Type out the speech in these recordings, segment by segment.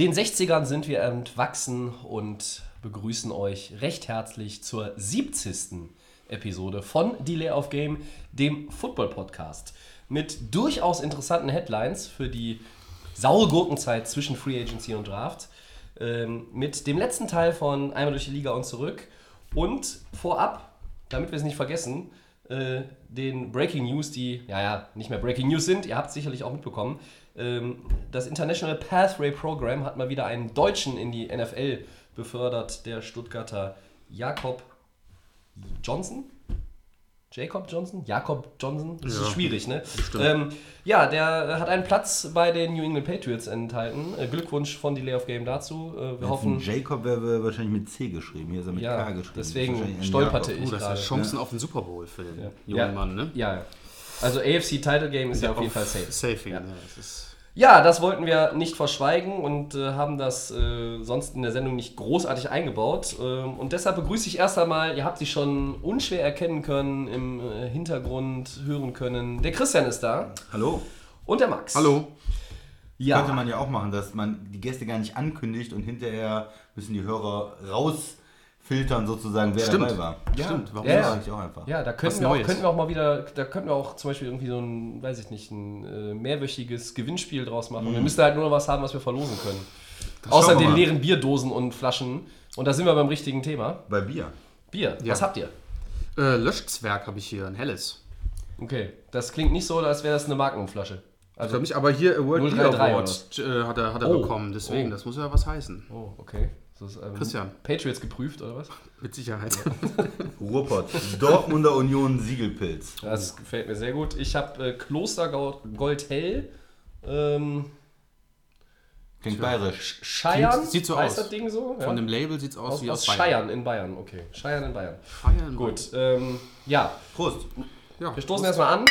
Den 60ern sind wir entwachsen und begrüßen euch recht herzlich zur 70. Episode von Delay of Game, dem Football-Podcast. Mit durchaus interessanten Headlines für die saure Gurkenzeit zwischen Free Agency und Draft. Ähm, mit dem letzten Teil von Einmal durch die Liga und zurück. Und vorab, damit wir es nicht vergessen, äh, den Breaking News, die, ja, ja, nicht mehr Breaking News sind, ihr habt es sicherlich auch mitbekommen. Ähm, das International Pathway Program hat mal wieder einen Deutschen in die NFL befördert, der Stuttgarter Jakob Johnson. Jacob Johnson? Jakob Johnson? Das ist schwierig, ne? Ähm, ja, der hat einen Platz bei den New England Patriots enthalten. Äh, Glückwunsch von Delay of Game dazu. Äh, wir hoffen. Jacob wäre wahrscheinlich mit C geschrieben. Hier ist er mit Ja, K geschrieben. deswegen stolperte Jakob. ich Oh, das gerade. ist Chancen auf den Super Bowl für den jungen Ja. Mann, ne? Ja, ja. Also AFC Title Game ist ja, auf jeden Fall safe. Safe, Ja. ja. Ja, das wollten wir nicht verschweigen und äh, haben das äh, sonst in der Sendung nicht großartig eingebaut. Ähm, und deshalb begrüße ich erst einmal, ihr habt sie schon unschwer erkennen können, im äh, Hintergrund hören können. Der Christian ist da Hallo. und der Max. Hallo. Ja, Könnte man ja auch machen, dass man die Gäste gar nicht ankündigt und hinterher müssen die Hörer rausfiltern sozusagen, wer Stimmt. dabei war. Ja. Stimmt, warum Ja, Das ja. sage ich auch einfach. Ja, da könnten wir, auch, könnten wir auch mal wieder, da könnten wir auch zum Beispiel irgendwie so ein, weiß ich nicht, ein äh, mehrwöchiges Gewinnspiel draus machen. Wir müssten halt nur noch was haben, was wir verlosen können. Außer schauen wir den leeren Bierdosen und Flaschen. Und da sind wir beim richtigen Thema. Bei Bier. Bier. Ja. Was habt ihr? Äh, Löschzwerg habe ich hier, ein helles. Okay, das klingt nicht so, als wäre das eine Magnumflasche. Ich Also, glaube nicht, aber hier äh, World 033 Beer Award äh, hat er, hat er Oh. bekommen. Deswegen, Oh. das muss ja was heißen. oh, okay. Das ist, ähm, Christian. Patriots geprüft, oder was? Mit Sicherheit. Ruhrpott. Dortmunder Union Siegelpilz. Das gefällt mir sehr gut. Ich habe äh, Klostergold Hell. Ähm, Klingt bayerisch. Scheiern. Sieht- sieht so heißt aus. das Ding so? Ja. Von dem Label sieht es aus, aus, wie aus aus Bayern. Scheiern in Bayern. Okay, Scheiern in Bayern. Bayern. Gut, ähm, ja. Prost. Ja. Wir stoßen erstmal an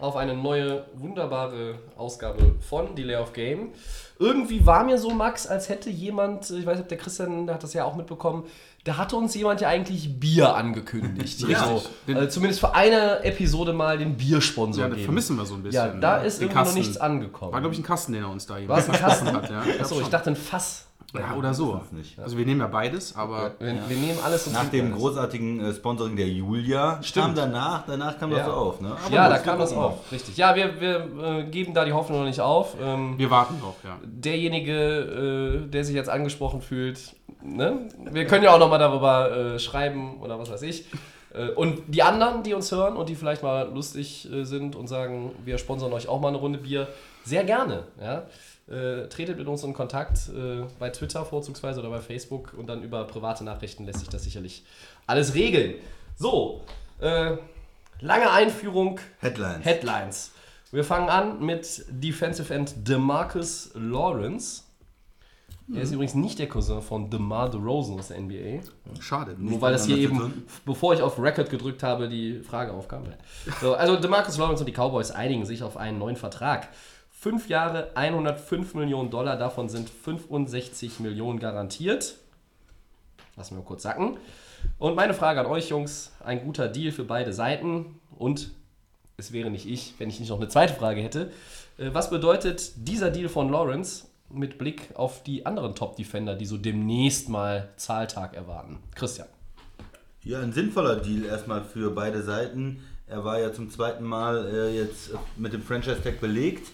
auf eine neue, wunderbare Ausgabe von Delay of Game. Irgendwie war mir so, Max, als hätte jemand, ich weiß nicht, ob der Christian, der hat das ja auch mitbekommen, da hatte uns jemand ja eigentlich Bier angekündigt. Ja. so, also zumindest für eine Episode mal den Biersponsor Ja, das geben. vermissen wir so ein bisschen. Ja, da ist Den irgendwie noch nichts angekommen. War, glaube ich, ein Kasten, den er uns da War es ein Kasten? hat. Ja, Achso, ich dachte ein Fass. Ja, oder so. Nicht. Also wir nehmen ja beides, aber Wir, wir nehmen alles und Nach dem alles. großartigen äh, Sponsoring der Julia kam danach, danach kam Ja. das so auf. Ne? Aber Ja, da kam das mal. auf, richtig. Ja, wir, wir äh, geben da die Hoffnung noch nicht auf. Ähm, wir warten noch, ja. derjenige, äh, der sich jetzt angesprochen fühlt, ne? wir können ja auch nochmal darüber äh, schreiben oder was weiß ich. Äh, und die anderen, die uns hören und die vielleicht mal lustig äh, sind und sagen, wir sponsern euch auch mal eine Runde Bier, sehr gerne. Ja? Äh, tretet mit uns in Kontakt äh, bei Twitter vorzugsweise oder bei Facebook und dann über private Nachrichten lässt sich das sicherlich alles regeln. So, äh, lange Einführung, Headlines. Headlines. Wir fangen an mit Defensive End DeMarcus Lawrence. Er ist übrigens nicht der Cousin von DeMar DeRozan aus der NBA. Schade. Nur weil das hier eben, tun. bevor ich auf Record gedrückt habe, die Frage aufkam. So, also DeMarcus Lawrence und die Cowboys einigen sich auf einen neuen Vertrag. Fünf Jahre, 105 Millionen Dollar, davon sind 65 Millionen garantiert. Lassen wir kurz sacken. Und meine Frage an euch, Jungs: Ein guter Deal für beide Seiten. Und es wäre nicht ich, wenn ich nicht noch eine zweite Frage hätte. Äh, Was bedeutet dieser Deal von Lawrence mit Blick auf die anderen Top-Defender, die so demnächst mal Zahltag erwarten? Christian. Ja, ein sinnvoller Deal erstmal für beide Seiten. Er war ja zum zweiten Mal äh, jetzt mit dem Franchise-Tag belegt.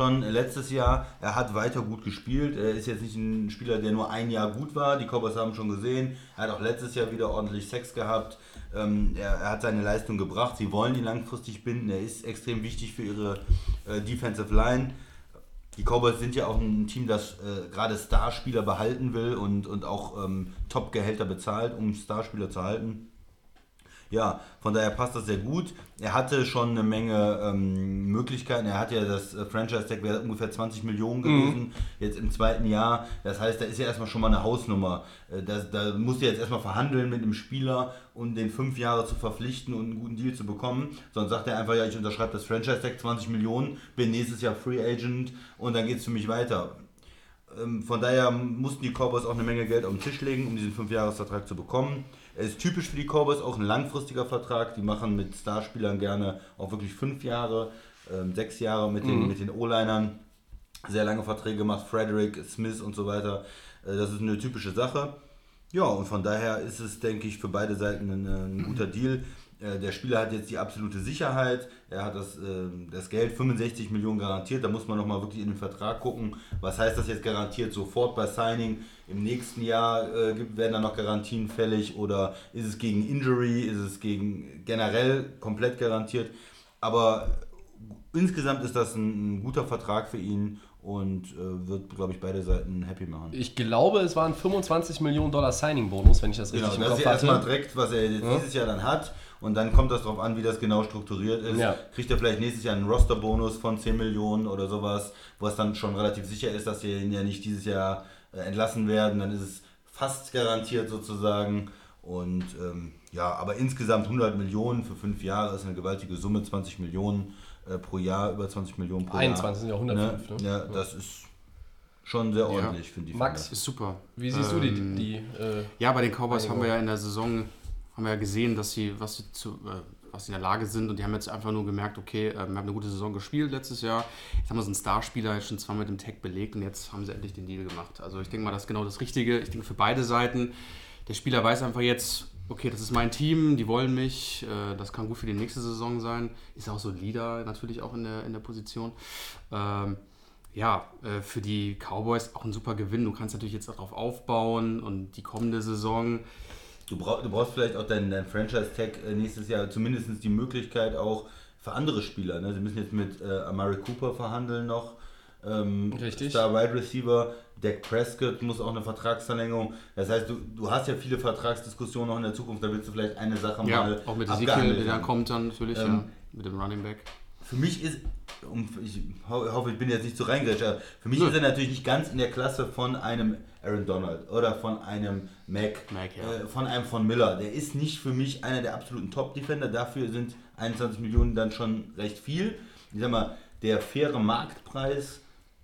Schon letztes Jahr. Er hat weiter gut gespielt. Er ist jetzt nicht ein Spieler, der nur ein Jahr gut war. Die Cowboys haben schon gesehen. Er hat auch letztes Jahr wieder ordentlich Sex gehabt. Ähm, er, er hat seine Leistung gebracht. Sie wollen ihn langfristig binden. Er ist extrem wichtig für ihre äh, Defensive Line. Die Cowboys sind ja auch ein Team, das äh, gerade Starspieler behalten will und, und auch ähm, Top-Gehälter bezahlt, um Starspieler zu halten. Ja, von daher passt das sehr gut. Er hatte schon eine Menge ähm, Möglichkeiten. Er hat ja das äh, Franchise-Tag wäre ungefähr 20 Millionen gewesen, jetzt im zweiten Jahr. Das heißt, da ist ja erstmal schon mal eine Hausnummer. Äh, da, da musst du jetzt erstmal verhandeln mit dem Spieler, um den fünf Jahre zu verpflichten und einen guten Deal zu bekommen. Sonst sagt er einfach, ja, ich unterschreibe das Franchise-Tag 20 Millionen, bin nächstes Jahr Free Agent und dann geht es für mich weiter. Ähm, von daher mussten die Cowboys auch eine Menge Geld auf den Tisch legen, um diesen Fünfjahresvertrag zu bekommen. Er ist typisch für die Cowboys, auch ein langfristiger Vertrag. Die machen mit Starspielern gerne auch wirklich fünf Jahre, ähm, sechs Jahre mit den, mit den O-Linern. Sehr lange Verträge gemacht, Frederick, Smith und so weiter. Äh, das ist eine typische Sache. Ja, und von daher ist es, denke ich, für beide Seiten ein, ein guter Deal. Äh, Der Spieler hat jetzt die absolute Sicherheit. Er hat das, ähm, das Geld 65 Millionen garantiert. Da muss man nochmal wirklich in den Vertrag gucken. Was heißt das jetzt garantiert sofort bei Signing? Im nächsten Jahr äh, werden dann noch Garantien fällig oder ist es gegen Injury? Ist es gegen generell komplett garantiert? Aber insgesamt ist das ein, ein guter Vertrag für ihn und äh, wird, glaube ich, beide Seiten happy machen. Ich glaube, es waren 25 Millionen Dollar Signing-Bonus, wenn ich das Genau, richtig das im ist Kopf ja erstmal hatte. direkt, was er jetzt dieses Jahr dann hat. Und dann kommt das darauf an, wie das genau strukturiert ist. Ja. Kriegt er vielleicht nächstes Jahr einen Roster-Bonus von 10 Millionen oder sowas, wo es dann schon relativ sicher ist, dass wir ihn ja nicht dieses Jahr entlassen werden. Dann ist es fast garantiert sozusagen. Und ähm, ja, aber insgesamt 100 Millionen für fünf Jahre ist eine gewaltige Summe, 20 Millionen äh, pro Jahr, über 20 Millionen pro 21 sind ja Jahr. 105, ne? Ja, das ist schon sehr ordentlich, finde ich. Max, Ist super. Wie siehst du die, die äh, Ja, bei den Cowboys haben wir ja in der Saison haben wir ja gesehen, dass sie, was sie, zu, äh, was sie in der Lage sind und die haben jetzt einfach nur gemerkt, okay, äh, wir haben eine gute Saison gespielt letztes Jahr. Jetzt haben wir so einen Starspieler jetzt schon zweimal mit dem Tag belegt und jetzt haben sie endlich den Deal gemacht. Also ich denke mal, das ist genau das Richtige. Ich denke für beide Seiten. Der Spieler weiß einfach jetzt, okay, das ist mein Team, die wollen mich, äh, das kann gut für die nächste Saison sein. Ist auch solider natürlich auch in der, in der Position. Ähm, ja, äh, für die Cowboys auch ein super Gewinn. Du kannst natürlich jetzt darauf aufbauen und die kommende Saison. Du, brauch, du brauchst vielleicht auch deinen, deinen Franchise-Tag äh, nächstes Jahr zumindest die Möglichkeit auch für andere Spieler. Ne? Sie müssen jetzt mit äh, Amari Cooper verhandeln noch. Ähm, Richtig. Star Wide Receiver. Dak Prescott muss auch eine Vertragsverlängerung. Das heißt, du, du hast ja viele Vertragsdiskussionen noch in der Zukunft. Da willst du vielleicht eine Sache Ja, mal auch mit Ezekiel, der haben. kommt dann natürlich, Ähm, ja, mit dem Running Back. Für mich ist, ich ho- hoffe, ich bin jetzt nicht zu reingerätscht, aber für mich Nö. ist er natürlich nicht ganz in der Klasse von einem Aaron Donald oder von einem Mac, Mac, ja. äh, von einem von Miller. Der ist nicht für mich einer der absoluten Top-Defender. Dafür sind 21 Millionen dann schon recht viel. Ich sag mal, der faire Marktpreis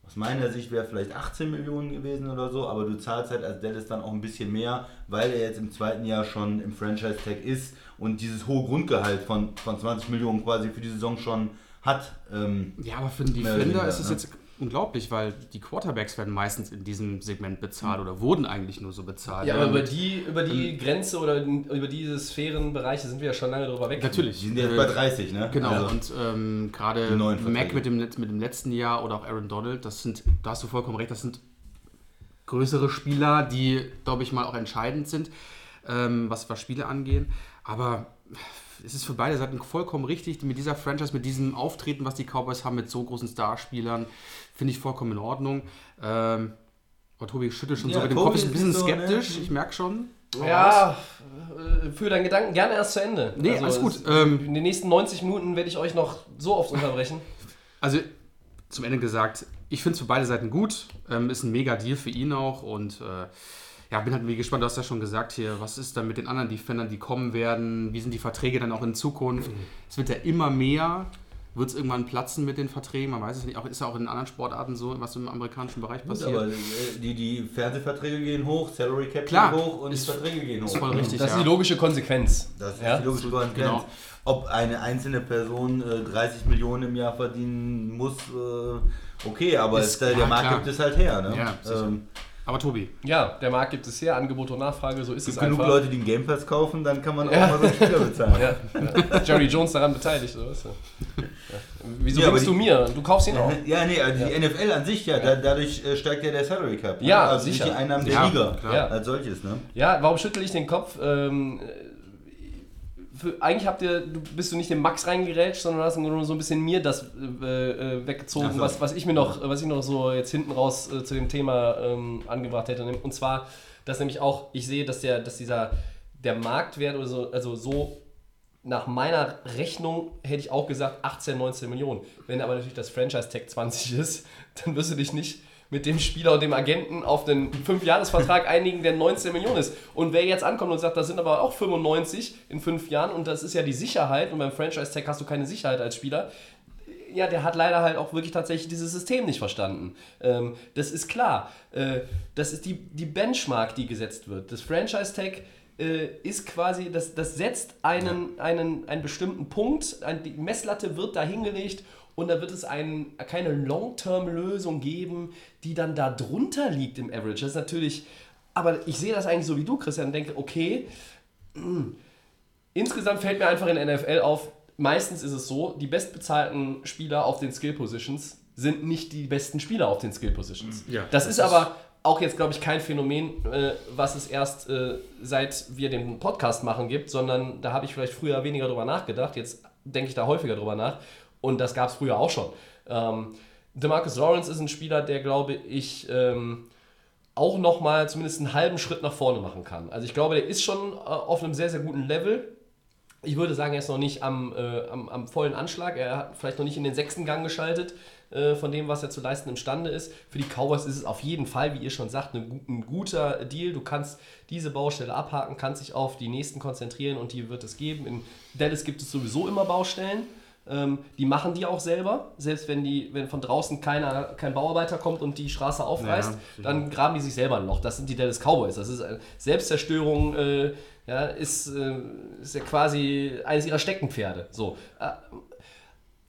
aus meiner Sicht wäre vielleicht 18 Millionen gewesen oder so, aber du zahlst halt als Dallas dann auch ein bisschen mehr, weil er jetzt im zweiten Jahr schon im Franchise-Tag ist und dieses hohe Grundgehalt von, von 20 Millionen quasi für die Saison schon hat. Ähm, Ja, aber für einen Defender ist es ne? jetzt unglaublich, weil die Quarterbacks werden meistens in diesem Segment bezahlt oder wurden eigentlich nur so bezahlt. Ja, aber über die, über die Grenze oder über diese Sphärenbereiche sind wir ja schon lange drüber weg. Natürlich. die sind jetzt Äh, bei 30, ne? Genau, Also, und ähm, gerade Mac mit dem, mit dem letzten Jahr oder auch Aaron Donald, das sind, da hast du vollkommen recht, das sind größere Spieler, die, glaube ich, mal auch entscheidend sind, ähm, was, was Spiele angehen. Aber es ist für beide Seiten vollkommen richtig, mit dieser Franchise, mit diesem Auftreten, was die Cowboys haben, mit so großen Starspielern, finde ich vollkommen in Ordnung. Ähm, aber Tobi schüttelt schon Ja, so mit dem Kopf, ist ein bisschen so, ne? skeptisch, ich merke schon. Ja, äh, für deinen Gedanken gerne erst zu Ende. Nee, alles gut. Ähm, in den nächsten 90 Minuten werde ich euch noch so oft unterbrechen. Also zum Ende gesagt, ich finde es für beide Seiten gut. Ähm, ist ein mega Deal für ihn auch und äh, ja, bin halt wie gespannt, du hast ja schon gesagt hier, was ist dann mit den anderen Defendern, die kommen werden? Wie sind die Verträge dann auch in Zukunft? Es wird ja immer mehr. Wird es irgendwann platzen mit den Verträgen? Man weiß es nicht. Auch, ist ja auch in anderen Sportarten so, was im amerikanischen Bereich Gut, passiert. aber äh, die, die Fernsehverträge gehen hoch, Salary Cap Klar, geht hoch und ist- die Verträge gehen hoch. ist voll richtig. Das ist ja. die logische Konsequenz. Das ist Ja? die logische Konsequenz. Genau. Ob eine einzelne Person äh, 30 Millionen im Jahr verdienen muss, äh, okay, aber Ist- es, der ja, Markt klar. gibt es halt her. Ne? Ja, Aber Tobi, Ja, der Markt gibt es her, Angebot und Nachfrage, so ist es gibt genug einfach. Leute, die einen Game Pass kaufen, dann kann man auch Ja. mal so einen Spieler bezahlen. Ja, ja. Jerry Jones daran beteiligt, so weißt du. Ja. Wieso Ja, bringst du mir? Du kaufst ihn auch. Ja, nee, also die NFL an sich, ja, da, dadurch äh, steigt ja der Salary Cap. ne? Ja, also sicher. nicht die Einnahmen der Ja, Liga klar. Ja. als solches. Ne? Ja, warum schüttel ich den Kopf? Ähm, für, eigentlich habt ihr, du, bist du nicht dem Max reingerätscht, sondern hast nur so ein bisschen mir das äh, äh, weggezogen, so. was, was ich mir noch, was ich noch so jetzt hinten raus äh, zu dem Thema ähm, angebracht hätte. Und zwar, dass nämlich auch, ich sehe, dass der, dass dieser der Marktwert oder so, also so nach meiner Rechnung hätte ich auch gesagt 18, 19 Millionen. Wenn aber natürlich das Franchise-Tag 20 ist, dann wirst du dich nicht mit dem Spieler und dem Agenten auf den 5-Jahres-Vertrag einigen, der 19 Millionen ist. Und wer jetzt ankommt und sagt, das sind aber auch 95 in 5 Jahren und das ist ja die Sicherheit und beim Franchise-Tag hast du keine Sicherheit als Spieler, ja, der hat leider halt auch wirklich tatsächlich dieses System nicht verstanden. Ähm, das ist klar. Äh, das ist die, die Benchmark, die gesetzt wird. Das Franchise-Tag äh, ist quasi, das, das setzt einen, einen, einen bestimmten Punkt, ein, die Messlatte wird da hingelegt und da wird es ein, keine Long-Term-Lösung geben, die dann da drunter liegt im Average. Das ist natürlich, aber ich sehe das eigentlich so wie du, Christian, und denke, okay, mh, insgesamt fällt mir einfach in der NFL auf, meistens ist es so, die bestbezahlten Spieler auf den Skill Positions sind nicht die besten Spieler auf den Skill Positions. Ja, das, das ist ist- aber auch jetzt, glaube ich, kein Phänomen, äh, was es erst äh, seit wir den Podcast machen gibt, sondern da habe ich vielleicht früher weniger drüber nachgedacht. Jetzt denke ich da häufiger drüber nach. Und das gab es früher auch schon. Ähm, Demarcus Lawrence ist ein Spieler, der, glaube ich, ähm, auch nochmal zumindest einen halben Schritt nach vorne machen kann. Also ich glaube, der ist schon äh, auf einem sehr, sehr guten Level. Ich würde sagen, er ist noch nicht am, äh, am, am vollen Anschlag. Er hat vielleicht noch nicht in den sechsten Gang geschaltet äh, von dem, was er zu leisten imstande ist. Für die Cowboys ist es auf jeden Fall, wie ihr schon sagt, ein, ein guter Deal. Du kannst diese Baustelle abhaken, kannst dich auf die nächsten konzentrieren und die wird es geben. In Dallas gibt es sowieso immer Baustellen. Ähm, die machen die auch selber. Selbst wenn, die, wenn von draußen keiner, kein Bauarbeiter kommt und die Straße aufreißt, Ja, dann graben die sich selber ein Loch. Das sind die Dallas Cowboys. Das ist äh, Selbstzerstörung, äh, ja, ist, äh, ist ja quasi eines ihrer Steckenpferde. So. Äh,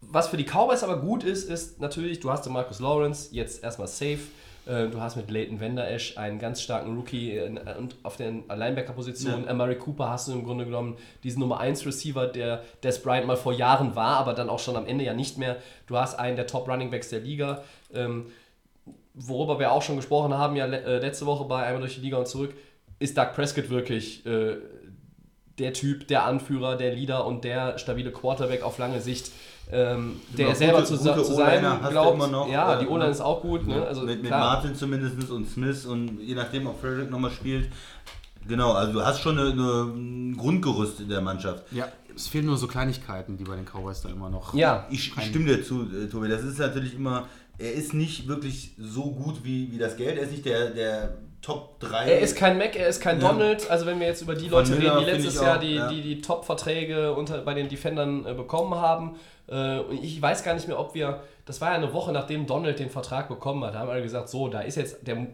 was für die Cowboys aber gut ist, ist natürlich, du hast den Marcus Lawrence jetzt erstmal safe. Äh, Du hast mit Leighton Vander Esch einen ganz starken Rookie in- und auf der Linebacker-Position. Ja. Amari Cooper hast du im Grunde genommen diesen Nummer 1 Receiver, der Des Bryant mal vor Jahren war, aber dann auch schon am Ende ja nicht mehr. Du hast einen der Top Running Backs der Liga. Ähm, worüber wir auch schon gesprochen haben, ja le äh, letzte Woche bei Einmal durch die Liga und zurück, ist Doug Prescott wirklich äh, der Typ, der Anführer, der Leader und der stabile Quarterback auf lange Sicht, ähm, der Genau, selber gute- zu, gute zu O-Liner sein hast du glaubt. immer noch, ja, äh, die O-Line ist auch gut. Ne? Also, mit, mit. Martin zumindest und Smith und je nachdem, ob Frederick nochmal spielt. Genau, also du hast schon ein Grundgerüst in der Mannschaft. Ja, es fehlen nur so Kleinigkeiten, die bei den Cowboys da immer noch. Ja, Ich, ich stimme dir zu, äh, Tobi. Das ist natürlich immer, er ist nicht wirklich so gut wie, wie das Geld. Er ist nicht der, der Top 3. Er ist kein Mac, er ist kein Ja. Donald. Also wenn wir jetzt über die Leute Miller reden, die letztes Jahr auch, die, ja. die, die Top-Verträge unter, bei den Defendern äh, bekommen haben. Äh, und ich weiß gar nicht mehr, ob wir, das war ja eine Woche, nachdem Donald den Vertrag bekommen hat, da haben alle gesagt, so, da ist jetzt der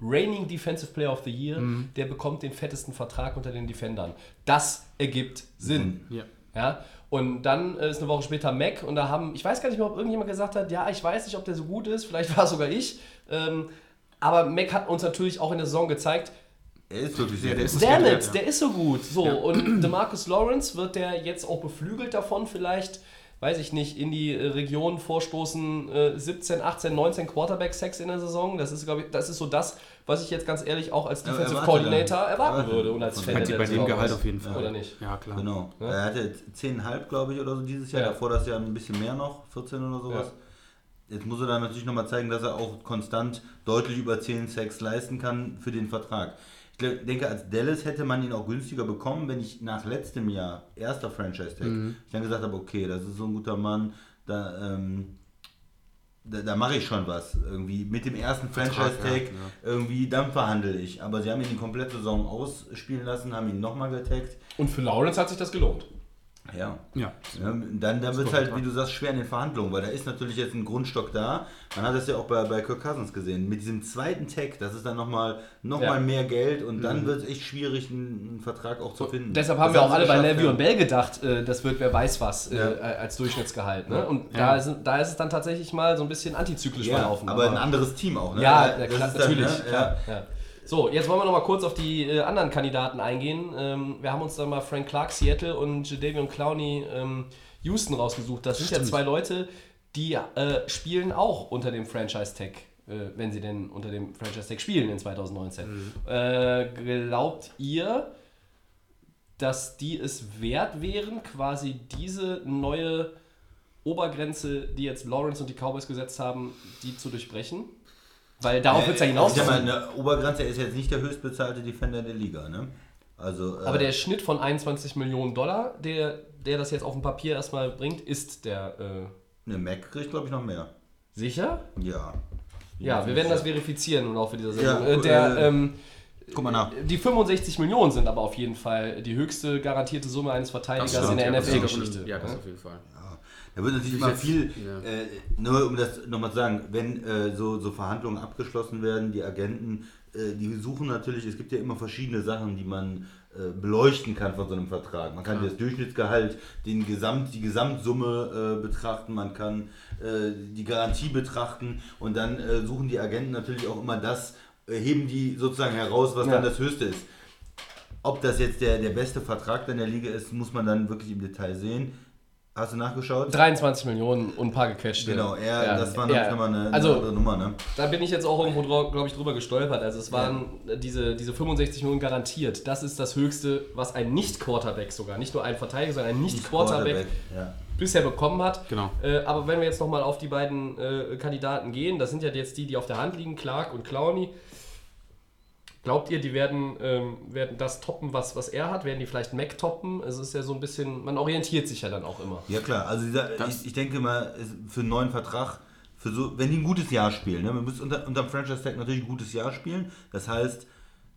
reigning Defensive Player of the Year, Mhm. der bekommt den fettesten Vertrag unter den Defendern. Das ergibt Sinn. Ja. Ja, und dann äh, ist eine Woche später Mac und da haben, ich weiß gar nicht mehr, ob irgendjemand gesagt hat, ja, ich weiß nicht, ob der so gut ist, vielleicht war es sogar ich. Ähm, aber Mac hat uns natürlich auch in der Saison gezeigt, Er ist wirklich sehr der gut. ist- wert, ja. der ist so gut. So, und Demarcus Lawrence wird der jetzt auch beflügelt davon, vielleicht, weiß ich nicht, in die äh, Region vorstoßen, äh, 17, 18, 19 Quarterback-Sacks in der Saison. Das ist, glaube ich, das ist so das, was ich jetzt ganz ehrlich auch als Ja, Defensive erwarte Coordinator erwarten Erwarte. würde und als Fan Bei, der bei dem. Gehalt auf jeden Fall. Oder nicht? Ja, klar. Genau. Ja. Er hatte 10,5 glaube ich oder so dieses Jahr. Ja. Davor das Jahr ein bisschen mehr noch, 14 oder sowas. Jetzt muss er dann natürlich nochmal zeigen, dass er auch konstant deutlich über 10 Sacks leisten kann für den Vertrag. Ich denke, als Dallas hätte man ihn auch günstiger bekommen, wenn ich nach letztem Jahr, erster Franchise-Tag, ich dann gesagt habe, okay, das ist so ein guter Mann, da, ähm, da, da mache ich schon was. Irgendwie mit dem ersten Franchise-Tag, ja, ja. irgendwie, dann verhandle ich. Aber sie haben ihn die komplette Saison ausspielen lassen, haben ihn nochmal getaggt. Und für Lawrence hat sich das gelohnt. Ja. Ja. Dann dann wird es halt, wie du sagst, schwer in den Verhandlungen, weil da ist natürlich jetzt ein Grundstock da. Man hat es ja auch bei, bei Kirk Cousins gesehen. Mit diesem zweiten Tag, das ist dann nochmal noch Ja. mal mehr Geld und dann wird es echt schwierig, einen, Vertrag auch zu finden. Deshalb haben Das wir auch alle bei Levy ja. und Bell gedacht, äh, das wird wer weiß was äh, Ja. als Durchschnittsgehalt. Ne? Und da, ist, da ist es dann tatsächlich mal so ein bisschen antizyklisch Ja, verlaufen. aber ein anderes Team auch, ne? Ja, Das klar, dann, natürlich. ne, klar. So, jetzt wollen wir noch mal kurz auf die äh, anderen Kandidaten eingehen. Ähm, wir haben uns dann mal Frank Clark, Seattle und Jadavion Clowney, ähm, Houston rausgesucht. Das sind ja zwei Leute, die äh, spielen auch unter dem Franchise-Tag, äh, wenn sie denn unter dem Franchise-Tag spielen in 2019. Äh, glaubt ihr, dass die es wert wären, quasi diese neue Obergrenze, die jetzt Lawrence und die Cowboys gesetzt haben, die zu durchbrechen? Weil darauf wird es ja Äh, hinaus. Ich sag mal, eine Obergrenze er ist jetzt nicht der höchstbezahlte Defender der Liga, ne? Also, äh, Aber der Schnitt von 21 Millionen Dollar, der, der das jetzt auf dem Papier erstmal bringt, ist der äh, ne, Mac kriegt, glaube ich, noch mehr. sicher? Ja. Ja, wir werden das verifizieren im Laufe dieser Sendung. Ja, äh, der, äh, ähm, Guck mal nach. die 65 Millionen sind aber auf jeden Fall die höchste garantierte Summe eines Verteidigers in der ja, NFL-Geschichte. Ja, das auf jeden Fall. Da wird natürlich Ich mal viel, ja. äh, nur um das nochmal zu sagen, wenn äh, so, so Verhandlungen abgeschlossen werden, die Agenten, äh, die suchen natürlich, es gibt ja immer verschiedene Sachen, die man äh, beleuchten kann von so einem Vertrag. Man kann das Durchschnittsgehalt, den Gesamt, die Gesamtsumme äh, betrachten, man kann äh, die Garantie betrachten und dann äh, suchen die Agenten natürlich auch immer das, äh, heben die sozusagen heraus, was Ja. dann das Höchste ist. Ob das jetzt der, der beste Vertrag in der Liga ist, muss man dann wirklich im Detail sehen. Hast du nachgeschaut? 23 Millionen und ein paar gequetschte. Genau, er, Ja, das war ja. nochmal eine, eine Also, andere Nummer, ne? Da bin ich jetzt auch irgendwo, glaube ich, drüber gestolpert. Also es waren äh, diese, diese 65 Millionen garantiert. Das ist das Höchste, was ein Nicht-Quarterback sogar, nicht nur ein Verteidiger, sondern ein Nicht-Quarterback Ja. bisher bekommen hat. Genau. Äh, aber wenn wir jetzt nochmal auf die beiden äh, Kandidaten gehen, das sind ja jetzt die, die auf der Hand liegen, Clark und Clowney. Glaubt ihr, die werden, ähm, werden das toppen, was, was er hat? Werden die vielleicht Mac toppen? Es ist ja so ein bisschen, man orientiert sich ja dann auch immer. ja klar, also dieser, ich, ich denke mal, für einen neuen Vertrag, für so, wenn die ein gutes Jahr spielen, ne? man muss unter, unter dem Franchise-Tag natürlich ein gutes Jahr spielen, das heißt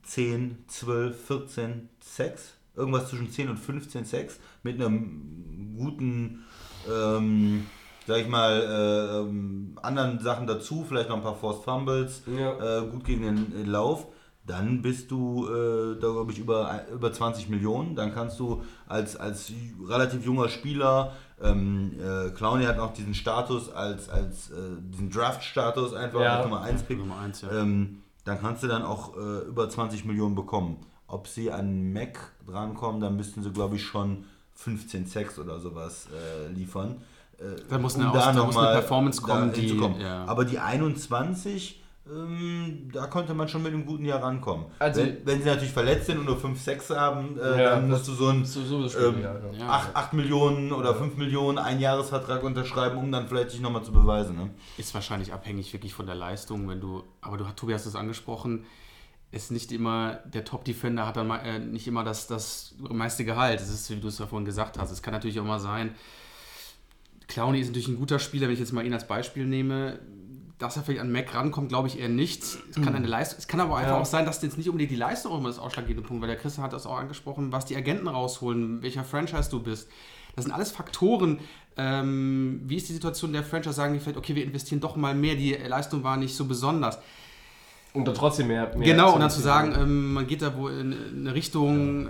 10, 12, 14 Sex, irgendwas zwischen 10 und 15 Sex mit einem guten, ähm, sag ich mal, äh, ähm, anderen Sachen dazu, vielleicht noch ein paar Forced Fumbles, Ja. äh, gut gegen den äh, Lauf, dann bist du, äh, da glaube ich, über, über 20 Millionen. Dann kannst du als, als relativ junger Spieler, ähm, äh, Clowney hat noch diesen Status als, als äh, diesen Draft-Status einfach, Ja. als Nummer 1 Pick. Nummer eins, ja. ähm, dann kannst du dann auch äh, über 20 Millionen bekommen. Ob sie an Mac drankommen, dann müssten sie, glaube ich, schon 15 Sex oder sowas äh, liefern. Äh, Da muss eine Aus- da noch muss eine Performance da kommen, die- ja. Aber die 21, ähm, da konnte man schon mit einem guten Jahr rankommen. Also- wenn, wenn sie natürlich verletzt sind und nur 5 Sex haben, äh, Ja, dann das- musst du so ein So, so ähm, ja, ja. Ja. 8, 8 Millionen oder 5 Millionen Einjahresvertrag unterschreiben, um dann vielleicht dich nochmal zu beweisen. Ne? Ist wahrscheinlich abhängig wirklich von der Leistung, wenn du, aber du, Tobi hast es angesprochen, ist nicht immer, der Top-Defender hat dann mal, äh, nicht immer das, das meiste Gehalt. Das ist, wie du es ja vorhin gesagt hast. Es kann natürlich auch mal sein, Clowney ist natürlich ein guter Spieler, wenn ich jetzt mal ihn als Beispiel nehme. Dass er vielleicht an Mac rankommt, glaube ich eher nicht. Es kann eine Leistung, es kann aber einfach Ja. auch sein, dass jetzt nicht unbedingt die Leistung immer das ausschlaggebende Punkt, weil der Christian hat das auch angesprochen, was die Agenten rausholen, welcher Franchise du bist. Das sind alles Faktoren. Ähm, wie ist die Situation der Franchise? Sagen die vielleicht, okay, wir investieren doch mal mehr, die Leistung war nicht so besonders. Und dann trotzdem mehr. mehr Genau, und dann zu sagen, ähm, man geht da wohl in eine Richtung, äh,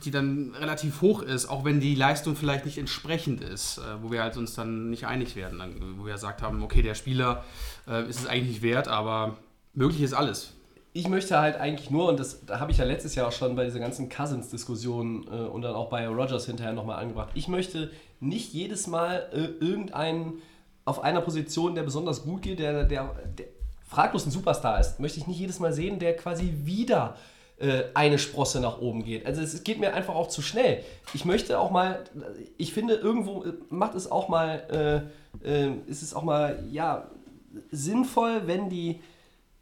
die dann relativ hoch ist, auch wenn die Leistung vielleicht nicht entsprechend ist, äh, wo wir halt uns dann nicht einig werden, dann, wo wir gesagt haben, okay, der Spieler äh, ist es eigentlich nicht wert, aber möglich ist alles. ich möchte halt eigentlich nur, und das da habe ich ja letztes Jahr auch schon bei dieser ganzen Cousins-Diskussion äh, und dann auch bei Rogers hinterher nochmal angebracht, ich möchte nicht jedes Mal äh, irgendeinen auf einer Position, der besonders gut geht, der, der, der fraglos ein Superstar ist, möchte ich nicht jedes Mal sehen, der quasi wieder äh, eine Sprosse nach oben geht. Also es geht mir einfach auch zu schnell. Ich möchte auch mal, ich finde irgendwo äh, macht es auch mal, äh, äh, ist es auch mal, ja, sinnvoll, wenn die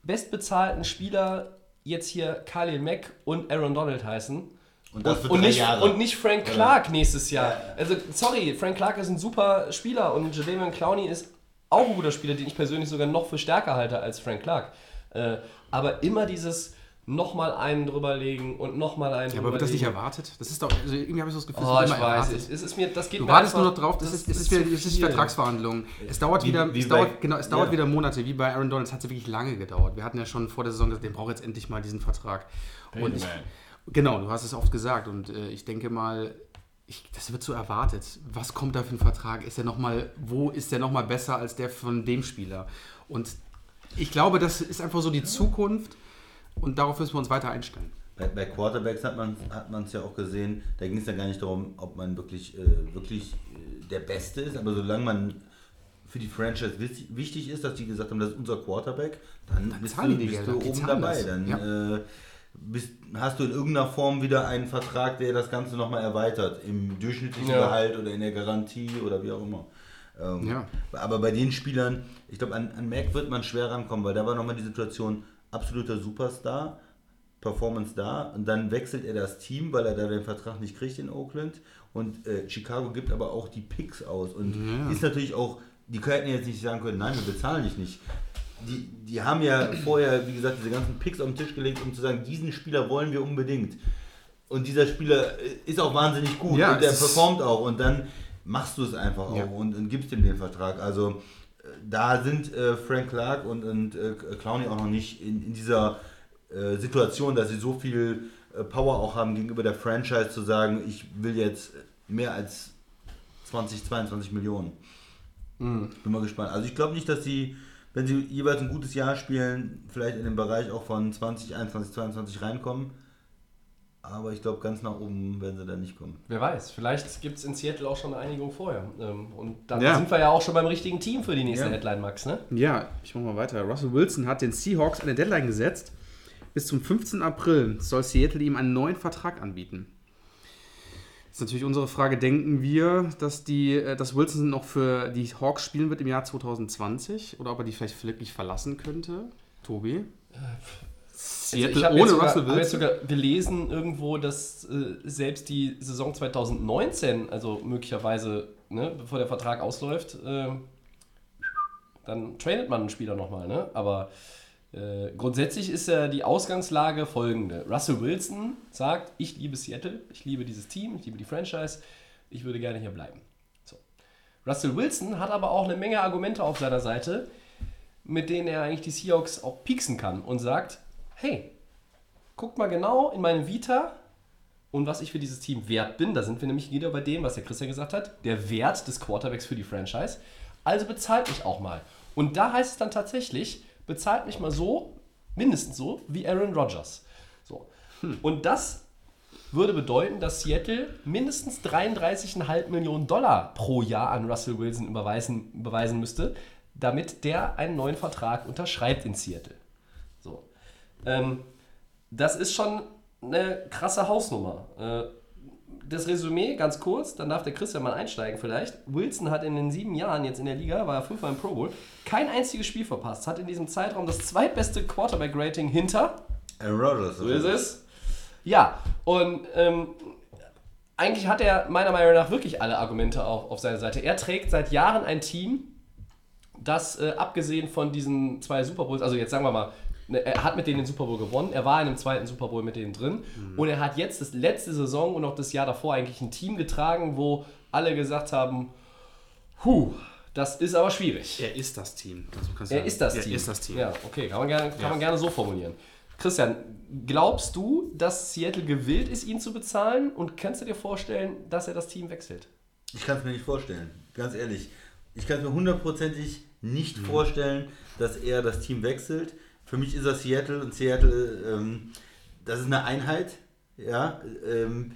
bestbezahlten Spieler jetzt hier Khalil Mack und Aaron Donald heißen. Und und, drei nicht, Jahre. und nicht Frank Clark nächstes Jahr. Also, sorry, Frank Clark ist ein super Spieler und Jadavion Clowney ist auch ein guter Spieler, den ich persönlich sogar noch für stärker halte als Frank Clark. Äh, aber immer dieses nochmal einen drüberlegen und nochmal einen Ja, aber wird das nicht erwartet? Das ist doch, also irgendwie habe ich so das Gefühl, es Oh, ich immer weiß, erwartet. es, es ist mir, das geht Du mir wartest nur einfach- noch drauf, das, ist, es ist, wieder, es ist. Vertragsverhandlungen. Es dauert Wie- wieder, wie es bei- dauert, genau, es dauert ja. wieder Monate, wie bei Aaron Donald, es hat wirklich lange gedauert. Wir hatten ja schon vor der Saison gesagt, der braucht jetzt endlich mal diesen Vertrag. Und ich, genau, du hast es oft gesagt und äh, ich denke mal, ich, das wird so erwartet. Was kommt da für ein Vertrag? Ist der noch mal, wo ist der nochmal besser als der von dem Spieler? Und ich glaube, das ist einfach so die Zukunft und darauf müssen wir uns weiter einstellen. Bei, bei Quarterbacks hat man hat es ja auch gesehen, da ging es ja gar nicht darum, ob man wirklich, äh, wirklich äh, der Beste ist, aber solange man für die Franchise wichtig, ist, dass die gesagt haben, das ist unser Quarterback, dann, bist zahlen du, bist Gelder, du oben dabei. das. Dann Ja. äh, bist, hast du in irgendeiner Form wieder einen Vertrag, der das Ganze nochmal erweitert, im durchschnittlichen Ja. Gehalt oder in der Garantie oder wie auch immer. Ähm, Ja. Aber bei den Spielern, ich glaube, an, an Mac wird man schwer rankommen, weil da war nochmal die Situation, absoluter Superstar, Performance da und dann wechselt er das Team, weil er da den Vertrag nicht kriegt in Oakland und äh, Chicago gibt aber auch die Picks aus und ist natürlich auch, die könnten jetzt nicht sagen können, nein, wir bezahlen dich nicht. Die, die haben ja vorher, wie gesagt, diese ganzen Picks auf den Tisch gelegt, um zu sagen, diesen Spieler wollen wir unbedingt. Und dieser Spieler äh, ist auch wahnsinnig gut Ja, und der performt auch und dann machst du es einfach Ja. auch und, und gibst ihm den Vertrag. Also da sind äh, Frank Clark und, und äh, Clowney auch noch nicht in, in dieser äh, Situation, dass sie so viel äh, Power auch haben gegenüber der Franchise zu sagen, ich will jetzt mehr als 20, 22 Millionen. Ich bin mal gespannt. Also ich glaube nicht, dass sie, wenn sie jeweils ein gutes Jahr spielen, vielleicht in den Bereich auch von 20, 21, 22 reinkommen. Aber ich glaube, ganz nach oben werden sie da nicht kommen. Wer weiß, vielleicht gibt es in Seattle auch schon eine Einigung vorher. Ähm, Und dann Ja. sind wir ja auch schon beim richtigen Team für die nächste Ja. Headline, Max, ne? Ja, ich mache mal weiter. Russell Wilson hat den Seahawks eine Deadline gesetzt. Bis zum 15. April soll Seattle ihm einen neuen Vertrag anbieten. Jetzt ist natürlich unsere Frage, denken wir, dass, die, äh, dass Wilson noch für die Hawks spielen wird im Jahr 2020 oder ob er die vielleicht wirklich verlassen könnte? Tobi? Seattle Also ich habe ohne sogar- Russell hab jetzt Wilson? sogar gelesen irgendwo, dass äh, selbst die Saison 2019, also möglicherweise, ne, bevor der Vertrag ausläuft, äh, dann tradet man einen Spieler nochmal. Ne? Aber äh, grundsätzlich ist ja die Ausgangslage folgende. Russell Wilson sagt, ich liebe Seattle, ich liebe dieses Team, ich liebe die Franchise, ich würde gerne hier bleiben. So. Russell Wilson hat aber auch eine Menge Argumente auf seiner Seite, mit denen er eigentlich die Seahawks auch pieksen kann und sagt, hey, guck mal genau in meine Vita und was ich für dieses Team wert bin. Da sind wir nämlich wieder bei dem, was der Christian gesagt hat, der Wert des Quarterbacks für die Franchise. Also bezahlt mich auch mal. Und da heißt es dann tatsächlich, bezahlt mich mal so, mindestens so, wie Aaron Rodgers. So. Und das würde bedeuten, dass Seattle mindestens 33,5 Millionen Dollar pro Jahr an Russell Wilson überweisen, überweisen müsste, damit der einen neuen Vertrag unterschreibt in Seattle. Ähm, das ist schon eine krasse Hausnummer. Äh, das Resümee, ganz kurz, dann darf der Christian mal einsteigen vielleicht. Wilson hat in den sieben Jahren jetzt in der Liga, war er fünfmal im Pro Bowl, kein einziges Spiel verpasst, hat in diesem Zeitraum das zweitbeste Quarterback-Rating hinter Aaron Rodgers. so ist es. Ja, und ähm, eigentlich hat er meiner Meinung nach wirklich alle Argumente auf, auf seiner Seite. Er trägt seit Jahren ein Team, das äh, abgesehen von diesen zwei Super Bowls, also jetzt sagen wir mal, er hat mit denen den Super Bowl gewonnen, er war in einem zweiten Super Bowl mit denen drin und er hat jetzt das letzte Saison und auch das Jahr davor eigentlich ein Team getragen, wo alle gesagt haben, huh, das ist aber schwierig. Er ist das Team. Also kannst Er ist das er Team. ist das Team. Ja, okay, kann man gerne, kann Ja. man gerne so formulieren. Christian, glaubst du, dass Seattle gewillt ist, ihn zu bezahlen? Und kannst du dir vorstellen, dass er das Team wechselt? Ich kann es mir nicht vorstellen, ganz ehrlich. Ich kann es mir hundertprozentig nicht vorstellen, dass er das Team wechselt. Für mich ist er Seattle und Seattle, ähm, das ist eine Einheit. Ja, ähm,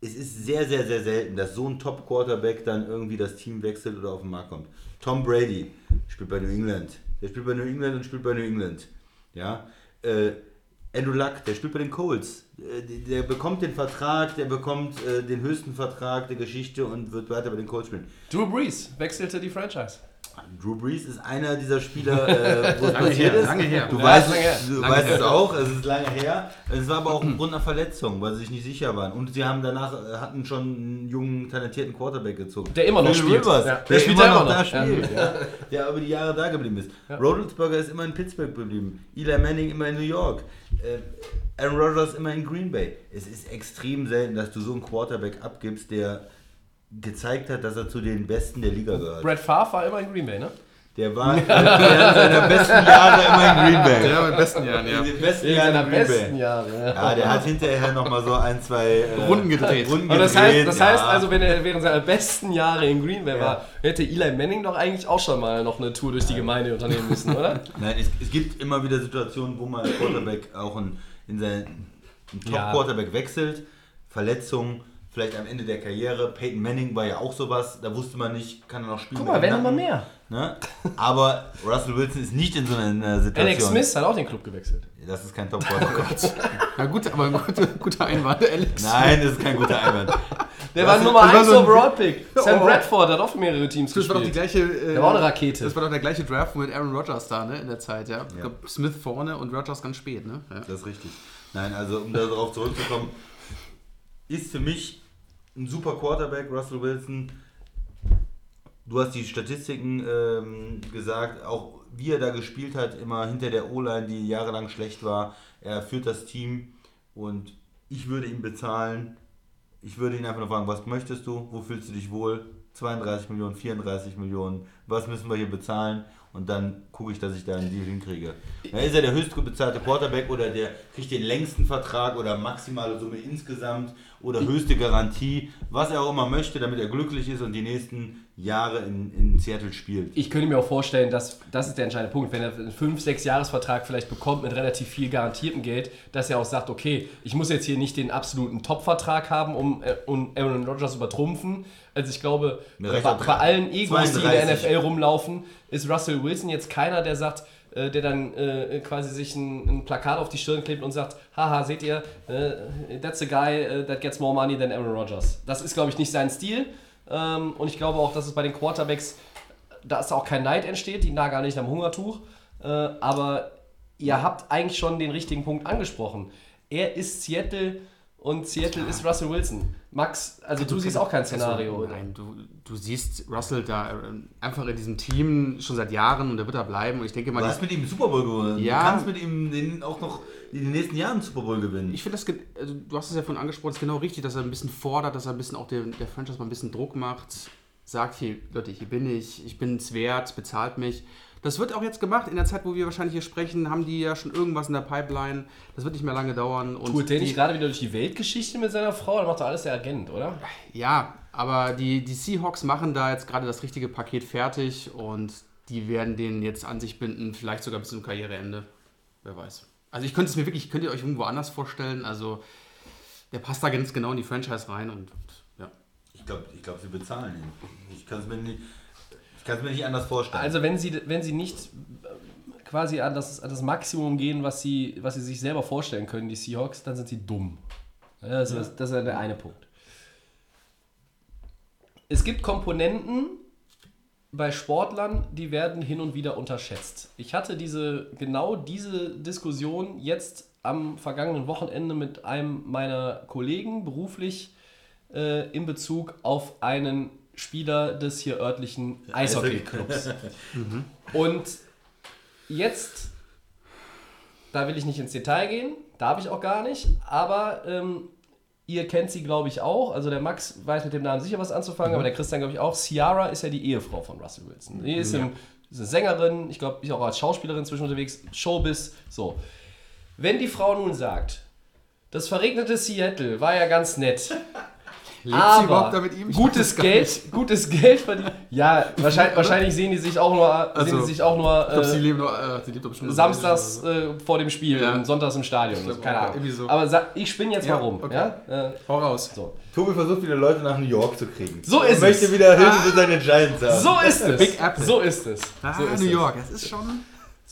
es ist sehr, sehr, sehr selten, dass so ein Top-Quarterback dann irgendwie das Team wechselt oder auf den Markt kommt. Tom Brady spielt bei New England. Der spielt bei New England und spielt bei New England. Ja, äh, Andrew Luck, der spielt bei den Colts. Äh, der- Der bekommt den Vertrag, der bekommt äh, den höchsten Vertrag der Geschichte und wird weiter bei den Colts spielen. Drew Brees wechselte die Franchise. Drew Brees ist einer dieser Spieler, äh, wo es passiert her, ist. lange her. Du Ja, weißt. Du Lange weißt her. es auch, es ist lange her. Es war aber auch aufgrund einer Verletzung, weil sie sich nicht sicher waren. Und sie haben danach, äh, hatten schon einen jungen, talentierten Quarterback gezogen. Der immer noch Phil spielt. Rivers, Ja, der, der spielt immer ja noch immer da noch, ja. spielt. Ja. Der über die Jahre da geblieben ist. Rodelsberger ist immer in Pittsburgh geblieben. Eli Manning immer in New York. Äh, Aaron Rodgers immer in Green Bay. Es ist extrem selten, dass du so einen Quarterback abgibst, der gezeigt hat, dass er zu den Besten der Liga gehört. Brad Favre war immer in Green Bay, ne? Der war während seiner besten Jahre immer in Green Bay. Ja, bei den besten Jahren, ja. In den besten In Jahren seiner in Green besten Bay. Jahre. Ja, der hat hinterher nochmal so ein, zwei äh, Runden gedreht. Runden Aber das gedreht, heißt, das ja. heißt also, wenn er während seiner besten Jahre in Green Bay Ja. war, hätte Eli Manning doch eigentlich auch schon mal noch eine Tour durch die Gemeinde unternehmen müssen, oder? Nein, es, es gibt immer wieder Situationen, wo man als Quarterback auch in, in seinen Ja. Top-Quarterback wechselt. Verletzungen, vielleicht am Ende der Karriere. Peyton Manning war ja auch sowas, da wusste man nicht, kann er noch spielen. Guck mal, immer Nacken, mehr. Ne? Aber Russell Wilson ist nicht in so einer Situation. Alex Smith hat auch den Club gewechselt. Das ist kein Top-Quarterback. Na gut, aber ein guter, guter Einwand, Alex. Nein, das ist kein guter Einwand. Der war Nummer das war 1 so ein- Overall Pick. Sam Oh. Bradford hat auch für mehrere Teams Das war doch die gespielt. gleiche. Äh, Der war eine Rakete. Das war doch der gleiche Draft mit Aaron Rodgers da, ne? In der Zeit, ja. Ich Ja. glaub, Smith vorne und Rodgers ganz spät, ne? Ja. Das ist richtig. Nein, also um darauf zurückzukommen, ist für mich ein super Quarterback, Russell Wilson. Du hast die Statistiken ähm, gesagt, auch wie er da gespielt hat, immer hinter der O-Line, die jahrelang schlecht war. Er führt das Team und ich würde ihn bezahlen. Ich würde ihn einfach nur fragen, was möchtest du? Wo fühlst du dich wohl? 32 Millionen, 34 Millionen, was müssen wir hier bezahlen? Und dann gucke ich, dass ich da einen Deal hinkriege. Ja, ist er der höchst bezahlte Quarterback oder der kriegt den längsten Vertrag oder maximale Summe insgesamt oder höchste Garantie, was er auch immer möchte, damit er glücklich ist und die nächsten Jahre in, in Seattle spielt. Ich könnte mir auch vorstellen, dass das ist der entscheidende Punkt, wenn er einen 5-6-Jahres-Vertrag vielleicht bekommt mit relativ viel garantiertem Geld, dass er auch sagt, okay, ich muss jetzt hier nicht den absoluten Top-Vertrag haben, um, äh, um Aaron Rodgers übertrumpfen. Also ich glaube, bei, bei allen Egos, die in der 32. NFL rumlaufen, ist Russell Wilson jetzt keiner, der sagt, äh, der dann äh, quasi sich ein, ein Plakat auf die Stirn klebt und sagt, haha, seht ihr, äh, that's a guy äh, that gets more money than Aaron Rodgers. Das ist, glaube ich, nicht sein Stil. Ähm, und ich glaube auch, dass es bei den Quarterbacks, da ist auch kein Neid entsteht, die nagen gar nicht am Hungertuch. Äh, aber ihr habt eigentlich schon den richtigen Punkt angesprochen. Er ist Seattle und Seattle ist Russell Wilson. Max, also du, siehst auch kein Szenario, Also, oder? nein, du, du siehst Russell da äh, einfach in diesem Team schon seit Jahren und der wird da bleiben. Und ich denke mal, Du hast mit ihm einen Super Bowl gewonnen. Ja. Du kannst mit ihm den auch noch in den nächsten Jahren einen Super Bowl gewinnen. Ich finde das, also du hast es ja vorhin angesprochen, ist genau richtig, dass er ein bisschen fordert, dass er ein bisschen auch der, der Franchise mal ein bisschen Druck macht, sagt hier, Leute, hier bin ich, ich bin es wert, bezahlt mich. Das wird auch jetzt gemacht. In der Zeit, wo wir wahrscheinlich hier sprechen, haben die ja schon irgendwas in der Pipeline. Das wird nicht mehr lange dauern. Und Tut der nicht gerade wieder durch die Weltgeschichte mit seiner Frau? Dann macht doch alles der Agent, oder? Ja, aber die, die Seahawks machen da jetzt gerade das richtige Paket fertig und die werden den jetzt an sich binden, vielleicht sogar bis zum Karriereende. Wer weiß. Also ich könnte es mir wirklich, könnt ihr euch irgendwo anders vorstellen. Also der passt da ganz genau in die Franchise rein und, und ja. Ich glaube, ich glaub, sie bezahlen ihn. Ich kann es mir, nicht- ich kann's mir nicht anders vorstellen. Also wenn sie, wenn sie nicht äh, quasi an das, an das Maximum gehen, was sie, was sie sich selber vorstellen können, die Seahawks, dann sind sie dumm. Ja, das, ist, das ist der eine Punkt. Es gibt Komponenten bei Sportlern, die werden hin und wieder unterschätzt. Ich hatte diese, genau diese Diskussion jetzt am vergangenen Wochenende mit einem meiner Kollegen beruflich äh, in Bezug auf einen Spieler des hier örtlichen Eishockey-Clubs. Und jetzt, da will ich nicht ins Detail gehen, darf ich auch gar nicht, aber ähm, ihr kennt sie, glaube ich, auch. Also der Max weiß mit dem Namen sicher was anzufangen, aber der Christian, glaube ich, auch. Ciara ist ja die Ehefrau von Russell Wilson. Die ist, im, ist eine Sängerin, ich glaube, ist auch als Schauspielerin zwischen unterwegs, Showbiz, so. Wenn die Frau nun sagt, das verregnete Seattle war ja ganz nett, Lebt sie aber überhaupt da mit ihm? Ich gutes Geld, gutes Geld verdienen. Ja, wahrscheinlich, wahrscheinlich sehen die sich auch nur, sehen Also, die sich auch nur Ich glaube, sie äh, leben nur, äh, sie lebt doch bestimmt samstags äh, vor dem Spiel Ja. und sonntags im Stadion. Ich glaub Keine Ahnung. so. Aber ich spinne jetzt Ja, mal rum. okay. Ja? Äh, Hau raus. so. Tobi versucht wieder Leute nach New York zu kriegen. So Er ist möchte es. wieder Hilfe für seine Giants haben. so ist es. Big Apple. So ist es. Ah, so ist New es. York, das ist schon...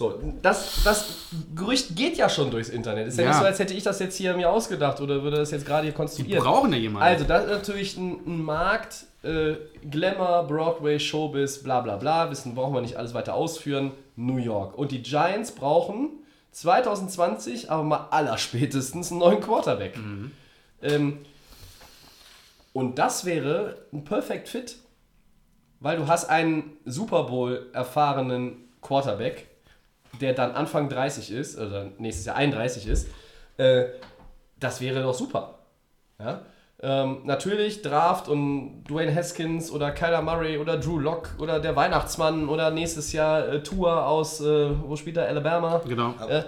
So, das, das Gerücht geht ja schon durchs Internet. Ist ja, Ja. nicht so, als hätte ich das jetzt hier mir ausgedacht oder würde das jetzt gerade hier Die konstruieren. brauchen ja jemanden. Also, das ist natürlich ein, ein Markt, äh, Glamour, Broadway, Showbiz, bla bla bla, wissen, brauchen wir nicht alles weiter ausführen, New York. Und die Giants brauchen 2020 aber mal allerspätestens einen neuen Quarterback. Ähm, und das wäre ein Perfect Fit, weil du hast einen Super Bowl erfahrenen Quarterback, der dann Anfang 30 ist, oder nächstes Jahr 31 ist. Äh, das wäre doch super. Ja? Ähm, natürlich Draft und Dwayne Haskins oder Kyler Murray oder Drew Lock oder der Weihnachtsmann oder nächstes Jahr äh, Tour aus, äh, wo spielt er, Alabama? Genau. Äh,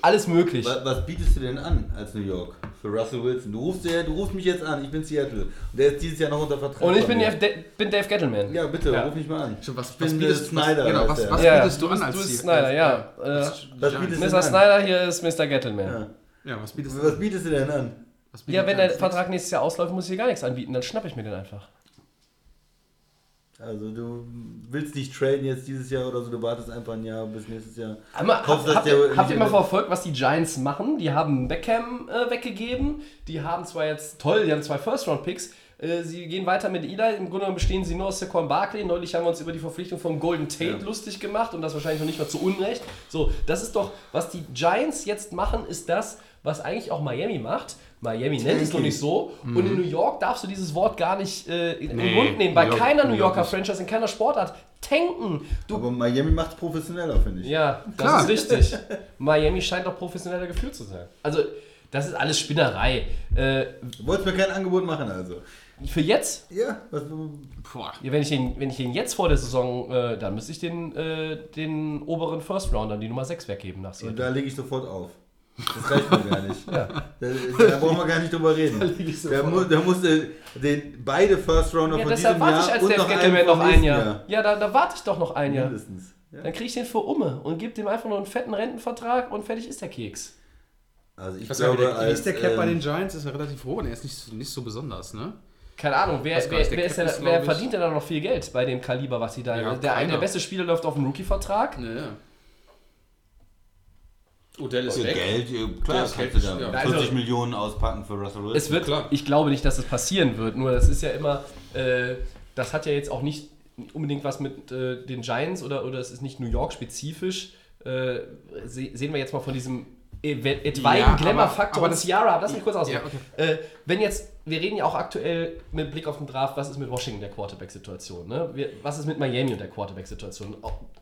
alles möglich. Was, was bietest du denn an als New York für Russell Wilson? Du rufst, dir, du rufst mich jetzt an, ich bin Seattle. Und der ist dieses Jahr noch unter Vertrag. Und ich bin. Dave, Da- bin Dave Gettleman. Ja, bitte, Ja. ruf mich mal an. Schon, was, Ich was bin bietest äh, Snyder. Genau, was, was Ja, bietest du du an als du bist? Snyder, ja. Äh, Was bietest du Mr. an? Snyder, hier ist Mr. Gettleman. Ja. Ja, was bietest Was bietest du denn an? Was Ja, wenn der? Vertrag nächstes Jahr ausläuft, muss ich dir gar nichts anbieten, dann schnapp ich mir den einfach. Also du willst nicht traden jetzt dieses Jahr oder so, du wartest einfach ein Jahr bis nächstes Jahr. Habt, Hoffst, dass habt, ihr, habt ihr mal verfolgt, was die Giants machen? Die haben Beckham äh, weggegeben. Die haben zwar jetzt, toll, die haben zwei First-Round-Picks. Äh, sie gehen weiter mit Eli. Im Grunde genommen bestehen sie nur aus Saquon Barkley. Neulich haben wir uns über die Verpflichtung von Golden Tate lustig gemacht und das wahrscheinlich noch nicht mal zu Unrecht. So, das ist doch, was die Giants jetzt machen, ist das, was eigentlich auch Miami macht. Miami nennt es noch nicht so. Und in New York darfst du dieses Wort gar nicht äh, in den Nee, Mund nehmen. Bei New York- keiner New New York Yorker. Franchise, in keiner Sportart. Tanken. Du Aber Miami macht es professioneller, finde ich. ja, das Klar. ist richtig. Miami scheint doch professioneller geführt zu sein. Also, das ist alles Spinnerei. Äh, Du wolltest mir kein Angebot machen, also. für jetzt, Ja, was ja, wenn, ich ihn, wenn ich ihn jetzt vor der Saison, äh, dann müsste ich den, äh, den oberen First Rounder, die Nummer 6 weggeben nach Und da lege ich sofort auf. Das reicht mir gar nicht. Da, da brauchen wir gar nicht drüber reden. Da, mu da musste den, beide First Rounder Ja, von deshalb diesem warte Jahr ich als und noch einen noch ein nächsten Jahr. Ja, da, da warte ich doch noch ein Jahr. Mindestens. Ja. Dann kriege ich den für Umme und gebe dem einfach nur einen fetten Rentenvertrag und fertig ist der Keks. Also ich gar glaube, nicht, wie ist der Cap bei ähm, den Giants? Ist ja relativ hoch und er ist nicht, nicht so besonders, ne? Keine Ahnung, wer, wer, nicht, der wer, ist wer verdient denn da noch viel Geld bei dem Kaliber, was sie da. Ja, der, eine der beste Spieler läuft auf einen Rookie-Vertrag. Ja, ja. Odell ist Ja, weg. Geld, klar, das kannst du da ja. 40 Also- Millionen auspacken für Russell Wilson. Es wird, klar. ich glaube nicht, dass es passieren wird. Nur das ist ja immer, äh, das hat ja jetzt auch nicht unbedingt was mit äh, den Giants oder, oder es ist nicht New York spezifisch. Äh, se sehen wir jetzt mal von diesem etwaigen Ja, aber- Glamour-Faktor aber und das- Ciara, lass mich kurz ausreden. Ja, okay. äh, wenn jetzt, wir reden ja auch aktuell mit Blick auf den Draft, was ist mit Washington der Quarterback-Situation? Ne? Wir- Was ist mit Miami und der Quarterback-Situation?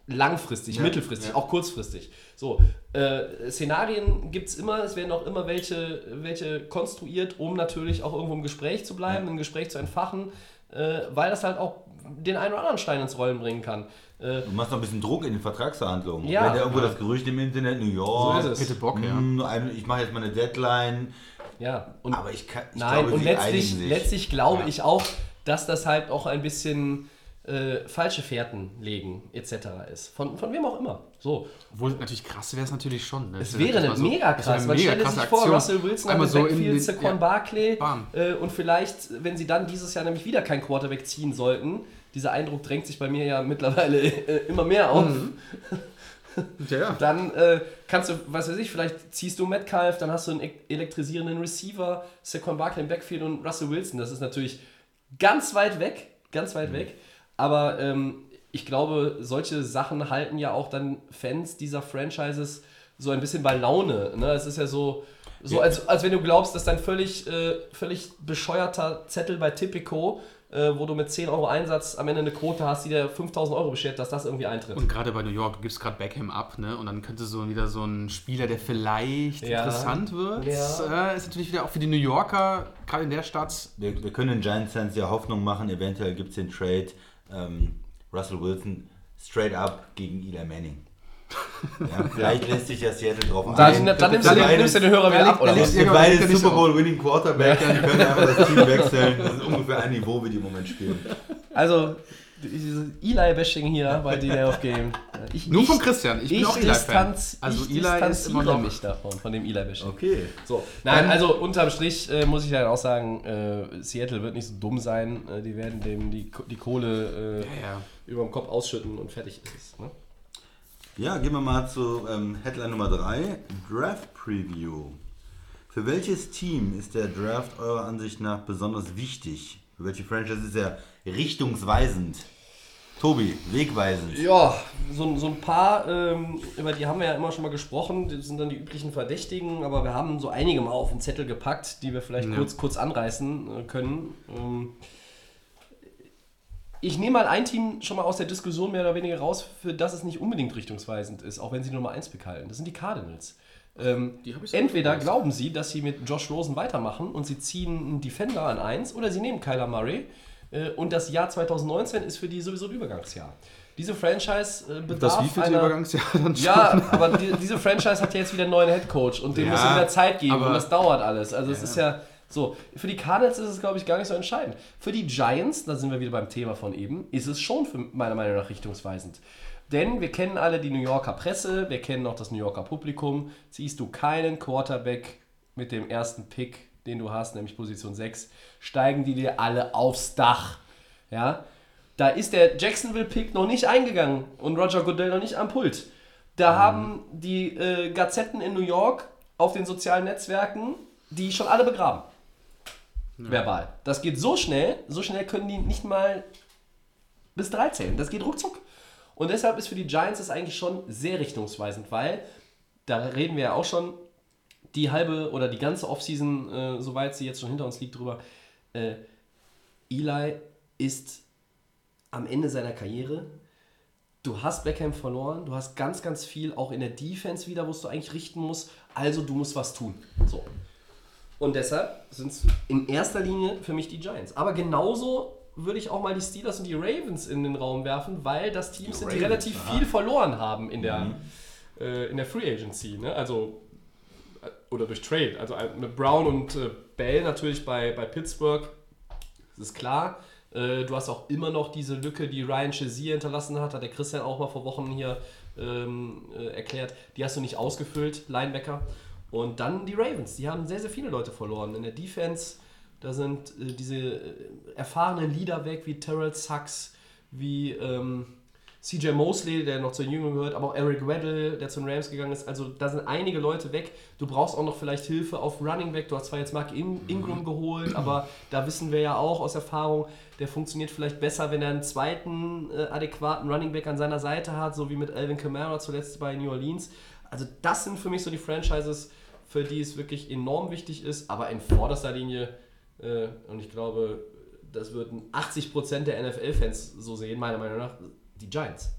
Langfristig, mittelfristig, auch kurzfristig. So, äh, Szenarien gibt es immer, es werden auch immer welche, welche konstruiert, um natürlich auch irgendwo im Gespräch zu bleiben, im Gespräch zu entfachen, äh, weil das halt auch den einen oder anderen Stein ins Rollen bringen kann. Äh, Du machst noch ein bisschen Druck in den Vertragsverhandlungen. Ja. Wenn da irgendwo das Gerücht im Internet, New York, So ist es. Bitte Bock, ja. hm, ich mache jetzt mal eine Deadline. ja, und Aber ich, kann, ich Nein, glaube, und sie letztlich, letztlich glaube Ja. ich auch, dass das halt auch ein bisschen äh, falsche Fährten legen etc. ist. Von, von wem auch immer. So. Obwohl, natürlich krass wäre es natürlich schon. Ne? Es wäre das eine so- mega krass. Man stelle sich vor, Aktion. Russell Wilson Einmal hat so Backfield, Saquon ja. Barkley Bam. äh, und vielleicht, wenn sie dann dieses Jahr nämlich wieder keinen Quarterback ziehen sollten, dieser Eindruck drängt sich bei mir ja mittlerweile äh, immer mehr auf. Mhm. Ja. Dann äh, kannst du, was weiß ich, vielleicht ziehst du Metcalf, dann hast du einen e- elektrisierenden Receiver, Saquon Barkley im Backfield und Russell Wilson. Das ist natürlich ganz weit weg, ganz weit weg. Aber ähm, ich glaube, solche Sachen halten ja auch dann Fans dieser Franchises so ein bisschen bei Laune. Ne? Es ist ja so, so als, als wenn du glaubst, dass dein völlig, äh, völlig bescheuerter Zettel bei Tipico, äh, wo du mit 10 Euro Einsatz am Ende eine Quote hast, die dir 5000 Euro beschert, dass das irgendwie eintritt. Und gerade bei New York, du gibst gerade Beckham ab, ne? Und dann könnte so wieder so ein Spieler, der vielleicht Ja. interessant wird. Ja. Äh, ist natürlich wieder auch für die New Yorker, gerade in der Stadt. Wir, wir können den Giants-Fans ja Hoffnung machen, eventuell gibt es den Trade ähm, Russell Wilson straight up gegen Eli Manning. Ja, vielleicht lässt sich ja Seattle drauf Dann, ein. dann, nimmst, du, nimmst du den Hörer wieder ab, oder da was? Ja, beide ja Super so. Bowl Winning Quarterback, die können einfach das Team wechseln. Das ist ungefähr ein Niveau, wie die im Moment spielen. Also, dieses Eli-Bashing hier bei Delay of Game. Ich, Nur ich, von Christian. Ich bin ich auch Eli-Fan. Also ich Eli ist immer noch... mich davon, von dem Eli-Bashing. Okay. So, nein, also unterm Strich äh, muss ich dann auch sagen, äh, Seattle wird nicht so dumm sein. Äh, die werden dem die, die Kohle äh, Ja, über dem Kopf ausschütten und fertig ist es. Ne? Ja, gehen wir mal zu ähm, Headline Nummer 3, Draft Preview. Für welches Team ist der Draft eurer Ansicht nach besonders wichtig? Welche Franchise ist er richtungsweisend? Tobi, wegweisend. Ja, so, so ein paar, ähm, über die haben wir ja immer schon mal gesprochen, das sind dann die üblichen Verdächtigen, aber wir haben so einige mal auf den Zettel gepackt, die wir vielleicht Ja. kurz, kurz anreißen äh, können. Ähm, ich nehme mal ein Team schon mal aus der Diskussion mehr oder weniger raus, für das es nicht unbedingt richtungsweisend ist, auch wenn sie Nummer 1 bekalten. Das sind die Cardinals. Ähm, entweder glauben sie, dass sie mit Josh Rosen weitermachen und sie ziehen einen Defender an 1 oder sie nehmen Kyler Murray äh, und das Jahr 2019 ist für die sowieso ein Übergangsjahr. Diese Franchise äh, bedarf Das wievielte einer, Übergangsjahr dann schon? ja, aber die, diese Franchise hat ja jetzt wieder einen neuen Headcoach und dem Ja, muss er wieder Zeit geben aber- und das dauert alles. Also es ist ja so. Für die Cardinals ist es, glaube ich, gar nicht so entscheidend. Für die Giants, da sind wir wieder beim Thema von eben, ist es schon für meiner Meinung nach richtungsweisend. Denn wir kennen alle die New Yorker Presse, wir kennen auch das New Yorker Publikum. Siehst du keinen Quarterback mit dem ersten Pick, den du hast, nämlich Position 6, steigen die dir alle aufs Dach. Ja? Da ist der Jacksonville-Pick noch nicht eingegangen und Roger Goodell noch nicht am Pult. Da haben die äh, Gazetten in New York auf den sozialen Netzwerken die schon alle begraben. Verbal. Das geht so schnell, so schnell können die nicht mal bis drei zählen. Das geht ruckzuck. Und deshalb ist für die Giants das eigentlich schon sehr richtungsweisend, weil da reden wir ja auch schon die halbe oder die ganze Offseason, äh, soweit sie jetzt schon hinter uns liegt, drüber. Äh, Eli ist am Ende seiner Karriere. Du hast Beckham verloren, du hast ganz, ganz viel auch in der Defense wieder, wo du eigentlich richten musst. Also du musst was tun. So. Und deshalb sind es in erster Linie für mich die Giants. Aber genauso würde ich auch mal die Steelers und die Ravens in den Raum werfen, weil das Teams sind, die Ravens, relativ aha. viel verloren haben in der, Mhm. äh, in der Free Agency. Ne? Also, äh, oder durch Trade. Also äh, mit Brown und äh, Bell natürlich bei, bei Pittsburgh, das ist klar. Äh, du hast auch immer noch diese Lücke, die Ryan Shazier hinterlassen hat, hat der Christian auch mal vor Wochen hier ähm, äh, erklärt. Die hast du nicht ausgefüllt, Linebacker. Und dann die Ravens, die haben sehr, sehr viele Leute verloren. In der Defense, da sind äh, diese äh, erfahrenen Leader weg, wie Terrell Sachs, wie ähm, CJ Mosley, der noch zur Jüngern gehört, aber auch Eric Weddle, der zu den Rams gegangen ist. Also da sind einige Leute weg. Du brauchst auch noch vielleicht Hilfe auf Running Back. Du hast zwar jetzt Mark In Ingram geholt, aber da wissen wir ja auch aus Erfahrung, der funktioniert vielleicht besser, wenn er einen zweiten äh, adäquaten Running Back an seiner Seite hat, so wie mit Alvin Kamara zuletzt bei New Orleans. Also das sind für mich so die Franchises, für die es wirklich enorm wichtig ist, aber in vorderster Linie, äh, und ich glaube, das würden 80% der NFL-Fans so sehen, meiner Meinung nach, die Giants.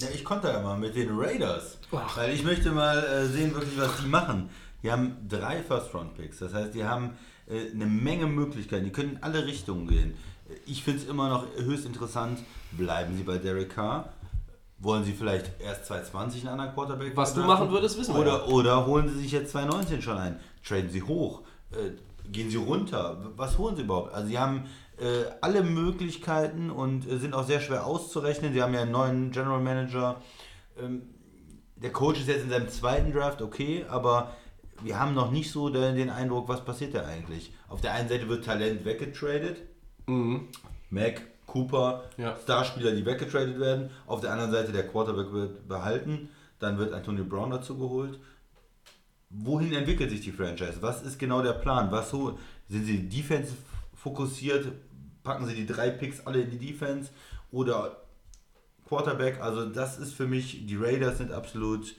Ja, ich konnte ja mal mit den Raiders. Weil ich möchte mal äh, sehen, wirklich, was die machen. Die haben drei First-Round-Picks. Das heißt, die haben äh, eine Menge Möglichkeiten. Die können in alle Richtungen gehen. Ich finde es immer noch höchst interessant. Bleiben sie bei Derek Carr? Wollen sie vielleicht erst 2020 einen anderen Quarterback? Was du machen würdest, wissen wir oder, oder holen sie sich jetzt 2019 schon ein? Traden sie hoch? Äh, gehen sie runter? Was holen sie überhaupt? Also sie haben äh, alle Möglichkeiten und äh, sind auch sehr schwer auszurechnen. Sie haben ja einen neuen General Manager. Ähm, der Coach ist jetzt in seinem zweiten Draft, okay, aber wir haben noch nicht so den, den Eindruck, was passiert da eigentlich. Auf der einen Seite wird Talent weggetradet. Mac, Cooper, Ja. Starspieler, die weggetradet werden. Auf der anderen Seite der Quarterback wird behalten. Dann wird Antonio Brown dazu geholt. Wohin entwickelt sich die Franchise? Was ist genau der Plan? Was so, sind sie defensive fokussiert? Packen sie die drei Picks alle in die Defense? Oder Quarterback? Also das ist für mich, die Raiders sind absolut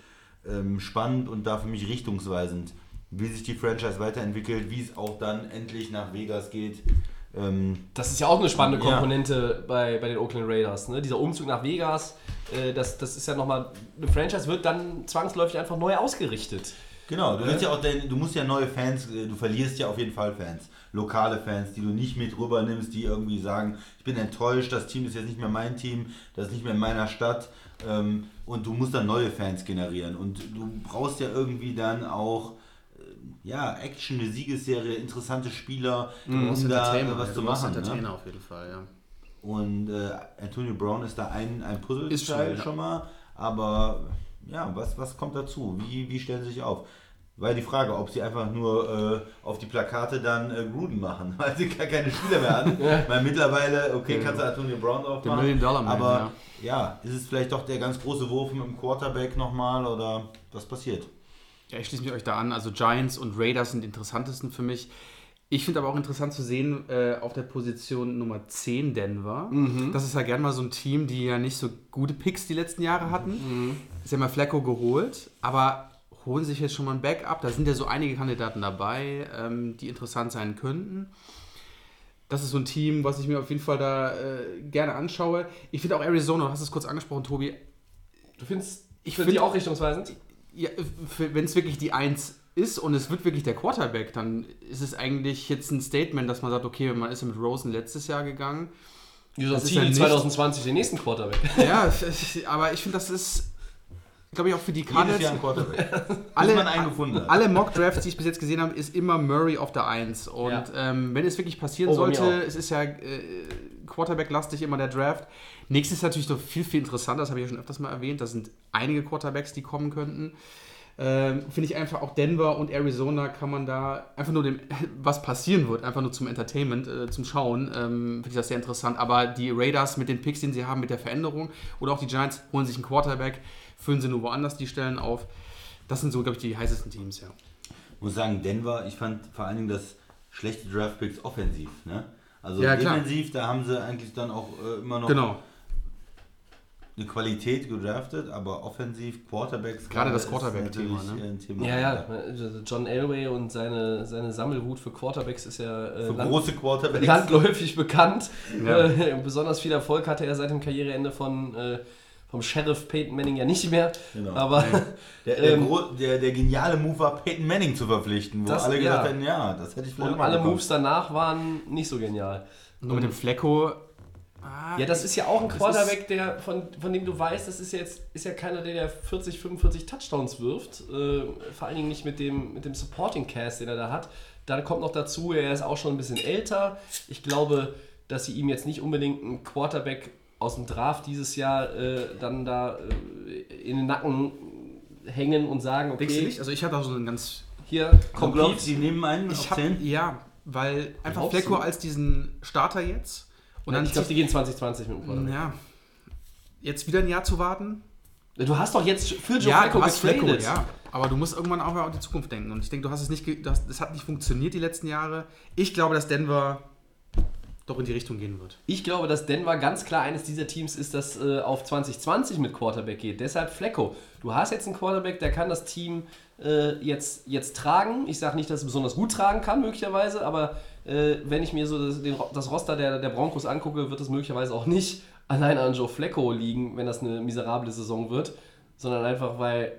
ähm, spannend und da für mich richtungsweisend, wie sich die Franchise weiterentwickelt, wie es auch dann endlich nach Vegas geht. Ähm, Das ist ja auch eine spannende Ja. Komponente bei, bei den Oakland Raiders. Ne? Dieser Umzug nach Vegas, äh, das, das ist ja nochmal, eine Franchise wird dann zwangsläufig einfach neu ausgerichtet. Genau, du, ja auch dein, du musst ja neue Fans, äh, du verlierst ja auf jeden Fall Fans. Lokale Fans, die du nicht mit rüber nimmst, die irgendwie sagen, ich bin enttäuscht, das Team ist jetzt nicht mehr mein Team, das ist nicht mehr in meiner Stadt. Ähm, und du musst dann neue Fans generieren. Und du brauchst ja irgendwie dann auch äh, ja, Action, eine Siegesserie, interessante Spieler, Du brauchst um da was zu du brauchst machen. Entertainer Ne? auf jeden Fall, ja. Und äh, Antonio Brown ist da ein, ein Puzzleteil schon mal. Aber ja, was, was kommt dazu? Wie, wie stellen sie sich auf? War die Frage, ob sie einfach nur äh, auf die Plakate dann äh, Gruden machen, weil sie gar keine Spieler mehr hatten. Weil mittlerweile, okay, kannst du Antonio Brown drauf Der machen. Million-Dollar-Man, Aber ja. ist es vielleicht doch der ganz große Wurf mit dem Quarterback nochmal oder was passiert? Ja, ich schließe mich euch da an. Also Giants und Raiders sind die interessantesten für mich. Ich finde aber auch interessant zu sehen, äh, auf der Position Nummer 10 Denver. Das ist ja gern mal so ein Team, die ja nicht so gute Picks die letzten Jahre hatten. Sie haben ja Flacco geholt, aber holen sich jetzt schon mal ein Backup. Da sind ja so einige Kandidaten dabei, ähm, die interessant sein könnten. Das ist so ein Team, was ich mir auf jeden Fall da äh, gerne anschaue. Ich finde auch Arizona, du hast es kurz angesprochen, Tobi, Du findest, Ich finde die find- auch richtungsweisend? ja, wenn es wirklich die Eins ist und es wird wirklich der Quarterback, dann ist es eigentlich jetzt ein Statement, dass man sagt, okay, man ist ja mit Rosen letztes Jahr gegangen. Dieser Das ist Ziel ja nicht- 2020 den nächsten Quarterback. Ja, aber ich finde, das ist, glaube ich, auch für die Jedes Cardinals, Jahr ein Quarterback. alle, Bis man einen gefunden hat. alle Mock-Drafts, die ich bis jetzt gesehen habe, ist immer Murray auf der Eins. Und Ja. ähm, wenn es wirklich passieren Oh, sollte, es ist ja äh, Quarterback-lastig immer der Draft. Nächstes ist natürlich noch viel, viel interessanter, das habe ich ja schon öfters mal erwähnt. Da sind einige Quarterbacks, die kommen könnten. Ähm, Finde ich einfach auch Denver und Arizona kann man da einfach nur dem, was passieren wird, einfach nur zum Entertainment, äh, zum Schauen, ähm, finde ich das sehr interessant. Aber die Raiders mit den Picks, den sie haben, mit der Veränderung oder auch die Giants holen sich einen Quarterback, füllen sie nur woanders die Stellen auf. Das sind so, glaube ich, die heißesten Teams, ja. Ich muss sagen, Denver, ich fand vor allen Dingen das schlechte Draftpicks offensiv. Ne? Also Ja, defensiv, da haben sie eigentlich dann auch äh, immer noch Genau. Eine Qualität gedraftet, aber offensiv, Quarterbacks. Gerade das Quarterback-Thema, natürlich, ne? Thema. Ja, ja, also John Elway und seine, seine Sammelwut für Quarterbacks ist ja äh, Für land- große Quarterbacks. landläufig bekannt. Ja. Äh, besonders viel Erfolg hatte er seit dem Karriereende von, äh, vom Sheriff Peyton Manning ja nicht mehr. Genau. Aber Der, der, Ähm, der, der geniale Move war, Peyton Manning zu verpflichten, wo Das- alle gesagt ja. hätten, ja, das hätte ich vielleicht und alle bekommen. Moves danach waren nicht so genial. Nur mit dem Flecko. Ah, Ja, das ist ja auch ein Quarterback, der, von, von dem du weißt, das ist ja jetzt ist ja keiner, der, der 40, 45 Touchdowns wirft. Äh, vor allen Dingen nicht mit dem, mit dem Supporting Cast, den er da hat. Dann kommt noch dazu, er ist auch schon ein bisschen älter. Ich glaube, dass sie ihm jetzt nicht unbedingt einen Quarterback aus dem Draft dieses Jahr äh, dann da äh, in den Nacken hängen und sagen, Denkst du okay, nicht? Also ich hatte auch so einen ganz hier, complete. die nehmen einen Ich auf hab, 10? ja, weil einfach Flecko als diesen Starter jetzt und dann ich glaube, die gehen 2020 mit dem Quarterback. ja, jetzt wieder ein Jahr zu warten. Du hast doch jetzt für Joe ja, Flacco getradet. ja. Aber du musst irgendwann auch mal an die Zukunft denken. Und ich denke, du hast es nicht, das, das hat nicht funktioniert die letzten Jahre. Ich glaube, dass Denver doch in die Richtung gehen wird. Ich glaube, dass Denver ganz klar eines dieser Teams ist, das äh, auf 2020 mit Quarterback geht. Deshalb Flecko. Du hast jetzt einen Quarterback, der kann das Team äh, jetzt, jetzt tragen. Ich sage nicht, dass er besonders gut tragen kann, möglicherweise, aber äh, wenn ich mir so das, den, das Roster der, der Broncos angucke, wird es möglicherweise auch nicht allein an Joe Flecko liegen, wenn das eine miserable Saison wird, sondern einfach, weil.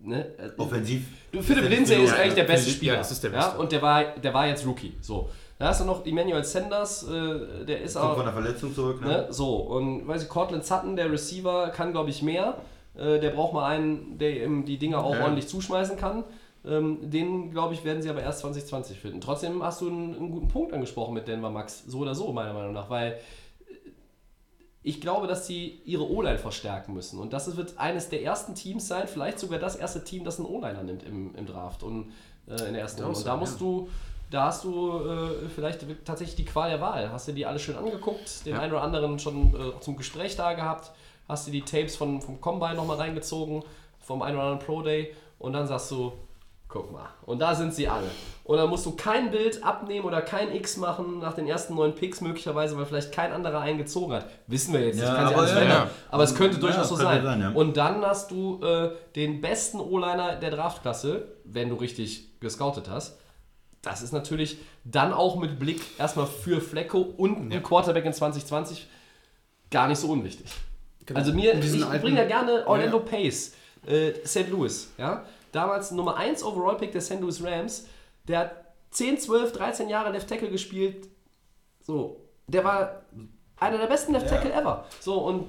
Ne, äh, Offensiv. Du, Philipp Lindsay ist eigentlich der beste Spieler. ja, das ist der Ja, Beste. und der war, der war jetzt Rookie. So. Da hast du noch Emmanuel Sanders, äh, der ist Kommt auch. von der Verletzung zurück, ne? Ne? So, und weiß ich, Cortland Sutton, der Receiver, kann, glaube ich, mehr. Äh, der braucht mal einen, der ihm die Dinger auch Ja. ordentlich zuschmeißen kann. Ähm, den, glaube ich, werden sie aber erst 2020 finden. Trotzdem hast du einen, einen guten Punkt angesprochen mit Denver Max. So oder so, meiner Meinung nach. Weil äh, ich glaube, dass sie ihre O-Line verstärken müssen. Und das wird eines der ersten Teams sein, vielleicht sogar das erste Team, das einen O-Liner nimmt im, im Draft und äh, in der ersten Runde. Und da musst du, da hast du äh, vielleicht tatsächlich die Qual der Wahl. Hast du die alle schön angeguckt, den Ja. einen oder anderen schon äh, zum Gespräch da gehabt, hast du die Tapes von, vom Combine nochmal reingezogen, vom einen oder anderen Pro Day und dann sagst du, guck mal. Und da sind sie alle. Und dann musst du kein Bild abnehmen oder kein X machen nach den ersten neun Picks möglicherweise, weil vielleicht kein anderer einen gezogen hat. Wissen wir jetzt nicht, Ja, kann sich aber ja, ja. Aber es könnte Ja, durchaus so sein. sein, ja. Und dann hast du äh, den besten O-Liner der Draftklasse, wenn du richtig gescoutet hast. Das ist natürlich dann auch mit Blick erstmal für Flecko und ein Quarterback in 2020 gar nicht so unwichtig. Also mir, ich, ich bringe ja gerne Orlando Ja. Pace, äh, St. Louis, ja. Damals Nummer 1 Overall-Pick der St. Louis Rams. Der hat 10, 12, 13 Jahre Left Tackle gespielt. So, der war einer der besten Left Tackle ever. So, und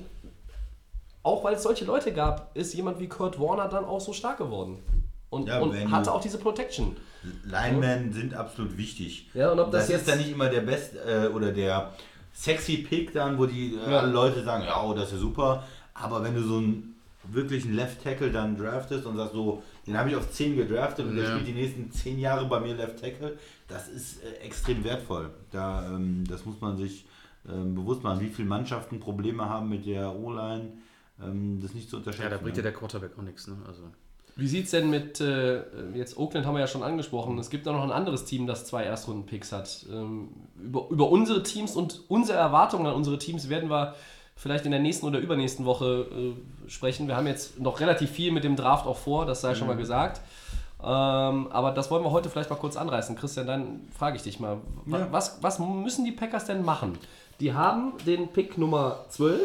auch weil es solche Leute gab, ist jemand wie Kurt Warner dann auch so stark geworden. Und, Ja, und hatte auch diese Protection. Linemen sind absolut wichtig. Ja, und ob das das jetzt- ist dann nicht immer der Best äh, oder der sexy Pick dann, wo die äh, Ja. alle Leute sagen, ja, oh, das ist ja super. Aber wenn du so einen wirklichen Left Tackle dann draftest und sagst so, den habe ich auf 10 gedraftet und der Ja. spielt die nächsten 10 Jahre bei mir Left Tackle, das ist äh, extrem wertvoll. Da, ähm, das muss man sich ähm, bewusst machen, wie viele Mannschaften Probleme haben mit der O-Line. Ähm, das nicht zu unterschätzen. Ja, da bringt ne? ja der Quarterback auch nichts. Ne? Also, Wie sieht es denn mit, äh, jetzt Oakland haben wir ja schon angesprochen, es gibt da noch ein anderes Team, das zwei Erstrunden-Picks hat. Ähm, über, über unsere Teams und unsere Erwartungen an unsere Teams werden wir vielleicht in der nächsten oder übernächsten Woche äh, sprechen. Wir haben jetzt noch relativ viel mit dem Draft auch vor, das sei schon mal gesagt. Ähm, aber das wollen wir heute vielleicht mal kurz anreißen. Christian, dann frage ich dich mal, Ja. was, was müssen die Packers denn machen? Die haben den Pick Nummer 12,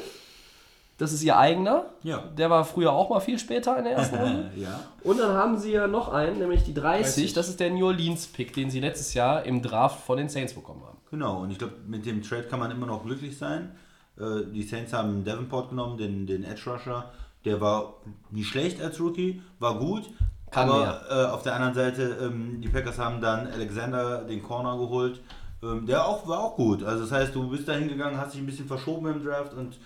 das ist ihr eigener. Ja. Der war früher auch mal viel später in der ersten Runde. ja. Und dann haben sie ja noch einen, nämlich die 30. 30. Das ist der New Orleans-Pick, den sie letztes Jahr im Draft von den Saints bekommen haben. Genau, und ich glaube, mit dem Trade kann man immer noch glücklich sein. Äh, Die Saints haben Davenport genommen, den, den Edge Rusher. Der war nicht schlecht als Rookie, war gut. Kann aber äh, auf der anderen Seite, ähm, die Packers haben dann Alexander, den Corner, geholt. Ähm, der auch, war auch gut. Also das heißt, du bist da hingegangen, hast dich ein bisschen verschoben im Draft und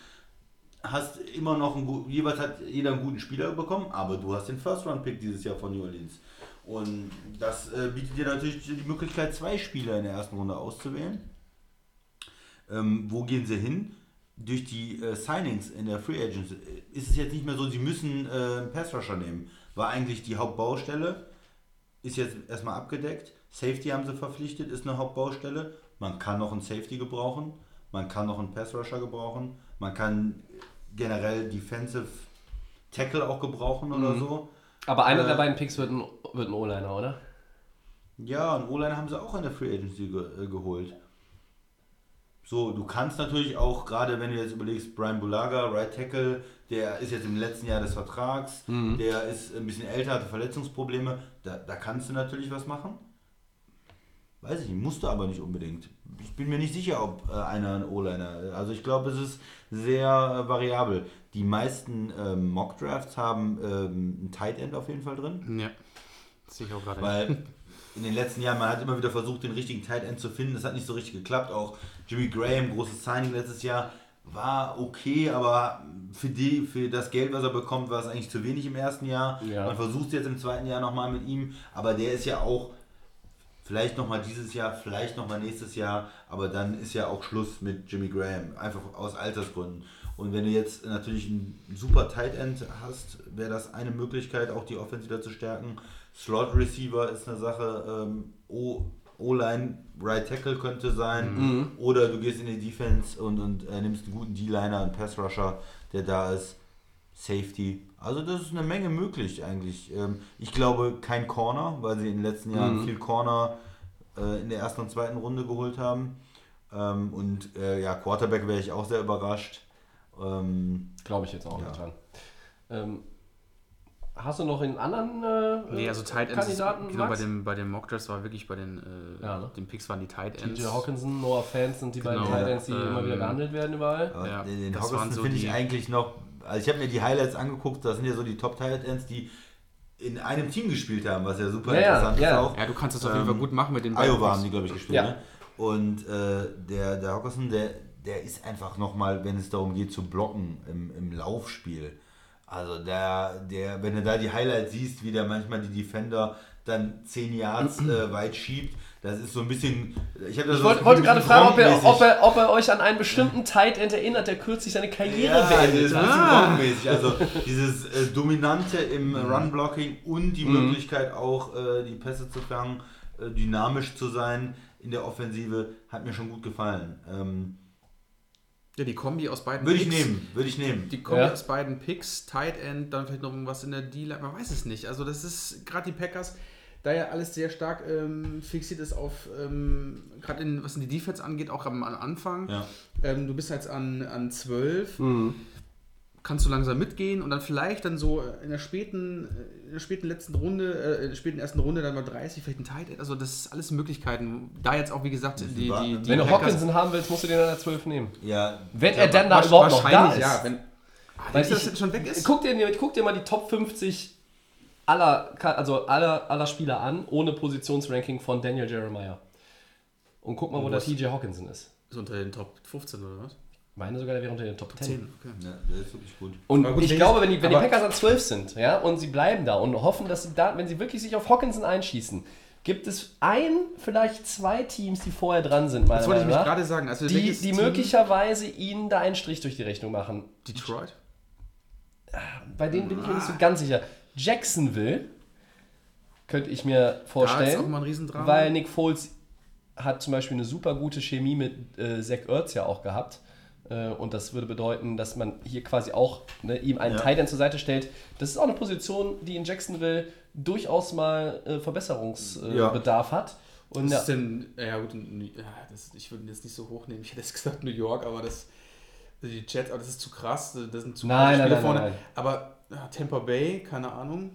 hast immer noch einen jeweils hat jeder einen guten Spieler bekommen, aber du hast den First-Round-Pick dieses Jahr von New Orleans. Und das äh, bietet dir natürlich die Möglichkeit, zwei Spieler in der ersten Runde auszuwählen. Ähm, wo gehen sie hin? Durch die äh, Signings in der Free Agents ist es jetzt nicht mehr so, sie müssen äh, einen Pass Rusher nehmen. War eigentlich die Hauptbaustelle, ist jetzt erstmal abgedeckt. Safety haben sie verpflichtet, ist eine Hauptbaustelle. Man kann noch einen Safety gebrauchen, man kann noch einen Pass Rusher gebrauchen, man kann generell Defensive Tackle auch gebrauchen oder so. Aber einer Äh, der beiden Picks wird ein, wird ein O-Liner, oder? Ja, und O-Line haben sie auch in der Free Agency ge äh, geholt. So, du kannst natürlich auch, gerade wenn du jetzt überlegst, Brian Bulaga, Right Tackle, der ist jetzt im letzten Jahr des Vertrags, der ist ein bisschen älter, hatte Verletzungsprobleme, da, da kannst du natürlich was machen. Weiß ich nicht, musst du aber nicht unbedingt. Ich bin mir nicht sicher, ob äh, einer ein O-Liner, also ich glaube, es ist sehr äh, variabel. Die meisten ähm, Mock-Drafts haben ähm, ein Tight End auf jeden Fall drin. Ja. Ich auch gerade. Weil in den letzten Jahren, man hat immer wieder versucht, den richtigen Tight End zu finden. Das hat nicht so richtig geklappt. Auch Jimmy Graham, großes Signing letztes Jahr, war okay, aber für, die, für das Geld, was er bekommt, war es eigentlich zu wenig im ersten Jahr. Ja. Man versucht es jetzt im zweiten Jahr nochmal mit ihm, aber der ist ja auch vielleicht nochmal dieses Jahr, vielleicht nochmal nächstes Jahr, aber dann ist ja auch Schluss mit Jimmy Graham, einfach aus Altersgründen. Und wenn du jetzt natürlich einen super Tight End hast, wäre das eine Möglichkeit, auch die Offense wieder zu stärken. Slot Receiver ist eine Sache, ähm, O-Line, Right Tackle könnte sein, oder du gehst in die Defense und, und äh, nimmst einen guten D-Liner, einen Pass Rusher, der da ist. Safety. Also das ist eine Menge möglich eigentlich. Ähm, ich glaube kein Corner, weil sie in den letzten Jahren viel Corner äh, in der ersten und zweiten Runde geholt haben. Ähm, und äh, ja, Quarterback wäre ich auch sehr überrascht. Ähm, Glaube ich jetzt auch Ja. nicht dran. Ähm, hast du noch einen anderen äh, Nee, also Tight Ends, ist- Kandidaten? genau, bei dem, bei dem Mock Drafts war wirklich bei den, äh, Ja, ne? den Picks waren die Tight Ends. TJ Hawkinson, Noah Fans sind die beiden Genau, Tight Ends, die ähm, immer wieder behandelt werden überall. Ja, den den Hawkinson so finde ich eigentlich noch. Also ich habe mir die Highlights angeguckt, das sind ja so die Top Tight Ends, die in einem Team gespielt haben, was ja super Ja, ja, interessant ja. ist auch. Ja, du kannst das auf jeden Fall Ähm, gut machen mit den beiden Iowa haben die, glaube ich, gespielt. Ja. Ne? Und äh, der, der Hawkinson, der, der ist einfach nochmal, wenn es darum geht zu blocken im, im Laufspiel. Also der, der, wenn du da die Highlights siehst, wie der manchmal die Defender dann 10 Yards äh, weit schiebt, das ist so ein bisschen. Ich, Ich so wollte, wollte gerade fragen, ob er, ob, er, ob er euch an einen bestimmten Tight End erinnert, der kürzlich seine Karriere Ja, das beendet ist ein hat. bisschen Ah. Also dieses äh, Dominante im Run-Blocking und die Möglichkeit auch, äh, die Pässe zu fangen, äh, dynamisch zu sein in der Offensive, hat mir schon gut gefallen. Ähm, Ja, die Kombi aus beiden würde ich Picks. nehmen, würde ich nehmen. Die Kombi Ja. aus beiden Picks, Tight End, dann vielleicht noch was in der D-Line, man weiß es nicht. Also das ist gerade die Packers, da ja alles sehr stark ähm, fixiert ist auf, ähm, gerade in, was in die Defense angeht, auch am, am Anfang. Ja. Ähm, du bist jetzt an, an 12, Mhm. kannst du langsam mitgehen und dann vielleicht dann so in der späten, äh, in der späten letzten Runde, äh, in der späten ersten Runde dann mal 30, vielleicht ein Tight End. Also das ist alles Möglichkeiten. Da jetzt auch, wie gesagt, die, die, warten. die Wenn du Hawkinson haben willst, musst du den an der 12 nehmen. Ja, Wenn ich er dann da überhaupt noch da wahrscheinlich, ist. Ja, wenn, Weil du, dass ich- er schon weg ist? Guck dir, guck dir mal die Top 50 aller, also aller, aller Spieler an, ohne Positionsranking von Daniel Jeremiah. Und guck mal, wo der TJ Hawkinson ist. Ist unter den Top 15 oder was? Ich meine sogar, der wäre unter den Top 10. 10, okay. Ja, der ist wirklich gut. Und gut, ich glaube, wenn die, wenn die Packers an 12 sind, ja, und sie bleiben da und hoffen, dass sie da, wenn sie wirklich sich auf Hawkinson einschießen, gibt es ein, vielleicht zwei Teams, die vorher dran sind, meiner Das wollte ich mich gerade sagen. Also die, die Team- möglicherweise ihnen da einen Strich durch die Rechnung machen. Detroit? Bei denen bin ich mir nicht so Ah. ganz sicher. Jacksonville könnte ich mir ist vorstellen, mal ein Riesendrama. weil Nick Foles hat zum Beispiel eine super gute Chemie mit äh, Zach Ertz ja auch gehabt. Äh, und das würde bedeuten, dass man hier quasi auch ne, ihm einen Ja. Tight End zur Seite stellt. Das ist auch eine Position, die in Jacksonville durchaus mal äh, Verbesserungsbedarf Ja. Hat. Und Was ja, ist denn, ja gut, das, ich würde ihn jetzt nicht so hochnehmen. Ich hätte jetzt gesagt New York, aber das, die Jets, aber das ist zu krass. Das sind zu Nein, viele nein, nein, vorne. nein, nein. Aber Tampa Bay, keine Ahnung.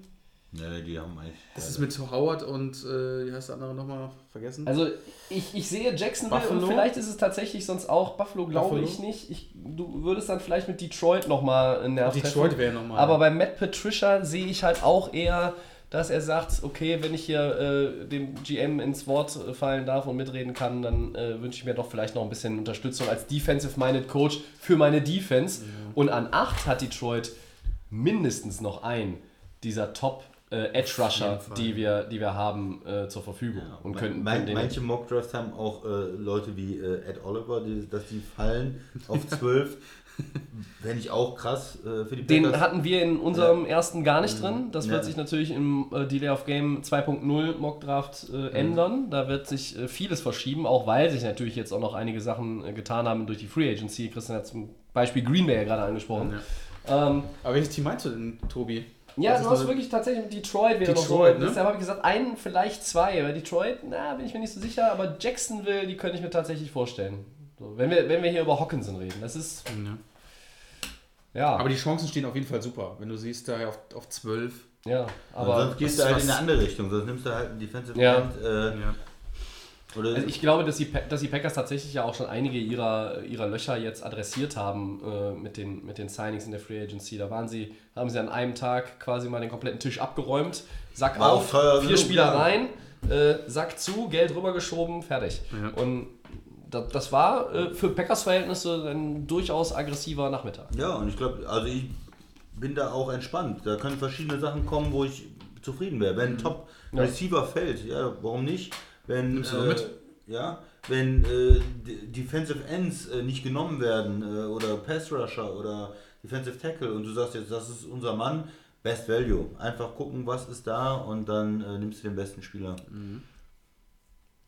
Ja, die haben eigentlich. Das ist mit Howard und, äh, wie heißt der andere nochmal, vergessen? Also ich, ich sehe Jacksonville Buffalo? und vielleicht ist es tatsächlich sonst auch Buffalo, glaube ich nicht. Ich, du würdest dann vielleicht mit Detroit nochmal einen Nerv Detroit wäre nochmal. Aber bei Matt Patricia sehe ich halt auch eher, dass er sagt, okay, wenn ich hier äh, dem GM ins Wort fallen darf und mitreden kann, dann äh, wünsche ich mir doch vielleicht noch ein bisschen Unterstützung als Defensive-Minded Coach für meine Defense. Und an 8 hat Detroit mindestens noch einen dieser Top äh, Edge Rusher, die wir, die wir haben, äh, zur Verfügung. und könnten, können den- manche Mockdrafts haben auch äh, Leute wie äh, Ed Oliver, die, dass die fallen auf 12. Fände ich auch krass äh, für die Den Packers. hatten wir in unserem ersten gar nicht drin. Das wird Ja. sich natürlich im äh, Delay of Game 2.0 Mockdraft äh, ändern. Da wird sich vieles verschieben, auch weil sich natürlich jetzt auch noch einige Sachen getan haben durch die Free Agency. Christian hat zum Beispiel Green Bay ja gerade angesprochen. Ja, ähm, Aber welches Team meinst du denn, Tobi? ja Das du hast wirklich tatsächlich mit Detroit wieder Detroit, noch so. ne? Deshalb habe ich gesagt, einen, vielleicht zwei. Weil Detroit, na, bin ich mir nicht so sicher, aber Jacksonville, die könnte ich mir tatsächlich vorstellen. So, wenn, wir, wenn wir hier über Hawkinson reden. Das ist, Ja. ja, Aber die Chancen stehen auf jeden Fall super. Wenn du siehst, daher auf, auf 12. ja, Aber aber sonst gehst was- du halt in eine andere Richtung, sonst nimmst du halt einen Defensive Ja. End. Äh, Ja. Oder Also ich glaube, dass die, dass die Packers tatsächlich ja auch schon einige ihrer, ihrer Löcher jetzt adressiert haben äh, mit, den, mit den Signings in der Free Agency. Da waren sie, haben sie an einem Tag quasi mal den kompletten Tisch abgeräumt, Sack War auf, teuer vier genug, Spieler ja. rein, äh, Sack zu, Geld rübergeschoben, fertig. Ja. Und das, das war äh, für Packers-Verhältnisse ein durchaus aggressiver Nachmittag. ja, und ich glaube, also ich bin da auch entspannt. Da können verschiedene Sachen kommen, wo ich zufrieden wäre. Wenn ein Top Ja. Receiver fällt, ja, warum nicht? Wenn, Nimmst du äh, mit. Ja, wenn äh, Defensive Ends äh, nicht genommen werden äh, oder Pass Rusher oder Defensive Tackle und du sagst jetzt, das ist unser Mann, Best Value. Einfach gucken, was ist da und dann äh, nimmst du den besten Spieler.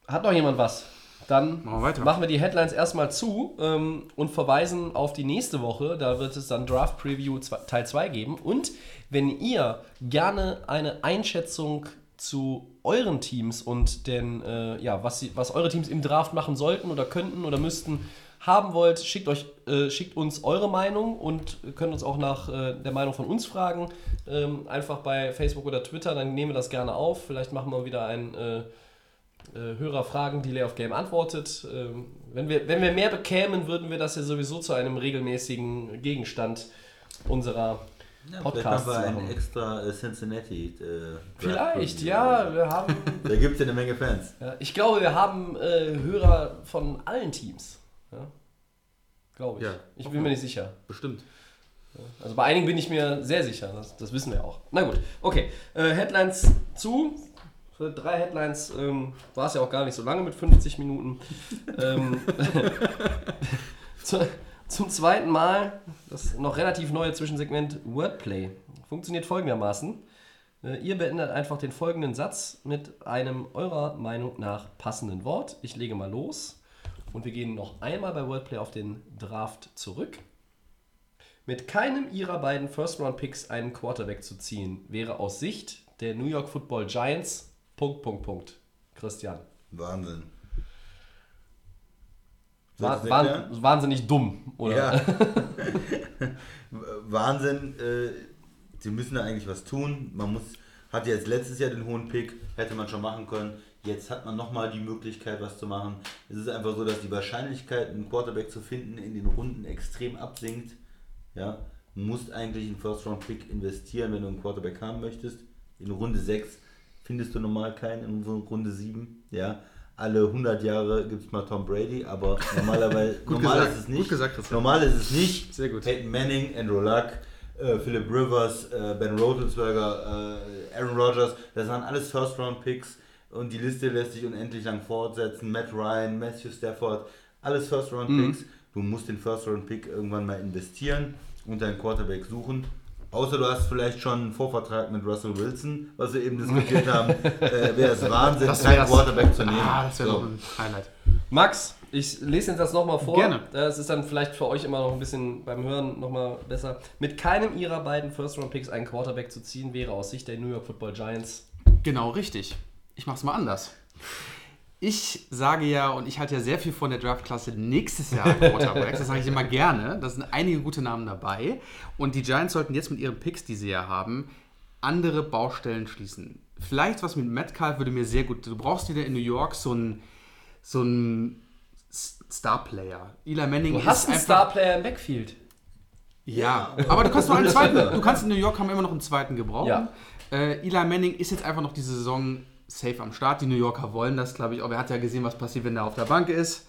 Hat noch jemand was? Dann Machen wir weiter. machen wir die Headlines erstmal zu ähm, und verweisen auf die nächste Woche. Da wird es dann Draft Preview Teil 2 geben. Und wenn ihr gerne eine Einschätzung zu euren Teams und den, äh, ja, was, sie, was eure Teams im Draft machen sollten oder könnten oder müssten, haben wollt, schickt, euch, äh, schickt uns eure Meinung und könnt uns auch nach äh, der Meinung von uns fragen. Ähm, einfach bei Facebook oder Twitter, dann nehmen wir das gerne auf. Vielleicht machen wir wieder ein äh, äh, Hörer fragen, die Lay of Game antwortet. Ähm, wenn, wir, wenn wir mehr bekämen, würden wir das ja sowieso zu einem regelmäßigen Gegenstand unserer Ja, Podcasts vielleicht machen wir machen. einen extra äh, Cincinnati äh, Vielleicht, ja, wir haben. Da gibt es ja eine Menge Fans. ja, ich glaube, wir haben äh, Hörer von allen Teams. Ja? Glaube ich. Ja. ich bin mir nicht sicher. Bestimmt. Also bei einigen bin ich mir sehr sicher, das, das wissen wir auch. Na gut, okay. Äh, Headlines zu. Für drei Headlines ähm, war es ja auch gar nicht so lange mit 50 Minuten. ähm, zum zweiten Mal das noch relativ neue Zwischensegment Wordplay. Funktioniert folgendermaßen. Äh, Ihr beendet einfach den folgenden Satz mit einem eurer Meinung nach passenden Wort. Ich lege mal los und wir gehen noch einmal bei Wordplay auf den Draft zurück. Mit keinem ihrer beiden First-Round-Picks einen Quarterback zu ziehen, wäre aus Sicht der New York Football Giants. Punkt, Punkt, Punkt. Christian. Wahnsinn. War, erklären? wahnsinnig dumm, oder? Ja. Wahnsinn. Äh, sie müssen da eigentlich was tun. Man muss, hat jetzt letztes Jahr den hohen Pick, hätte man schon machen können. Jetzt hat man nochmal die Möglichkeit, was zu machen. Es ist einfach so, dass die Wahrscheinlichkeit, einen Quarterback zu finden, in den Runden extrem absinkt. Ja, du musst eigentlich einen First-Round-Pick investieren, wenn du einen Quarterback haben möchtest. In Runde 6 findest du normal keinen, in Runde 7. Ja, alle 100 Jahre gibt es mal Tom Brady, aber normalerweise normal gesagt, ist es nicht. gut gesagt, Christian. normal ist es nicht. Sehr gut. Peyton Manning, Andrew Luck, äh, Philip Rivers, äh, Ben Roethlisberger, äh, Aaron Rodgers, das waren alles First-Round-Picks und die Liste lässt sich unendlich lang fortsetzen. Matt Ryan, Matthew Stafford, alles First-Round-Picks. Mhm. Du musst den First-Round-Pick irgendwann mal investieren und deinen Quarterback suchen. Außer du hast vielleicht schon einen Vorvertrag mit Russell Wilson, was wir eben diskutiert haben, äh, wäre es Wahnsinn, Das keinen. Quarterback zu nehmen. Ah, das wäre So. ein Highlight. Max, ich lese den Satz nochmal vor. Gerne. Das ist dann vielleicht für euch immer noch ein bisschen beim Hören nochmal besser. Mit keinem ihrer beiden First-Round-Picks einen Quarterback zu ziehen, wäre aus Sicht der New York Football Giants. Genau, richtig. Ich mach's mal anders. Ich sage ja, und ich halte ja sehr viel von der Draftklasse nächstes Jahr Quarterbacks. Das sage ich immer gerne. Da sind einige gute Namen dabei. Und die Giants sollten jetzt mit ihren Picks, die sie ja haben, andere Baustellen schließen. Vielleicht was mit Metcalf würde mir sehr gut. Du brauchst wieder in New York so einen so einen Star-Player. Eli Manning Du hast einen Star-Player im Backfield. Ja, aber du kannst noch einen zweiten. Du kannst in New York haben immer noch einen zweiten gebrauchen. Ja. Äh, Eli Manning ist jetzt einfach noch diese Saison safe am Start. Die New Yorker wollen das, glaube ich. Aber er hat ja gesehen, was passiert, wenn er auf der Bank ist.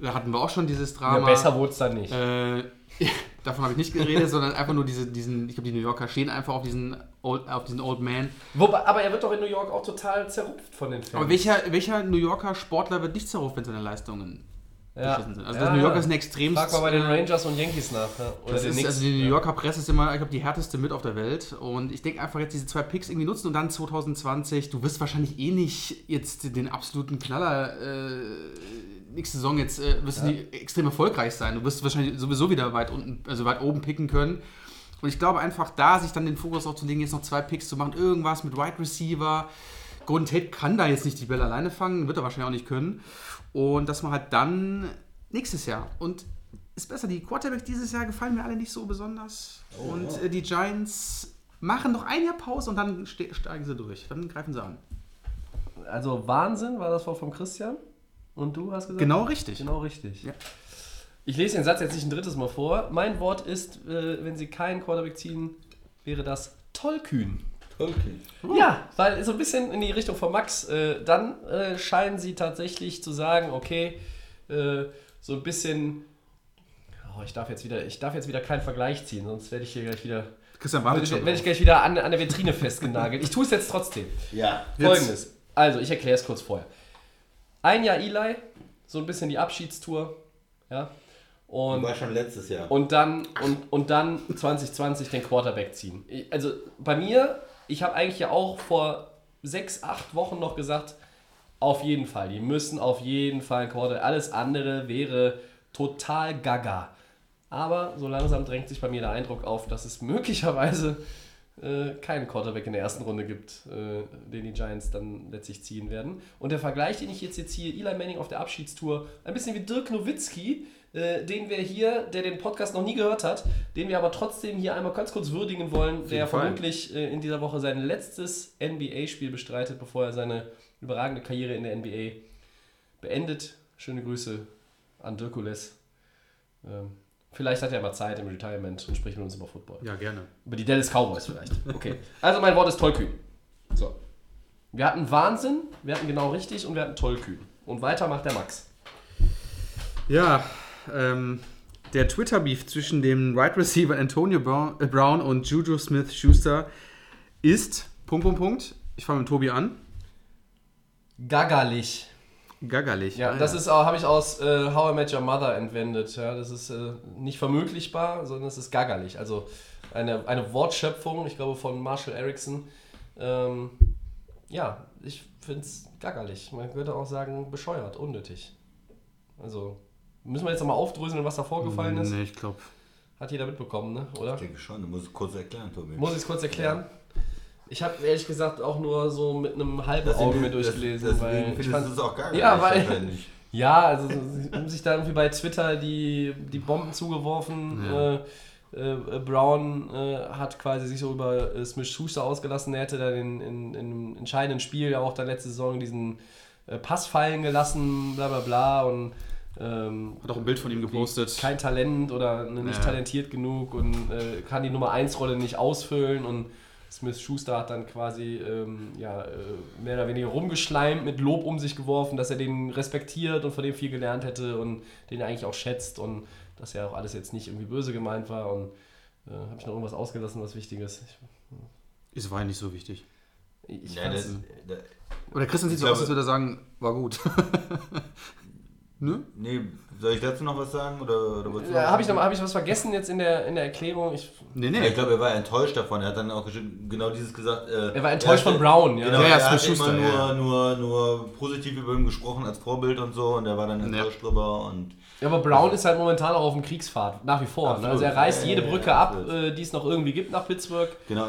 Da hatten wir auch schon dieses Ja, Drama. besser wurde es dann nicht. Äh, davon habe ich nicht geredet, sondern einfach nur diese, diesen, ich glaube, die New Yorker stehen einfach auf diesen Old, auf diesen Old Man. Wobei, aber er wird doch in New York auch total zerrupft von den Fans. Aber welcher, welcher New Yorker Sportler wird nicht zerruft, wenn seine Leistungen ja. beschissen sind? Also Ja, das New Yorker ja. ist ein extrem. Frag mal bei den Rangers und Yankees nach. Ja. Oder Das ist, Knicks. also die New Yorker Presse ist immer, ich glaube, die härteste mit auf der Welt. Und ich denke einfach jetzt diese zwei Picks irgendwie nutzen und dann 2020, du wirst wahrscheinlich eh nicht jetzt den absoluten Knaller äh, nächste Saison jetzt äh, wirst du nie extrem erfolgreich sein. Du wirst wahrscheinlich sowieso wieder weit unten, also weit oben picken können. Und ich glaube einfach da, sich dann den Fokus auch zu legen, jetzt noch zwei Picks zu machen, irgendwas mit Wide Receiver. Golden Tate kann da jetzt nicht die Bälle alleine fangen, wird er wahrscheinlich auch nicht können. Und dass man halt dann nächstes Jahr und ist besser, die Quarterbacks dieses Jahr gefallen mir alle nicht so besonders. und äh, die Giants machen noch ein Jahr Pause und dann ste steigen sie durch. Dann greifen sie an. Also Wahnsinn war das Wort von Christian. Und du hast gesagt? Genau richtig. Genau richtig. Ja. Ich lese den Satz jetzt nicht ein drittes Mal vor. Mein Wort ist, äh, wenn sie keinen Quarterback ziehen, wäre das tollkühn. Tolkien. Ja, weil so ein bisschen in die Richtung von Max, äh, dann äh, scheinen sie tatsächlich zu sagen, okay, äh, so ein bisschen, oh, ich darf jetzt wieder, ich darf jetzt wieder keinen Vergleich ziehen, sonst werde ich hier gleich wieder, Christian wartet schon. werde ich gleich wieder an, an der Vitrine festgenagelt. Ich tue es jetzt trotzdem. Ja. Folgendes. Also, ich erkläre es kurz vorher. Ein Jahr Eli, so ein bisschen die Abschiedstour, ja. Und, War schon letztes Jahr. und dann und, und dann 2020 den Quarterback ziehen. Ich- Also bei mir, ich habe eigentlich ja auch vor sechs, acht Wochen noch gesagt, auf jeden Fall, die müssen auf jeden Fall einen Quarterback. Alles andere wäre total gaga. Aber so langsam drängt sich bei mir der Eindruck auf, dass es möglicherweise äh, keinen Quarterback in der ersten Runde gibt, äh, den die Giants dann letztlich ziehen werden. Und der Vergleich, den ich jetzt hier ziehe, Eli Manning auf der Abschiedstour, ein bisschen wie Dirk Nowitzki, äh, den wir hier, der den Podcast noch nie gehört hat, den wir aber trotzdem hier einmal ganz kurz würdigen wollen, der Fall. vermutlich äh, in dieser Woche sein letztes NBA-Spiel bestreitet, bevor er seine überragende Karriere in der NBA beendet. Schöne Grüße an Dirkules. Ähm, vielleicht hat er mal Zeit im Retirement und spricht mit uns über Football. Ja, gerne. Über die Dallas Cowboys vielleicht. Okay. Also mein Wort ist tollkühn. So. Wir hatten Wahnsinn, wir hatten genau richtig und wir hatten tollkühn. Und weiter macht der Max. Ja, ähm, der Twitter-Beef zwischen dem Wide Receiver Antonio Brown, äh, und Juju Smith-Schuster ist, Punkt, Punkt, Punkt, ich fange mit Tobi an, Gaggerlich. gaggerlich. Ja, das ist habe ich aus äh, How I Met Your Mother entwendet. Ja, das ist äh, nicht vermöglichbar, sondern es ist gaggerlich. Also eine, eine Wortschöpfung, ich glaube von Marshall Erickson. Ähm, ja, ich finde es gaggerlich. Man könnte auch sagen, bescheuert, unnötig. Also, müssen wir jetzt nochmal aufdröseln, was da vorgefallen ist? Nee, ich glaube. Hat jeder mitbekommen, ne? oder? Ich denke schon, du musst es kurz erklären, Tobi. Muss ich es kurz erklären? Ich habe ehrlich gesagt auch nur so mit einem halben Deswegen- Auge mir das- durchgelesen, deswegen weil ich fand, es auch gar Ja, nicht weil- wahrscheinlich. Ja, also um sich da irgendwie bei Twitter die, die Bomben zugeworfen. Ja. Äh, äh, Brown äh, hat quasi sich so über äh, Smith Schuster ausgelassen. Er hätte dann in, in, in einem entscheidenden Spiel ja auch dann letzte Saison diesen äh, Pass fallen gelassen, bla bla bla. Und ähm, Hat auch ein Bild von ihm gepostet. kein Talent oder ne, nicht Ja. talentiert genug und äh, kann die Nummer 1 Rolle nicht ausfüllen und Smith Schuster hat dann quasi ähm, ja, äh, mehr oder weniger rumgeschleimt, mit Lob um sich geworfen, dass er den respektiert und von dem viel gelernt hätte und den er eigentlich auch schätzt und dass ja auch alles jetzt nicht irgendwie böse gemeint war und äh, habe ich noch irgendwas ausgelassen, was Wichtiges? Es war ja nicht so wichtig. Ich, ich Ja, das, da, Oder Christian sieht Ich so aus, als würde er sagen, war gut. ne? nee, soll ich dazu noch was sagen? Oder, oder ja, habe ich, noch- hab ich was vergessen jetzt in der, in der Erklärung? Ich, Nee, Ja, nee. ich glaube, er war enttäuscht davon. Er hat dann auch genau dieses gesagt. Äh, Er war enttäuscht hat- von Brown, ja. Genau, Ja, ja, er hat immer Schuster, nur, ja. nur, nur positiv über ihn gesprochen als Vorbild und so. Und er war dann enttäuscht drüber. Und Ja, aber Brown ist halt momentan auch auf dem Kriegsfahrt, nach wie vor. Ne? Also er reißt Ja, jede ja, Brücke ja, ab, äh, die es noch irgendwie gibt nach Pittsburgh. genau,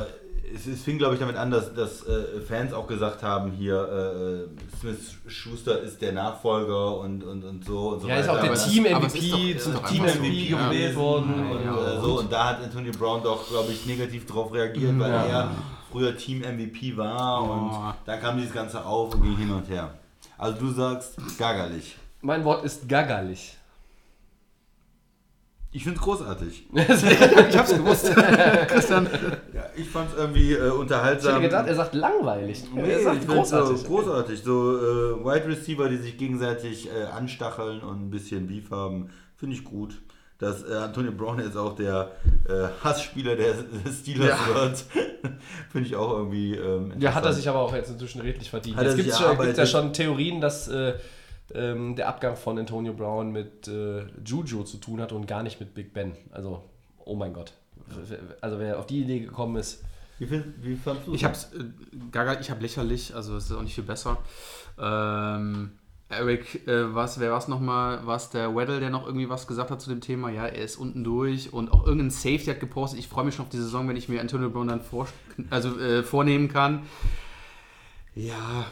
es, es fing, glaube ich, damit an, dass, dass äh, Fans auch gesagt haben, hier, äh, Smith Schuster ist der Nachfolger und, und, und so. Und so Ja, ist auch weiter. der es ist doch- MVP, es zum ist doch Team einfach so, MVP ja. gewählt worden. Und, Und, äh, so, und da hat Anthony Brown doch, glaube ich, negativ darauf reagiert, weil Ja. er früher Team MVP war Oh. und dann kam dieses Ganze auf und ging hin und her. Also du sagst gaggerlich. Mein Wort ist gaggerlich. Ich finde es großartig. ich hab's gewusst. Christian. Ja, ich fand es irgendwie äh, Ich hätte unterhaltsam. gedacht, er sagt langweilig. Nee, er sagt großartig. So, großartig. So äh, Wide Receiver, die sich gegenseitig äh, anstacheln und ein bisschen Beef haben, finde ich gut. Dass äh, Antonio Brown jetzt auch der äh, Hassspieler der Steelers Ja. wird, finde ich auch irgendwie. Ähm, Ja, hat er sich aber auch jetzt inzwischen redlich verdient. Hat er es gibt ja, schon Theorien, dass äh, ähm, der Abgang von Antonio Brown mit äh, Juju zu tun hat und gar nicht mit Big Ben. Also, oh mein Gott. Also wer auf die Idee gekommen ist, Wie, find, wie fandst du Ich hab's, äh, Gaga, ich hab lächerlich, also es ist auch nicht viel besser. Ähm, Eric, äh, was, wer war es nochmal? War es der Weddle, der noch irgendwie was gesagt hat zu dem Thema? Ja, er ist unten durch und auch irgendein Safety hat gepostet. Ich freue mich schon auf die Saison, wenn ich mir Antonio Brown dann vor, also, äh, vornehmen kann. Ja,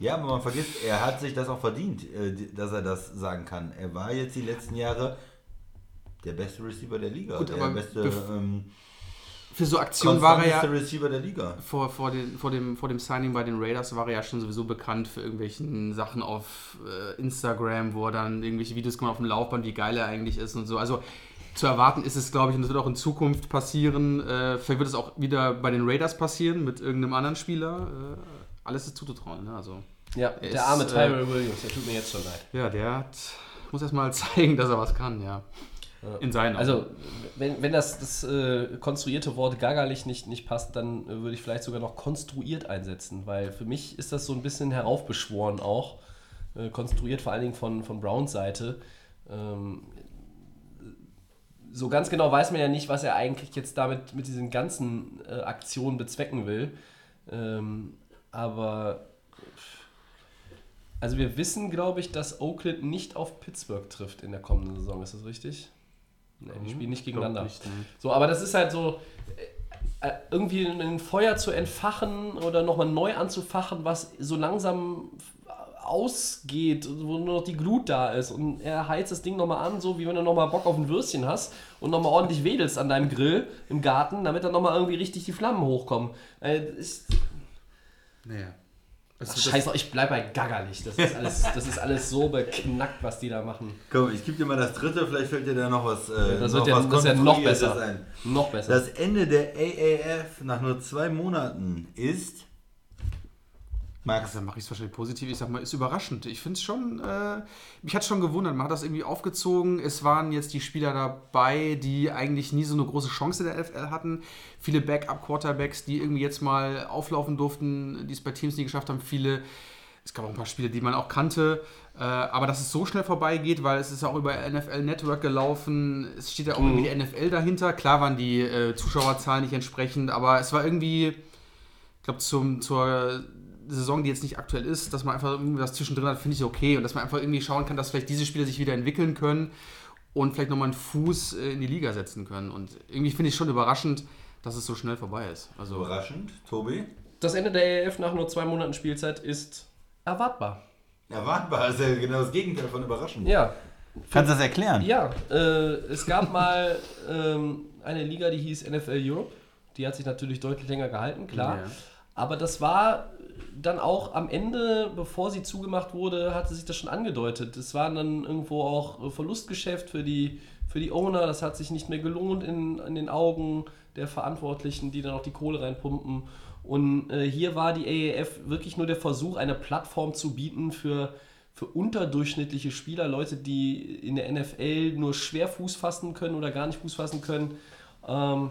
Ja, aber man vergisst, er hat sich das auch verdient, äh, dass er das sagen kann. Er war jetzt die letzten Jahre der beste Receiver der Liga. Gut, der beste ähm, für so Aktionen war er ja. konstanteste Receiver der Liga. vor, vor, den, vor, dem, vor dem Signing bei den Raiders war er ja schon sowieso bekannt für irgendwelchen Sachen auf äh, Instagram, wo er dann irgendwelche Videos gemacht auf dem Laufband, wie geil er eigentlich ist und so. Also zu erwarten ist es, glaube ich, und das wird auch in Zukunft passieren. Äh, vielleicht wird es auch wieder bei den Raiders passieren mit irgendeinem anderen Spieler. Äh, alles ist zuzutrauen. Ne? Also, ja, Er der ist, arme äh, Tyrell Williams, der tut mir jetzt schon leid. ja, der hat, muss erst mal zeigen, dass er was kann, ja. In seinen Augen. Also, wenn, wenn das, das äh, konstruierte Wort gagalig nicht, nicht passt, dann äh, würde ich vielleicht sogar noch konstruiert einsetzen, weil für mich ist das so ein bisschen heraufbeschworen auch. Äh, konstruiert vor allen Dingen von, von Browns Seite. Ähm, so ganz genau weiß man ja nicht, was er eigentlich jetzt damit mit diesen ganzen äh, Aktionen bezwecken will. Ähm, aber also wir wissen, glaube ich, dass Oakland nicht auf Pittsburgh trifft in der kommenden Saison. Ist das richtig? Nee, die spielen nicht gegeneinander. nicht. So, aber das ist halt so, äh, irgendwie ein Feuer zu entfachen oder nochmal neu anzufachen, was so langsam ausgeht, wo nur noch die Glut da ist und er heizt das Ding nochmal an, so wie wenn du nochmal Bock auf ein Würstchen hast und nochmal ordentlich wedelst an deinem Grill im Garten, damit dann nochmal irgendwie richtig die Flammen hochkommen. Äh, ist, naja. ach, scheiß doch, ich bleib bei Gaggerlich. Das ist, alles, das ist alles so beknackt, was die da machen. Komm, ich gebe dir mal das dritte, vielleicht fällt dir da noch was, äh, Das noch wird ja, was das ist ja noch besser. ein. Noch besser. Das Ende der AAF nach nur zwei Monaten ist. Max, Dann mache ich es wahrscheinlich positiv. Ich sag mal, ist überraschend. Ich finde es schon, äh, mich hat schon gewundert. Man hat das irgendwie aufgezogen. Es waren jetzt die Spieler dabei, die eigentlich nie so eine große Chance in der NFL hatten. Viele Backup-Quarterbacks, die irgendwie jetzt mal auflaufen durften, die es bei Teams nie geschafft haben. Viele, es gab auch ein paar Spiele, die man auch kannte. Äh, aber dass es so schnell vorbeigeht, weil es ist auch über NFL Network gelaufen. Es steht ja auch irgendwie die NFL dahinter. Klar waren die äh, Zuschauerzahlen nicht entsprechend, aber es war irgendwie, ich glaube, zum, zur Saison, die jetzt nicht aktuell ist, dass man einfach irgendwie was zwischendrin hat, finde ich okay. Und dass man einfach irgendwie schauen kann, dass vielleicht diese Spieler sich wieder entwickeln können und vielleicht nochmal einen Fuß äh, in die Liga setzen können. Und irgendwie finde ich schon überraschend, dass es so schnell vorbei ist. Also, überraschend. Tobi? Das Ende der EF nach nur zwei Monaten Spielzeit ist erwartbar. Erwartbar ist ja genau das Gegenteil von überraschend. Ja, Kannst du das erklären? Ja, äh, es gab mal ähm, eine Liga, die hieß NFL Europe. Die hat sich natürlich deutlich länger gehalten, klar. Ja. Aber das war dann auch am Ende, bevor sie zugemacht wurde, hatte sich das schon angedeutet. Es war dann irgendwo auch Verlustgeschäft für die, für die Owner. Das hat sich nicht mehr gelohnt in, in den Augen der Verantwortlichen, die dann auch die Kohle reinpumpen. Und äh, hier war die AAF wirklich nur der Versuch, eine Plattform zu bieten für, für unterdurchschnittliche Spieler, Leute, die in der NFL nur schwer Fuß fassen können oder gar nicht Fuß fassen können. Ähm,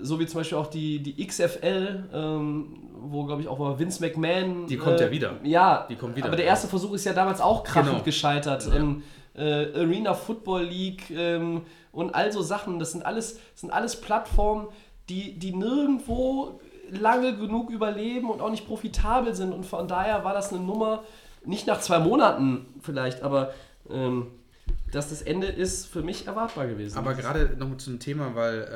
so wie zum Beispiel auch die, die XFL, ähm, wo glaube ich auch mal Vince McMahon. Die kommt ja wieder. Ja, Die kommt wieder, aber der ja. erste Versuch ist ja damals auch krachend Genau. gescheitert. Ähm, äh, Arena Football League ähm, und all so Sachen. Das sind alles, das sind alles Plattformen, die, die nirgendwo lange genug überleben und auch nicht profitabel sind. Und von daher war das eine Nummer, nicht nach zwei Monaten vielleicht, aber ähm, dass das Ende ist für mich erwartbar gewesen. Aber gerade noch zum Thema, weil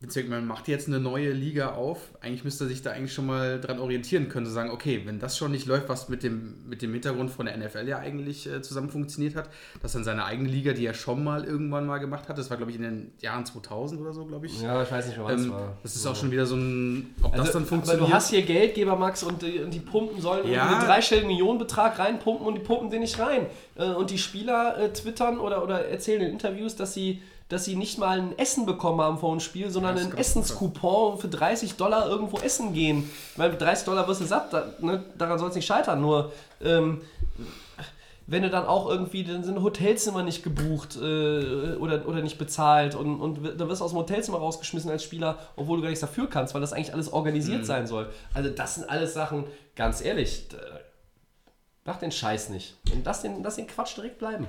Vince McMahon macht jetzt eine neue Liga auf. Eigentlich müsste er sich da eigentlich schon mal dran orientieren können, zu sagen, okay, wenn das schon nicht läuft, was mit dem, mit dem Hintergrund von der NFL ja eigentlich äh, zusammen funktioniert hat, dass dann seine eigene Liga, die er schon mal irgendwann mal gemacht hat, das war glaube ich in den Jahren 2000 oder so, glaube ich. ja, ich weiß nicht wann Ähm, war. das ist auch schon wieder so ein, ob das dann funktioniert. Aber du hast hier Geldgeber, Max, und die, und die pumpen sollen Ja. einen dreistelligen Millionenbetrag reinpumpen und die pumpen den nicht rein. Äh, Und die Spieler äh, twittern oder, oder erzählen in Interviews, dass sie, dass sie nicht mal ein Essen bekommen haben vor dem Spiel, sondern einen Essenscoupon für 30 Dollar irgendwo essen gehen. Mit 30 Dollar wirst du satt, da, ne, daran soll es nicht scheitern. Nur, ähm, wenn du dann auch irgendwie, dann sind Hotelzimmer nicht gebucht äh, oder, oder nicht bezahlt und, und dann wirst du aus dem Hotelzimmer rausgeschmissen als Spieler, obwohl du gar nichts dafür kannst, weil das eigentlich alles organisiert sein soll. Also das sind alles Sachen, ganz ehrlich, mach den Scheiß nicht. Und lass den, lass den Quatsch direkt bleiben.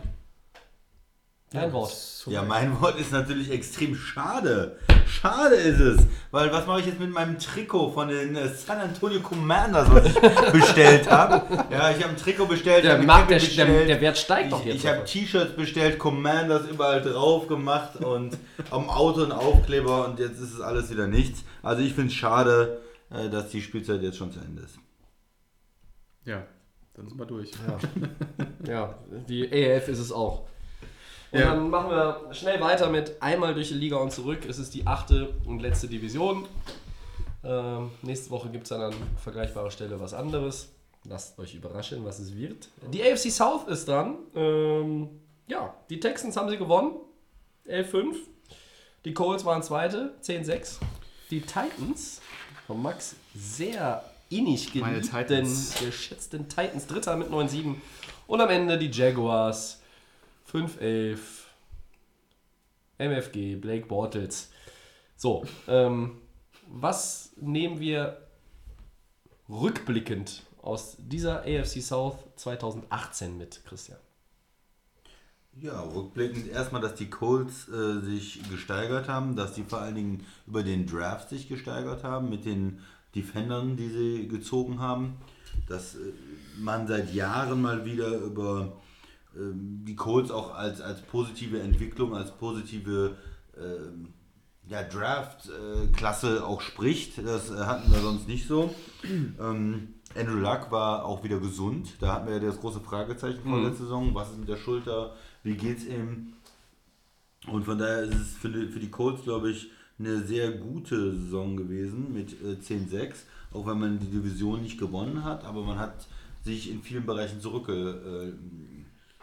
Dein Wort. Ja, mein Wort ist natürlich extrem schade. Schade ist es. Weil was mache ich jetzt mit meinem Trikot von den äh, San Antonio Commanders, was ich bestellt habe? Ja, ich habe ein Trikot bestellt. Der Markt, der, Cappy der, bestellt. der Wert steigt Ich, doch jetzt. ich habe T-Shirts bestellt, Commanders überall drauf gemacht und am Auto ein Aufkleber und jetzt ist es alles wieder nichts. Also ich finde es schade, äh, dass die Spielzeit jetzt schon zu Ende ist. Ja, dann sind wir durch. Ja, die EF ist es auch. Und Ja. dann machen wir schnell weiter mit einmal durch die Liga und zurück. Es ist die achte und letzte Division. Ähm, nächste Woche gibt es dann an vergleichbarer Stelle was anderes. Lasst euch überraschen, was es wird. Die AFC South ist dran. Ähm, ja, die Texans haben sie gewonnen. 11-5. Die Colts waren zweite, 10-6. Die Titans von Max sehr innig geliebten, Titans. geschätzten Titans, dritter mit 9-7. Und am Ende die Jaguars 5-11. MFG, Blake Bortles. So, ähm, was nehmen wir rückblickend aus dieser AFC South 2018 mit, Christian? Ja, rückblickend erstmal, dass die Colts äh, sich gesteigert haben, dass sie vor allen Dingen über den Draft sich gesteigert haben mit den Defendern, die sie gezogen haben, dass äh, man seit Jahren mal wieder über die Colts auch als, als positive Entwicklung, als positive ähm, ja, Draft-Klasse auch spricht. Das äh, hatten wir sonst nicht so. Ähm, Andrew Luck war auch wieder gesund. Da hatten wir ja das große Fragezeichen vor der Saison. Was ist mit der Schulter? Wie geht's ihm? Und von daher ist es für die, für die Colts, glaube ich, eine sehr gute Saison gewesen mit äh, 10-6. Auch wenn man die Division nicht gewonnen hat, aber man hat sich in vielen Bereichen zurückgemeldet äh,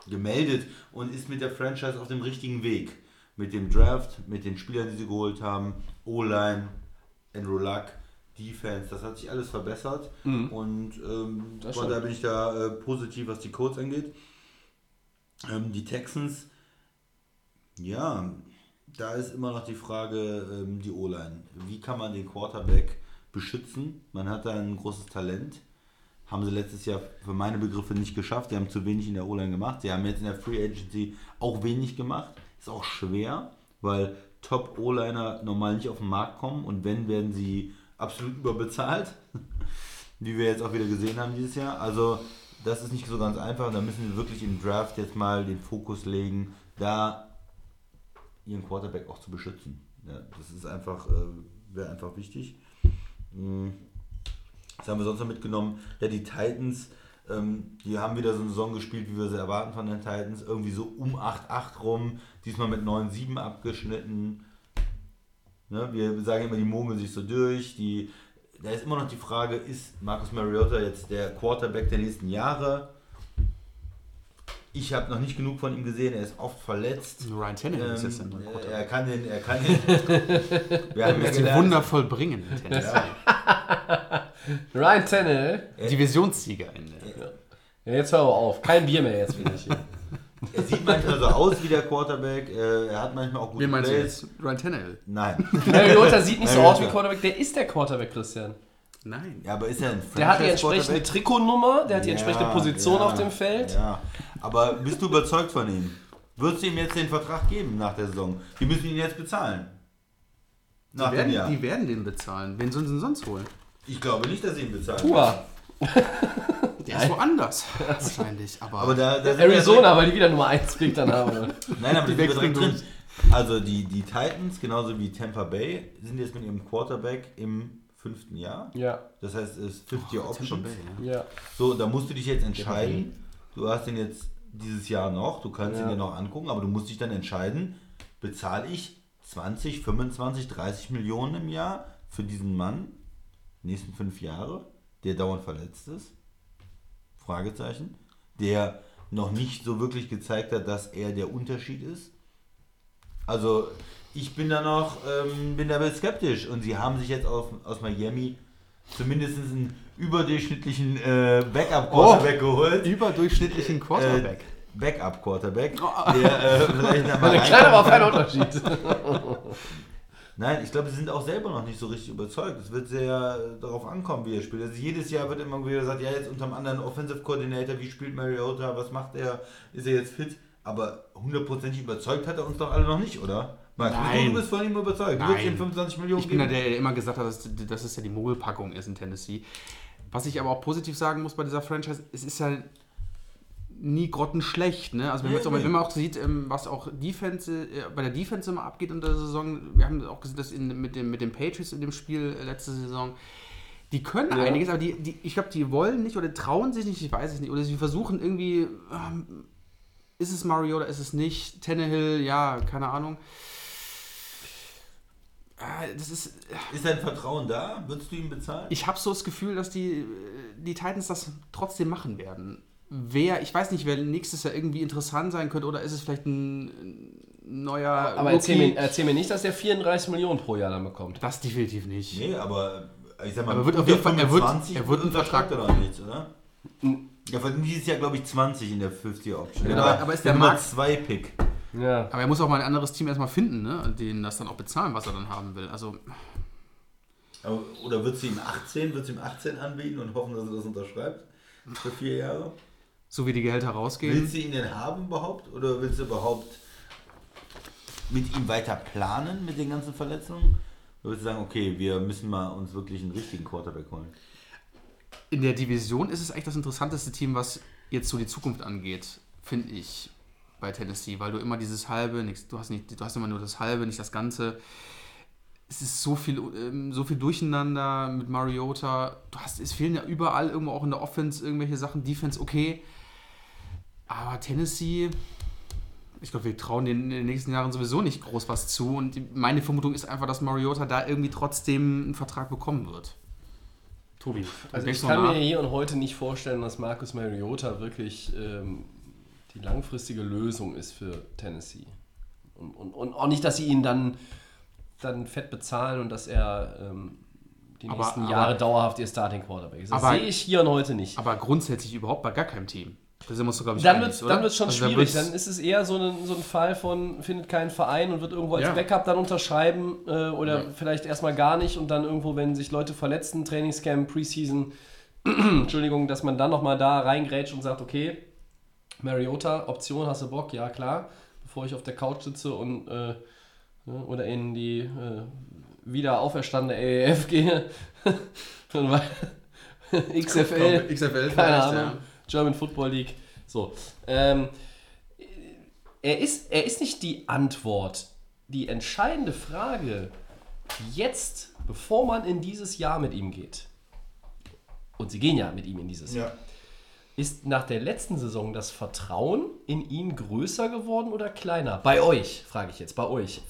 gemeldet und ist mit der Franchise auf dem richtigen Weg. Mit dem Draft, mit den Spielern, die sie geholt haben, O-Line, Andrew Luck, Defense, das hat sich alles verbessert. Und ähm, von daher bin ich da äh, positiv, was die Colts angeht. Ähm, die Texans, ja, da ist immer noch die Frage, ähm, die O-Line. Wie kann man den Quarterback beschützen? Man hat da ein großes Talent. Haben sie letztes Jahr für meine Begriffe nicht geschafft. Sie haben zu wenig in der O-Line gemacht. Sie haben jetzt in der Free Agency auch wenig gemacht. Ist auch schwer, weil Top O-Liner normal nicht auf den Markt kommen und wenn, werden sie absolut überbezahlt. Wie wir jetzt auch wieder gesehen haben dieses Jahr. Also das ist nicht so ganz einfach. Da müssen wir wirklich im Draft jetzt mal den Fokus legen, da ihren Quarterback auch zu beschützen. Ja, das ist einfach, äh, wäre einfach wichtig. Mm. Was haben wir sonst noch mitgenommen? Ja, die Titans, ähm, die haben wieder so eine Saison gespielt, wie wir sie erwarten von den Titans. Irgendwie so um 8-8 rum, diesmal mit 9-7 abgeschnitten. Ne, wir sagen immer, die mogeln sich so durch. Die, da ist immer noch die Frage, ist Marcus Mariota jetzt der Quarterback der nächsten Jahre? Ich habe noch nicht genug von ihm gesehen, er ist oft verletzt. Ryan Tannehill ist jetzt Ähm, ein Quarterback. er kann den, er kann den. wir haben ja Er gelernt, wundervoll bringen in Tennessee. Ryan Tannehill. Divisionssieger in der. Ja, jetzt hör aber auf. Kein Bier mehr jetzt, finde ich. Hier. er sieht manchmal so aus wie der Quarterback, äh, er hat manchmal auch gute Wen meinst du Plays. jetzt? Ryan Tannehill? Nein. Mariota sieht nicht so aus wie. Quarterback. Der ist der Quarterback, Christian. Nein. Ja, aber ist er ein Der hat die entsprechende? Trikotnummer, der hat die Ja, entsprechende Position ja, auf dem Feld. Ja. Aber bist du überzeugt von ihm? Würdest du ihm jetzt den Vertrag geben nach der Saison? Die müssen ihn jetzt bezahlen. Nach Die dem werden, Jahr. die werden den bezahlen. Wen sollen sie denn sonst holen? Ich glaube nicht, dass sie ihn bezahlen. Tua. Der ist woanders. Wahrscheinlich. Aber, Aber da, da Arizona, weil die wieder Nummer 1 Pick dann haben. Nein, aber die, Die sind direkt drin. Also die, die Titans, genauso wie Tampa Bay, sind jetzt mit ihrem Quarterback im fünften Jahr. Ja, Das heißt, es ist Fifth Year Tampa Option. Bay, ja. ja. So, da musst du dich jetzt entscheiden. Du hast den jetzt dieses Jahr noch, du kannst ihn Ja. dir noch angucken, aber du musst dich dann entscheiden, bezahle ich 20, 25, 30 Millionen im Jahr für diesen Mann, nächsten fünf Jahre, der dauernd verletzt ist? Fragezeichen. Der noch nicht so wirklich gezeigt hat, dass er der Unterschied ist. Also ich bin da noch, ähm, bin da skeptisch und sie haben sich jetzt aus, aus Miami zumindest einen überdurchschnittlichen äh, Backup-Quarterback geholt. Überdurchschnittlichen Quarterback. Äh, Backup-Quarterback, der äh, vielleicht Ein kleiner, aber feiner Unterschied. Nein, ich glaube, sie sind auch selber noch nicht so richtig überzeugt. Es wird sehr äh, darauf ankommen, wie er spielt. Also jedes Jahr wird immer wieder gesagt, ja, jetzt unter einem anderen Offensive Coordinator, wie spielt Mariota, was macht er, ist er jetzt fit? Aber hundertprozentig überzeugt hat er uns doch alle noch nicht, oder? Max, Nein. du bist von ihm überzeugt. Du willst ihm 25 Millionen Ich bin ja geben. der, der immer gesagt hat, dass, dass es ja die Mogelpackung ist in Tennessee. Was ich aber auch positiv sagen muss bei dieser Franchise, es ist ja nie grottenschlecht. Ne? Also wenn, man jetzt auch, Nee, nee. wenn man auch sieht, ähm, was auch Defense, äh, bei der Defense immer abgeht in der Saison, wir haben auch gesehen, dass in, mit, dem, mit den Patriots in dem Spiel äh, letzte Saison, die können einiges, aber die, die, ich glaube, die wollen nicht oder trauen sich nicht, ich weiß es nicht, oder sie versuchen irgendwie, ähm, ist es Mario oder ist es nicht, Tannehill, ja, keine Ahnung. Äh, Das ist, Ist dein Vertrauen da? Würdest du ihn bezahlen? ich habe so das Gefühl, dass die, äh, die Titans das trotzdem machen werden. Wer, ich weiß nicht, wer nächstes Jahr irgendwie interessant sein könnte, oder ist es vielleicht ein neuer. Aber erzähl mir, erzähl mir nicht, dass der 34 Millionen pro Jahr dann bekommt. Das definitiv nicht. Nee, aber äh, ich sag mal, Aber wird auf jeden Fall- er wird- 25 er wird einen Vertrag- er doch nichts, oder? Er verdient dieses Jahr, glaube ich, 20 in der 50er Option. Ja, Der aber- ist der Nummer Markt- 2 Pick. Ja. Aber er muss auch mal ein anderes Team erstmal finden, ne? denen das dann auch bezahlen, was er dann haben will. Also, Aber- Oder würdest du ihm 18, würdest du ihm 18 anbieten und hoffen, dass er das unterschreibt? Für vier Jahre? so wie die Gehälter rausgehen. Willst du ihn denn haben überhaupt? Oder willst du überhaupt mit ihm weiter planen mit den ganzen Verletzungen? Oder willst du sagen, okay, wir müssen mal uns wirklich einen richtigen Quarterback holen? In der Division ist es eigentlich das interessanteste Team, was jetzt so die Zukunft angeht, finde ich, bei Tennessee, weil du immer dieses halbe, du hast nicht, du hast immer nur das halbe, nicht das Ganze. Es ist so viel, ähm, so viel Durcheinander mit Mariota. Du hast, es fehlen ja überall irgendwo auch in der Offense irgendwelche Sachen, Defense okay. Aber Tennessee, ich glaube, wir trauen denen in den nächsten Jahren sowieso nicht groß was zu. Und meine Vermutung ist einfach, dass Mariota da irgendwie trotzdem einen Vertrag bekommen wird. Tobi, Also ich kann mir hier und heute nicht vorstellen, dass Marcus Mariota wirklich ähm, die langfristige Lösung ist für Tennessee. Und, und, und auch nicht, dass sie ihn dann, dann fett bezahlen und dass er ähm, die Aber- nächsten aber- Jahre dauerhaft ihr Starting Quarterback ist. Das Aber- sehe ich hier und heute nicht. Aber grundsätzlich überhaupt bei gar keinem Team. Da sind wir uns, glaube ich, Dann wird es schon Also schwierig. Dann ist es eher so ein, so ein Fall von, findet keinen Verein und wird irgendwo als Ja. Backup dann unterschreiben äh, oder Ja. vielleicht erstmal gar nicht und dann irgendwo, wenn sich Leute verletzen, Trainingscamp, Preseason, Entschuldigung, dass man dann nochmal da reingrätscht und sagt, okay, Mariota, Option, hast du Bock? Ja, klar. Bevor ich auf der Couch sitze und äh, ne, oder in die äh, wieder auferstandene AAF gehe. Dann war- XFL. XFL Keine Ahnung. ja. German Football League. So. Ähm, er, ist, er ist nicht die Antwort. Die entscheidende Frage jetzt, bevor man in dieses Jahr mit ihm geht, und sie gehen ja mit ihm in dieses Jahr, ist nach der letzten Saison das Vertrauen in ihn größer geworden oder kleiner? Bei euch, frage ich jetzt, bei euch.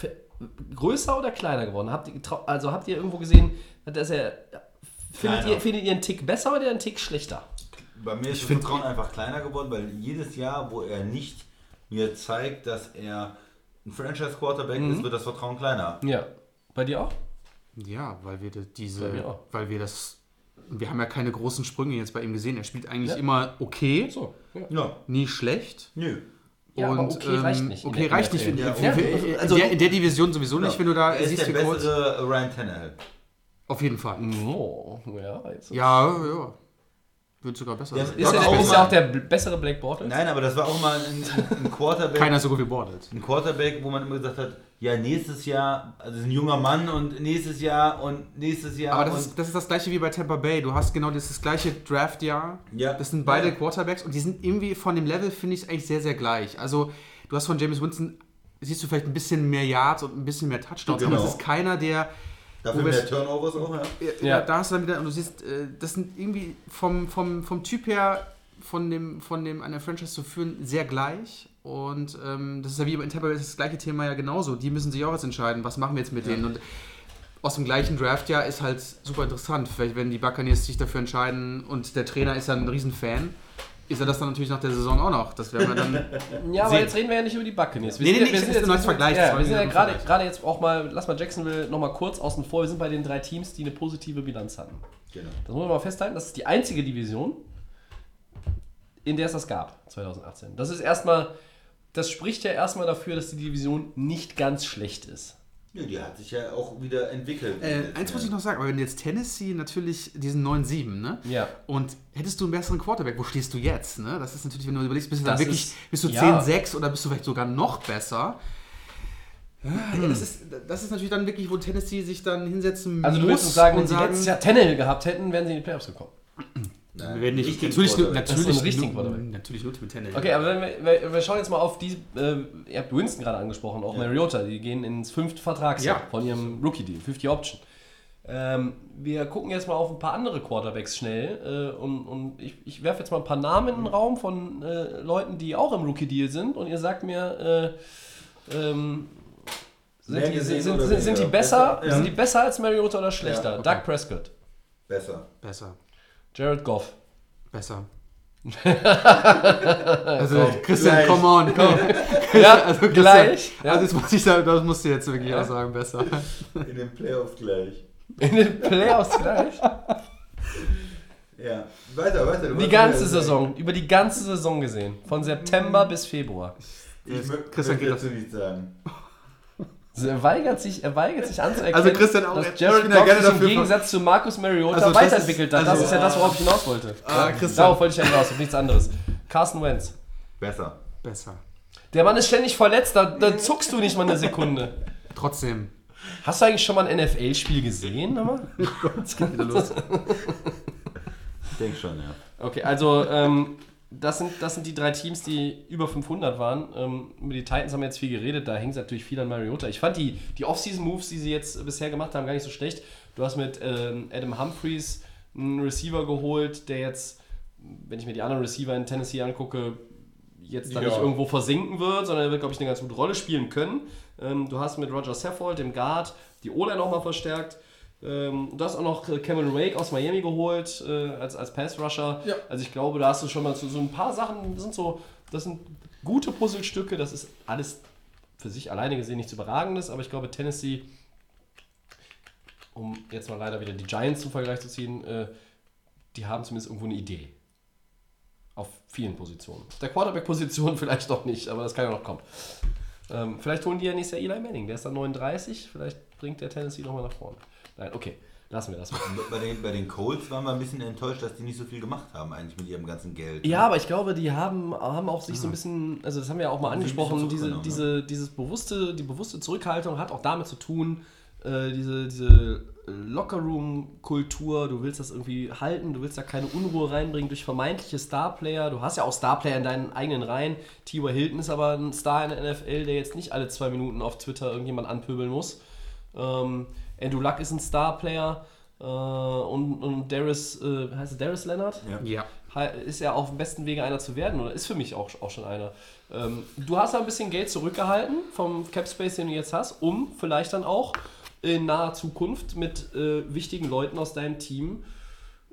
Größer oder kleiner geworden? Habt ihr, also habt ihr irgendwo gesehen, dass er. Findet ihr, findet ihr einen Tick besser oder einen Tick schlechter? Bei mir ist das find- Vertrauen einfach kleiner geworden, weil jedes Jahr, wo er nicht mir zeigt, dass er ein Franchise-Quarterback Mhm. ist, wird das Vertrauen kleiner. Ja. Bei dir auch? Ja, weil wir das- Bei diese, mir auch. weil wir das, wir haben ja keine großen Sprünge jetzt bei ihm gesehen. Er spielt eigentlich Ja. immer okay, So. Ja. Nie schlecht. nö. Ja, aber okay reicht ähm, nicht in Okay, der reicht nicht. In, Ja, okay. in, in, Also- der, in der Division sowieso nicht, wenn du da er ist siehst, der wie kurz. bessere Ryan Tannehill. Auf jeden Fall. Oh, ja, jetzt. Ja, ja. Wird sogar besser. Sein. Ist, Das auch ist mal- er auch der bessere Blake Bortles? Nein, aber das war auch mal ein, ein Quarterback. Keiner so gut wie Bordelt. ein Quarterback, wo man immer gesagt hat, ja, nächstes Jahr, also ist ein junger Mann und nächstes Jahr und nächstes Jahr. Aber das und ist, das ist das gleiche wie bei Tampa Bay. Du hast genau das, das gleiche Draft-Jahr. Ja. Das sind beide Ja. Quarterbacks und die sind irgendwie von dem Level, finde ich, eigentlich sehr, sehr gleich. Also, du hast von James Winston, siehst du vielleicht ein bisschen mehr Yards und ein bisschen mehr Touchdowns, aber Genau. es ist keiner, der. Dafür mehr Turnovers auch, ja. Ja. Ja. Da hast du dann wieder, und du siehst, äh, das sind irgendwie vom, vom, vom Typ her, von dem, von dem eine Franchise zu führen, sehr gleich. Und ähm, das ist ja wie in Tampa Bay das gleiche Thema ja genauso. Die müssen sich auch jetzt entscheiden, was machen wir jetzt mit denen. Und aus dem gleichen Draftjahr ist halt super interessant. Vielleicht werden die Buccaneers sich dafür entscheiden und der Trainer ist ja ein Riesenfan. Ist er das dann natürlich nach der Saison auch noch. Das werden wir dann. Ja, aber Sehen. jetzt reden wir ja nicht über die Buccaneers. Wir Nee, sind nee, nee, wir sind jetzt- nur als Vergleich, Ja, wir sind ja gerade gerade jetzt auch mal, lass mal Jacksonville noch mal kurz außen vor. Wir sind bei den drei Teams, die eine positive Bilanz hatten. Genau. Das muss man mal festhalten. Das ist die einzige Division, in der es das gab, 2018. Das ist erstmal, das spricht ja erstmal dafür, dass die Division nicht ganz schlecht ist. Ja, die hat sich ja auch wieder entwickelt. Äh, eins muss ich noch sagen, aber wenn jetzt Tennessee natürlich diesen 9-7, ne? Ja. Und hättest du einen besseren Quarterback, wo stehst du jetzt? Ne? Das ist natürlich, wenn du überlegst, bist du Das dann wirklich, ist- bist du ja. 10-6 oder bist du vielleicht sogar noch besser? Ja, ja, das, ist, das ist natürlich dann wirklich, wo Tennessee sich dann hinsetzen Also du muss willst uns sagen, wenn sie letztes Jahr Tannehill gehabt hätten, wären sie in die Playoffs gekommen. wir werden nicht, natürlich, nur- Quarterback. Das ist natürlich, ein richtigen nur, Quarterback. natürlich nur mit Tennessee. Okay, aber wenn wir, wir, wir schauen jetzt mal auf die, äh, ihr habt Winston gerade angesprochen, auch Mariota, die gehen ins fünfte Vertragsjahr Ja. von ihrem Rookie-Deal, 50 Option. Ähm, wir gucken jetzt mal auf ein paar andere Quarterbacks schnell äh, und, und ich, ich werfe jetzt mal ein paar Namen in den Raum von äh, Leuten, die auch im Rookie-Deal sind und ihr sagt mir, äh, ähm, sind, die, gesehen sind, oder sind, sind die weniger? besser, Besser? Ja. sind die besser als Mariota oder schlechter? Ja, okay. Doug Prescott, Besser. Besser. Jared Goff, Besser. also, Christian, Gleich. come on. Komm. Ja, also, Christian, gleich. Ja. Also, jetzt muss ich sagen, das musst du jetzt wirklich auch sagen, besser. In den Playoffs gleich. in den Playoffs gleich. Ja. Weiter, weiter. du Die ganze ja- Saison, über die ganze Saison gesehen. Von September bis Februar. Ich mö- Christian möchte dazu nichts sagen. Also er weigert sich, er weigert sich anzuerkennen, Also Christian auch, dass ich Jared bin ja Goff gerne sich im dafür- Gegensatz zu Marcus Mariota Also das weiterentwickelt hat. Das also- ist ja das, worauf ich hinaus wollte. Ah, Christian. Darauf wollte ich ja hinaus, auf nichts anderes. Carson Wentz. Besser. Besser. Der Mann ist ständig verletzt, da, da zuckst du nicht mal eine Sekunde. Trotzdem. Hast du eigentlich schon mal ein NFL-Spiel gesehen? Nochmal? Wieder los. Ich denke schon, ja. Okay, also ähm, das, sind, das sind die drei Teams, die über 500 waren. Ähm, über die Titans haben wir jetzt viel geredet, da hängt es natürlich viel an Mariota. Ich fand die, die Off-Season-Moves, die sie jetzt bisher gemacht haben, gar nicht so schlecht. Du hast mit ähm, Adam Humphreys einen Receiver geholt, der jetzt, wenn ich mir die anderen Receiver in Tennessee angucke, jetzt da Ja. nicht irgendwo versinken wird, sondern er wird, glaube ich, eine ganz gute Rolle spielen können. Ähm, du hast mit Roger Saffold, dem Guard, die O-Line nochmal verstärkt. Ähm, du hast auch noch äh, Cameron Wake aus Miami geholt äh, als, als Pass-Rusher. Ja. Also ich glaube, da hast du schon mal so, so ein paar Sachen, das sind so, das sind gute Puzzlestücke, das ist alles für sich alleine gesehen nichts Überragendes, aber ich glaube, Tennessee, um jetzt mal leider wieder die Giants zum Vergleich zu ziehen, äh, die haben zumindest irgendwo eine Idee. Auf vielen Positionen. Auf der Quarterback-Position vielleicht noch nicht, aber das kann ja noch kommen. Ähm, vielleicht holen die ja nächstes Jahr Eli Manning, der ist dann 39, vielleicht bringt der Tennessee nochmal nach vorne. Nein, okay, lassen wir das mal. Bei den, bei den Colts waren wir ein bisschen enttäuscht, dass die nicht so viel gemacht haben, eigentlich mit ihrem ganzen Geld. Ja, aber ich glaube, die haben, haben auch sich so ein bisschen, also das haben wir ja auch mal Haben angesprochen, diese, diese, dieses bewusste, die bewusste Zurückhaltung hat auch damit zu tun, äh, diese, diese Lockerroom-Kultur, du willst das irgendwie halten, du willst da keine Unruhe reinbringen durch vermeintliche Starplayer. Du hast ja auch Starplayer in deinen eigenen Reihen. T.Y. Hilton ist aber ein Star in der NFL, der jetzt nicht alle zwei Minuten auf Twitter irgendjemand anpöbeln muss. Ähm, Andrew Luck ist ein Starplayer. Äh, und, und Darius, äh, heißt er Darius Leonard? Ja. ist ja auf dem besten Wege einer zu werden oder ist für mich auch, auch schon einer. Ähm, du hast da ein bisschen Geld zurückgehalten vom Cap Space, den du jetzt hast, um vielleicht dann auch in naher Zukunft mit äh, wichtigen Leuten aus deinem Team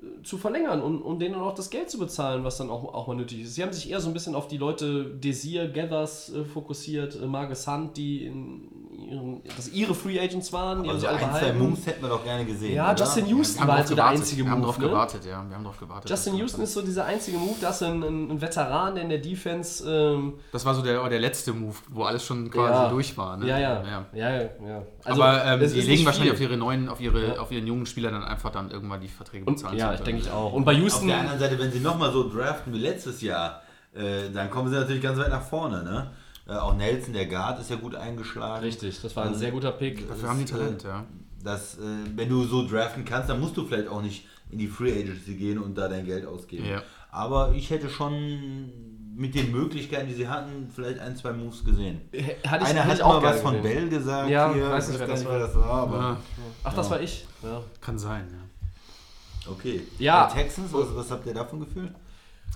äh, zu verlängern und, und denen auch das Geld zu bezahlen, was dann auch, auch mal nötig ist. Sie haben sich eher so ein bisschen auf die Leute Desir, Gathers äh, fokussiert, äh, Marcus Hunt, die in ihren, dass ihre Free Agents waren, die haben Also ein, zwei. Moves hätten wir doch gerne gesehen. Ja, oder? Justin Houston war halt so der einzige Wir haben Move. drauf ne? gewartet, ja. Wir haben drauf gewartet. Justin Houston ist so dieser einzige Move, da hast du einen, einen Veteran, der in der Defense. Ähm, Das war so der, der letzte Move, wo alles schon quasi ja, durch war. Ne? Ja, ja. ja. ja, ja. Also, Aber ähm, die ist legen wahrscheinlich auf ihre neuen, auf ihre, auf ihren jungen Spieler dann einfach dann irgendwann die Verträge bezahlen. ja, ich denke ich auch. Und bei Houston. Auf der anderen Seite, wenn sie nochmal so draften wie letztes Jahr, äh, dann kommen sie natürlich ganz weit nach vorne. Ne? Äh, auch Nelson, der Guard, ist ja gut eingeschlagen. Richtig, das war ein sehr guter Pick. Dafür haben die Talent, ja. dass, äh, wenn du so draften kannst, dann musst du vielleicht auch nicht in die Free Agency gehen und da dein Geld ausgeben. Ja. Aber ich hätte schon mit den Möglichkeiten, die sie hatten, vielleicht ein, zwei Moves gesehen. Hatte ich, Einer hat ich auch mal was von gesehen. Bell gesagt. Ja, hier, weiß nicht, ich wer das nicht, war. wer das war, aber Ja, Ach, das war ich. Ja. kann sein, ja. okay. Ja. Die Texans, was, was habt ihr davon gefühlt?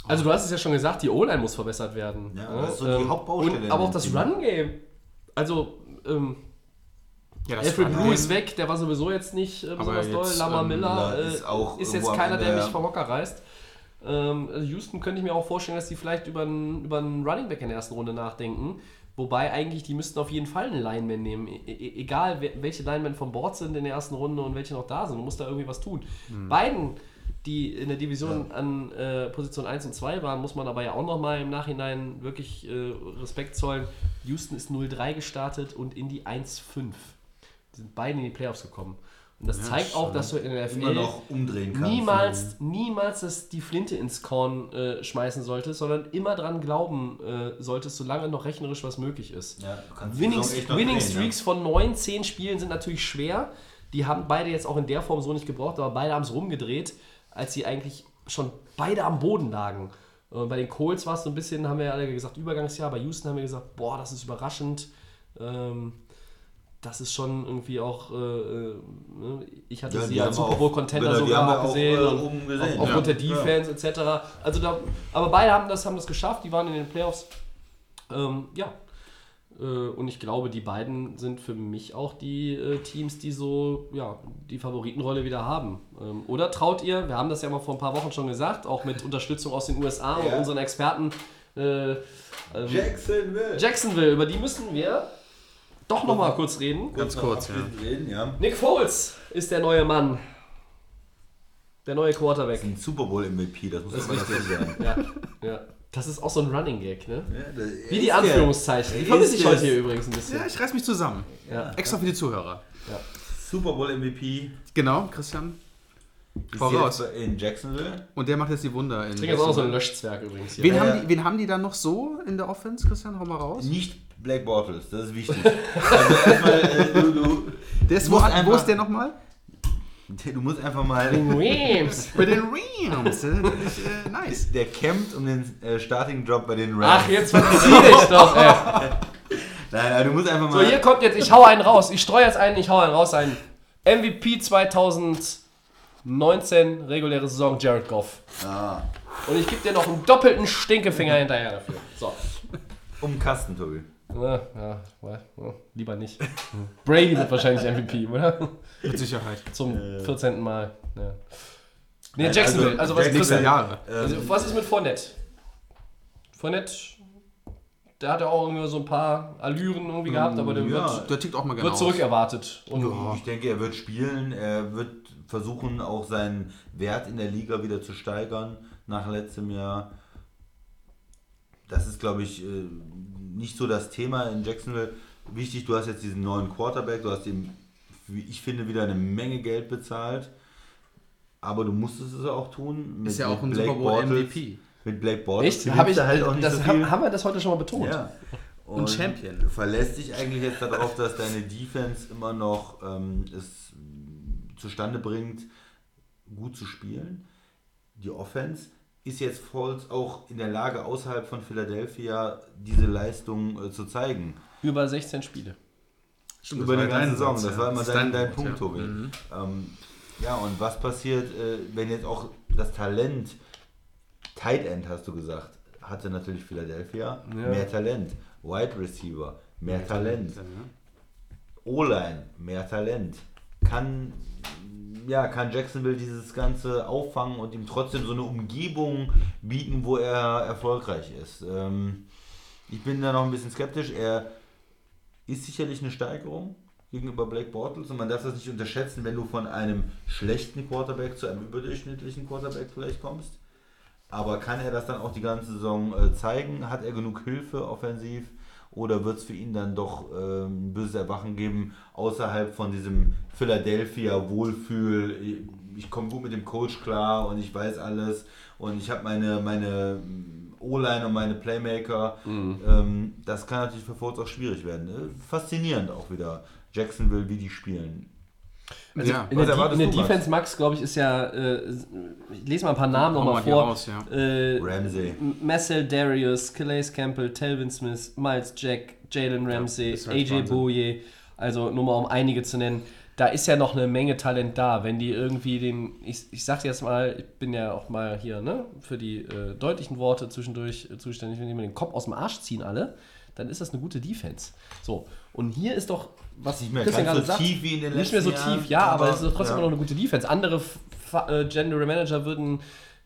Also, du hast es ja schon gesagt, die O-Line muss verbessert werden. Ja, das ist so die Ähm, Hauptbaustelle Und, aber auch das. Run-Game. Also, ähm, ja das Alfred Blue ist weg, der war sowieso jetzt nicht äh, besonders jetzt, doll. Lama ähm, Miller äh, ist auch ist jetzt keiner, der mich vom Hocker reißt. Ähm, also Houston könnte ich mir auch vorstellen, dass die vielleicht über einen, über einen Running Back in der ersten Runde nachdenken. Wobei eigentlich, die müssten auf jeden Fall einen Lineman nehmen. E e egal, welche Linemen von Bord sind in der ersten Runde und welche noch da sind. Du musst da irgendwie was tun. Beiden, die in der Division an äh, Position 1 und 2 waren, muss man aber ja auch nochmal im Nachhinein wirklich äh, Respekt zollen. Houston ist 0-3 gestartet und in die 1-5. Die sind beide in die Playoffs gekommen. Und das zeigt auch, dass du in der NFL noch umdrehen kannst. niemals, niemals das, die Flinte ins Korn äh, schmeißen solltest, sondern immer dran glauben äh, solltest, solange noch rechnerisch was möglich ist. Ja, Winning, Winning drehen, Streaks ja. von 9, 10 Spielen sind natürlich schwer. Die haben beide jetzt auch in der Form so nicht gebraucht, aber beide haben es rumgedreht, als sie eigentlich schon beide am Boden lagen. Äh, bei den Colts war es so ein bisschen, haben wir ja alle gesagt, Übergangsjahr. Bei Houston haben wir gesagt, boah, das ist überraschend. Ähm, das ist schon irgendwie auch, äh, äh, ne, ich hatte Ja, sie als Super auch- Bowl Contender genau, die sogar haben wir auch, gesehen äh, und oben gesehen, auf, aufgrund ja. der Defense etc. Also da, aber beide haben das, haben das geschafft, die waren in den Playoffs. Ähm, ja, äh, und ich glaube, die beiden sind für mich auch die äh, Teams, die so ja, die Favoritenrolle wieder haben. Ähm, oder traut ihr, wir haben das ja mal vor ein paar Wochen schon gesagt, auch mit Unterstützung aus den USA und Ja. unseren Experten äh, ähm, Jacksonville. Jacksonville, über die müssen wir doch nochmal kurz reden. Ganz kurz, ja. Reden, ja. Nick Foles ist der neue Mann. Der neue Quarterback. Ein Super Bowl MVP, das muss man dazu sagen. Ja, ja. Das ist auch so ein Running Gag, ne? Ja, Wie die Anführungszeichen. Die er vermisse ich heute hier übrigens ein bisschen. Ja, ich reiß mich zusammen. Ja. Extra für die Zuhörer. Super Bowl MVP Genau, Christian. ist Voraus. jetzt in Jacksonville. Und der macht jetzt die Wunder. In Ich trinke jetzt auch so ein Löschzwerg übrigens hier. wen, Ja, haben ja. die, wen haben die dann noch so in der Offense, Christian? Hau mal raus. Nicht Black Bortles, das ist wichtig. also erstmal, äh, du, du, Der ist, wo, wo ist der nochmal? Du musst einfach mal. Rams. Bei den Rams. äh, äh, nice. Der kämpft um den äh, Starting-Job bei den Rams. Ach, jetzt verzieh dich doch, ey. Nein, also du musst einfach So, mal. hier kommt jetzt, ich hau einen raus. Ich streue jetzt einen, ich hau einen raus. Ein MVP 2019, reguläre Saison, Jared Goff. Ah, Und ich gebe dir noch einen doppelten Stinkefinger hinterher dafür. So. um den Kasten, Tobi. Ja, ja, ja, lieber nicht. Brady wird wahrscheinlich MVP, oder? Mit Sicherheit. Zum 14. Mal. Ja. Nee, Nein, Jacksonville. also Also, was ist Nächste Christian? Jahre. Also, was ist mit Fournette? Fournette, der hat ja auch irgendwie so ein paar Allüren irgendwie gehabt, aber der ja. wird, Der tickt auch mal wird zurückerwartet. Und Ich denke, er wird spielen. Er wird versuchen, auch seinen Wert in der Liga wieder zu steigern nach letztem Jahr. Das ist, glaube ich, äh, nicht so das Thema in Jacksonville. Wichtig, du hast jetzt diesen neuen Quarterback, du hast ihm, wie ich finde, wieder eine Menge Geld bezahlt. Aber du musstest es auch tun. Mit, Ist ja auch ein mit Super Bowl Bortles. MVP. Mit Blake Bortles. echt? Hab ich, halt auch nicht das, so haben, viel. haben wir das heute schon mal betont? Ja. Und Champion. Du verlässt dich eigentlich jetzt darauf, dass deine Defense immer noch ähm, es zustande bringt, gut zu spielen. Die Offense ist jetzt Foles auch in der Lage, außerhalb von Philadelphia diese Leistung äh, zu zeigen. Über 16 Spiele. Stimmt, Über die ganze Saison. Das war immer Das dein, dein Punkt, ja. Tobi. Mhm. Ähm, ja, und was passiert, äh, wenn jetzt auch das Talent, Tight End hast du gesagt, hatte natürlich Philadelphia, Ja. mehr Talent. Wide Receiver, mehr Talent. O-Line, mehr Talent. Kann, ja, kann Jacksonville dieses Ganze auffangen und ihm trotzdem so eine Umgebung bieten, wo er erfolgreich ist. Ähm, ich bin da noch ein bisschen skeptisch. Er ist sicherlich eine Steigerung gegenüber Blake Bortles und man darf das nicht unterschätzen, wenn du von einem schlechten Quarterback zu einem überdurchschnittlichen Quarterback vielleicht kommst. Aber kann er das dann auch die ganze Saison äh, zeigen? Hat er genug Hilfe offensiv? Oder wird es für ihn dann doch ähm, ein böses Erwachen geben, außerhalb von diesem Philadelphia Wohlfühl? Ich komme gut mit dem Coach klar und ich weiß alles und ich habe meine, meine O-Line und meine Playmaker. Ähm, das kann natürlich für Foles auch schwierig werden. Äh, Faszinierend auch wieder. Jacksonville, wie die spielen. Also Ja. in Was der, in der? Defense, Max, glaube ich, ist ja. Äh, ich lese mal ein paar Namen nochmal vor. raus, ja. Äh, Ramsey. Marcel Darius, Calais Campbell, Telvin Smith, Miles Jack, Jalen Ramsey, ist halt AJ. Boye, also nur mal um einige zu nennen. Da ist ja noch eine Menge Talent da. Wenn die irgendwie den, ich, ich sag's jetzt mal, ich bin ja auch mal hier ne, für die äh, deutlichen Worte zwischendurch äh, zuständig, wenn die mir den Kopf aus dem Arsch ziehen alle, dann ist das eine gute Defense. So, und hier ist doch, was Nicht mehr Christian ganz gerade so sagt, tief wie in den nicht mehr so letzten Jahren, tief, ja, aber, aber- es ist trotzdem ja. immer noch eine gute Defense. Andere Fa- äh, General Manager würden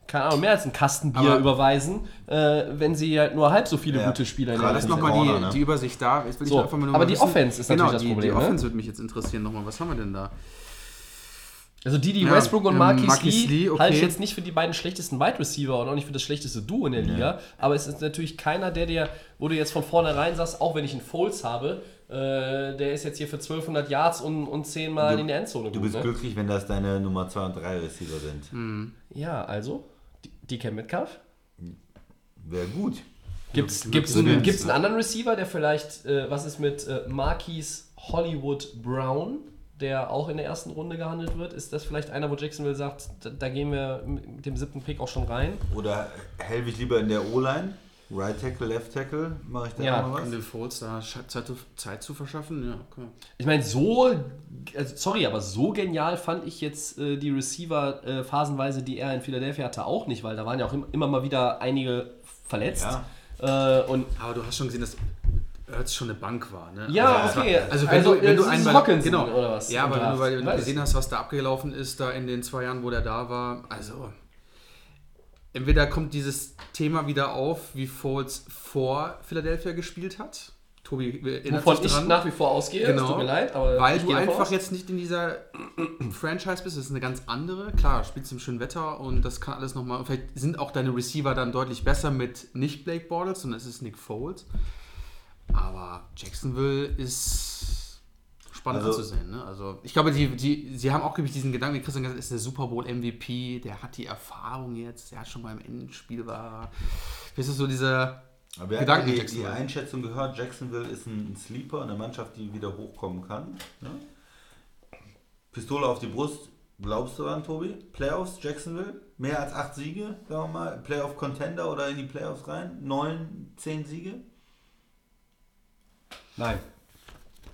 keine Ahnung, mehr als einen Kasten Bier Aber- überweisen, äh, wenn sie halt nur halb so viele Ja. gute Spieler in der Liga noch nochmal die, ne? die Übersicht da. Jetzt will So, ich einfach mal nur aber die wissen- Offense ist genau, natürlich das die, Problem, Die ne? Offense würde mich jetzt interessieren nochmal. Was haben wir denn da? Also die, die Ja, Westbrook und ähm, Marquis, Marquis Lee, Lee, okay. halte ich jetzt nicht für die beiden schlechtesten Wide Receiver und auch nicht für das schlechteste Duo in der Liga. Aber es ist natürlich keiner, der dir, wo du jetzt von vornherein sagst, auch wenn ich einen Foles habe, äh, der ist jetzt hier für 1200 Yards und, und 10 Mal Du- in der Endzone Du gut. bist Ne? glücklich, wenn das deine Nummer 2 und 3 Receiver sind. Ja, also, DK Metcalf. Wäre gut. Gibt es einen, gibt's einen ne? anderen Receiver, der vielleicht, äh, was ist mit äh, Marquise Hollywood Brown, der auch in der ersten Runde gehandelt wird? Ist das vielleicht einer, wo Jacksonville sagt, da, da gehen wir mit dem siebten Pick auch schon rein? Oder helfe ich lieber in der O-Line? Right Tackle, Left Tackle? Mache ich da Ja, noch was? Den Folds da Zeit, zu- Zeit zu verschaffen? Ja, okay. Ich meine, so, also sorry, aber so genial fand ich jetzt äh, die Receiver äh, phasenweise, die er in Philadelphia hatte, auch nicht, weil da waren ja auch im, immer mal wieder einige verletzt. Äh, und Aber du hast schon gesehen, dass Ertz schon eine Bank war. Ne? Ja, also, okay. Also wenn Also, du, wenn du ist einmal Hawkinson genau, oder was? Ja, aber wenn du, weil, wenn du gesehen hast, was da abgelaufen ist, da in den zwei Jahren, wo der da war, also entweder kommt dieses Thema wieder auf, wie Foles vor Philadelphia gespielt hat. Tobi erinnert wovon ich dran. nach wie vor ausgehe, es tut mir leid, aber weil ich du einfach jetzt nicht in dieser Franchise bist, das ist eine ganz andere. Klar, spielst im schönen Wetter und das kann alles nochmal. Vielleicht sind auch deine Receiver dann deutlich besser mit nicht Blake Bortles, sondern es ist Nick Foles. Aber Jacksonville ist spannend Also- anzusehen. Ne? Also ich glaube, die, die, sie haben auch glaube ich, diesen Gedanken, wie Christian gesagt hat, ist der Super Bowl MVP, der hat die Erfahrung jetzt, der hat schon beim Endspiel war. Weißt du, so dieser Gedanken die, die Jacksonville. Einschätzung gehört, Jacksonville ist ein Sleeper, eine Mannschaft, die wieder hochkommen kann. Ne? Pistole auf die Brust, glaubst du an, Tobi? Playoffs, Jacksonville? Mehr als acht Siege, sagen wir mal. Playoff-Contender oder in die Playoffs rein? Neun, zehn Siege? Nein.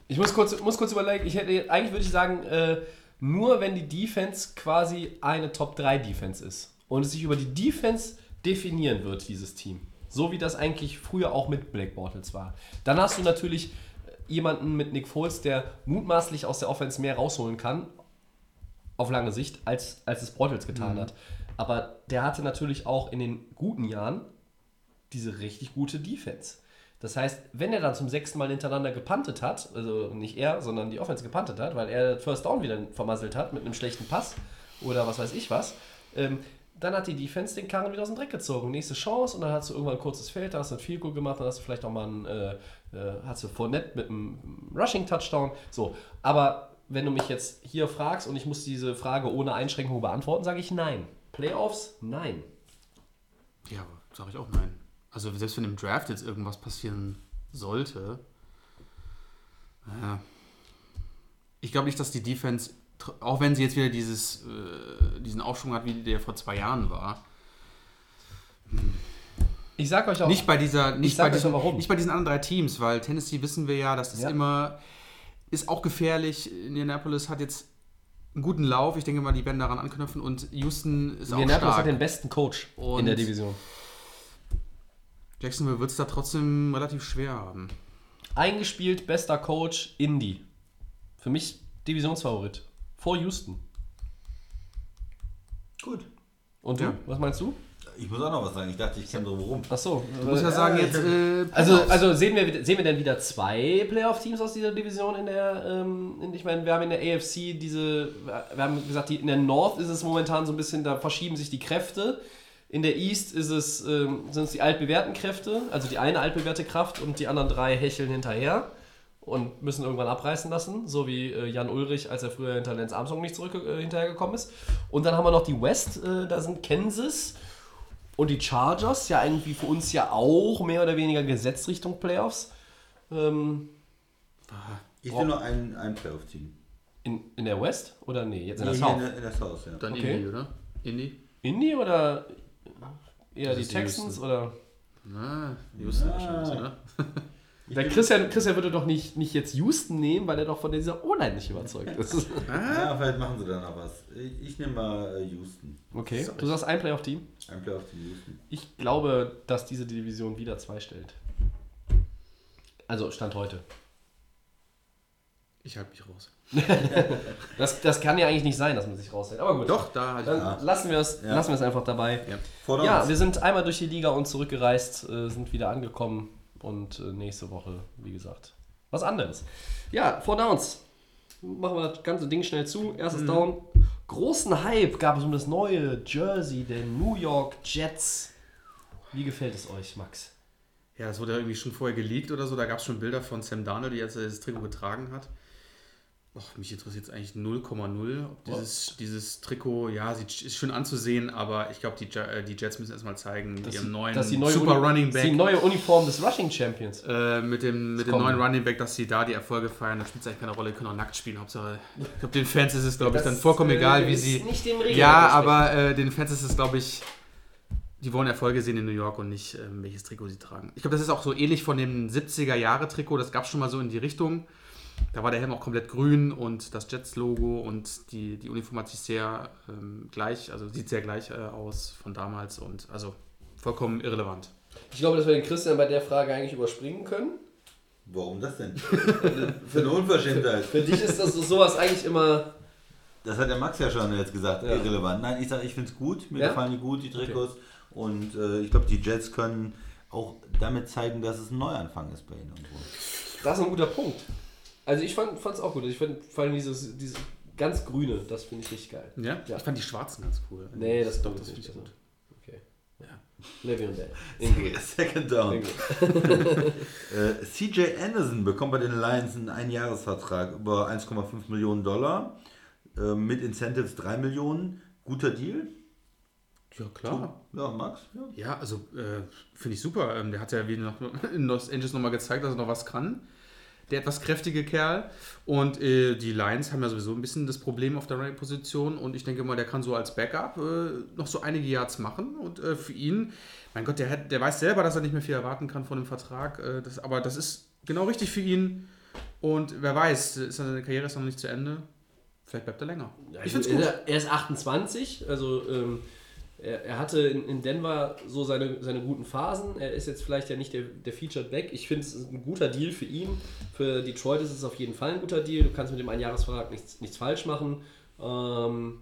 Ich muss kurz, muss kurz überlegen, ich hätte, eigentlich würde ich sagen, äh, nur wenn die Defense quasi eine Top 3 Defense ist und es sich über die Defense definieren wird, dieses Team. So wie das eigentlich früher auch mit Black Bortles war. Dann hast du natürlich äh, jemanden mit Nick Foles, der mutmaßlich aus der Offense mehr rausholen kann, auf lange Sicht, als, als es Bortles getan hat. Aber der hatte natürlich auch in den guten Jahren diese richtig gute Defense. Das heißt, wenn er dann zum sechsten Mal hintereinander gepantet hat, also nicht er, sondern die Offense gepantet hat, weil er First Down wieder vermasselt hat mit einem schlechten Pass oder was weiß ich was, ähm, dann hat die Defense den Karren wieder aus dem Dreck gezogen. Nächste Chance und dann hast du irgendwann ein kurzes Feld, da hast du ein Field Goal gemacht, dann hast du vielleicht auch mal ein, äh, äh, hast du Fournette mit einem Rushing Touchdown. So, aber wenn du mich jetzt hier fragst und ich muss diese Frage ohne Einschränkung beantworten, sage ich nein. Playoffs? Nein. Ja, sage ich auch nein. Also selbst wenn im Draft jetzt irgendwas passieren sollte, naja. Ich glaube nicht, dass die Defense, auch wenn sie jetzt wieder dieses, äh, diesen Aufschwung hat, wie der vor zwei Jahren war, Ich sag euch auch. nicht bei dieser, nicht bei diesen, auch warum. nicht bei diesen anderen drei Teams, weil Tennessee wissen wir ja, das ist Ja. immer, ist auch gefährlich. Indianapolis hat jetzt einen guten Lauf. Ich denke mal, die werden daran anknüpfen und Houston ist auch Indianapolis stark. hat den besten Coach in Und- der Division. Jacksonville wird es da trotzdem relativ schwer haben. Eingespielt, bester Coach, Indy. Für mich Divisionsfavorit. Vor Houston. Gut. Und du? Ja. Was meinst du? Ich muss auch noch was sagen. Ich dachte, ich kenne drum rum. Ach so. Du musst ja sagen, jetzt. Äh, Also, also sehen, wir, sehen wir denn wieder zwei Playoff-Teams aus dieser Division in der, ähm, in, ich meine, wir haben in der AFC diese, wir haben gesagt, die, in der North ist es momentan so ein bisschen, da verschieben sich die Kräfte. In der East ist es, ähm, sind es die altbewährten Kräfte, also die eine altbewährte Kraft und die anderen drei hecheln hinterher und müssen irgendwann abreißen lassen, so wie äh, Jan Ulrich, als er früher hinter Lance Armstrong nicht zurück äh, hinterhergekommen ist. Und dann haben wir noch die West, äh, da sind Kansas und die Chargers, ja irgendwie für uns ja auch mehr oder weniger gesetzt Richtung Playoffs. Ähm, Ich will nur ein, ein Playoff-Team. in, in der West oder nee, jetzt in der Nee, South? in, der, in der South, ja. Dann okay. Indy, oder? Indy? Indy oder eher die Texans Houston. oder? Na, Houston wahrscheinlich, oder? Der Christian, Christian würde doch nicht, nicht jetzt Houston nehmen, weil er doch von dieser O-Line nicht überzeugt ist. Ja, vielleicht machen sie da noch was. Ich, nehme mal äh, Houston. Okay, du sagst ein Playoff-Team. Ein Playoff-Team Houston. Ich glaube, dass diese Division wieder zwei stellt. Also Stand heute. Ich halte mich raus. Das, das kann ja eigentlich nicht sein, dass man sich raushält. Aber gut. Doch, da Dann lassen wir es Ja. lassen wir es einfach dabei. Ja. Ja, wir sind einmal durch die Liga und zurückgereist, äh, sind wieder angekommen und äh, nächste Woche, wie gesagt, was anderes. Ja, Four Downs. Machen wir das ganze Ding schnell zu. Erstes Down. Großen Hype gab es um das neue Jersey der New York Jets. Wie gefällt es euch, Max? Ja, das wurde ja irgendwie schon vorher geleakt oder so. Da gab es schon Bilder von Sam Darnold, die als er das Trikot getragen hat. Och, mich interessiert es eigentlich 0,0. Ob dieses, dieses Trikot, ja, sieht, ist schön anzusehen, aber ich glaube, die, äh, die Jets müssen erstmal zeigen, mit ihrem neuen das ist die neue Super Uni- Running das ist die Back. neue Uniform des Rushing Champions. Äh, mit dem, mit dem kommen. neuen Running Back, dass sie da die Erfolge feiern, da spielt es eigentlich keine Rolle, können auch nackt spielen. Hauptsache, ich glaube, den Fans ist es, glaube ich, dann vollkommen äh, egal, wie sie. nicht dem Regeln Ja, aber äh, den Fans ist es, glaube ich, die wollen Erfolge sehen in New York und nicht, ähm, welches Trikot sie tragen. Ich glaube, das ist auch so ähnlich von dem 70er-Jahre-Trikot, das gab es schon mal so in die Richtung. Da war der Helm auch komplett grün und das Jets-Logo und die, die Uniform hat sich sehr ähm, gleich, also sieht sehr gleich äh, aus von damals und also vollkommen irrelevant. Ich glaube, dass wir den Christian bei der Frage eigentlich überspringen können. Warum das denn? Für eine Unverschämtheit. Für dich ist das so, sowas eigentlich immer. Das hat der Max ja schon jetzt gesagt, Ja. irrelevant. Nein, ich sage, ich finde es gut, mir Ja? gefallen die gut, die Trikots. Und äh, ich glaube, die Jets können auch damit zeigen, dass es ein Neuanfang ist bei ihnen irgendwo. Das ist ein guter Punkt. Also ich fand es auch gut. Ich fand vor allem dieses, dieses ganz grüne, das finde ich richtig geil. Ja? Ja. Ich fand die schwarzen ganz cool. Nee, das doch, das es finde ich nicht. gut. Okay. Ja. Le'Veon Bell. Second down. Irgendwie. Äh, CJ Anderson bekommt bei den Lions einen Einjahresvertrag über 1,5 Millionen Dollar. Äh, mit Incentives 3 Millionen. Guter Deal. Ja, klar. Ja, Max? Ja. Ja, also äh, finde ich super. Ähm, der hat ja wie noch, in Los Angeles nochmal gezeigt, dass er noch was kann. Der etwas kräftige Kerl. Und äh, die Lions haben ja sowieso ein bisschen das Problem auf der Running-Position. Und ich denke mal, der kann so als Backup äh, noch so einige Yards machen. Und äh, für ihn, mein Gott, der, hat, der weiß selber, dass er nicht mehr viel erwarten kann von dem Vertrag. Äh, das, aber das ist genau richtig für ihn. Und wer weiß, ist seine Karriere ist noch nicht zu Ende. Vielleicht bleibt er länger. Ich finde es gut. Er, er ist 28, also ähm, er, er hatte in, in Denver so seine, seine guten Phasen. Er ist jetzt vielleicht ja nicht der, der Featured Back. Ich finde es ein guter Deal für ihn. Für Detroit ist es auf jeden Fall ein guter Deal. Du kannst mit dem Einjahresvertrag nichts, nichts falsch machen. Ähm,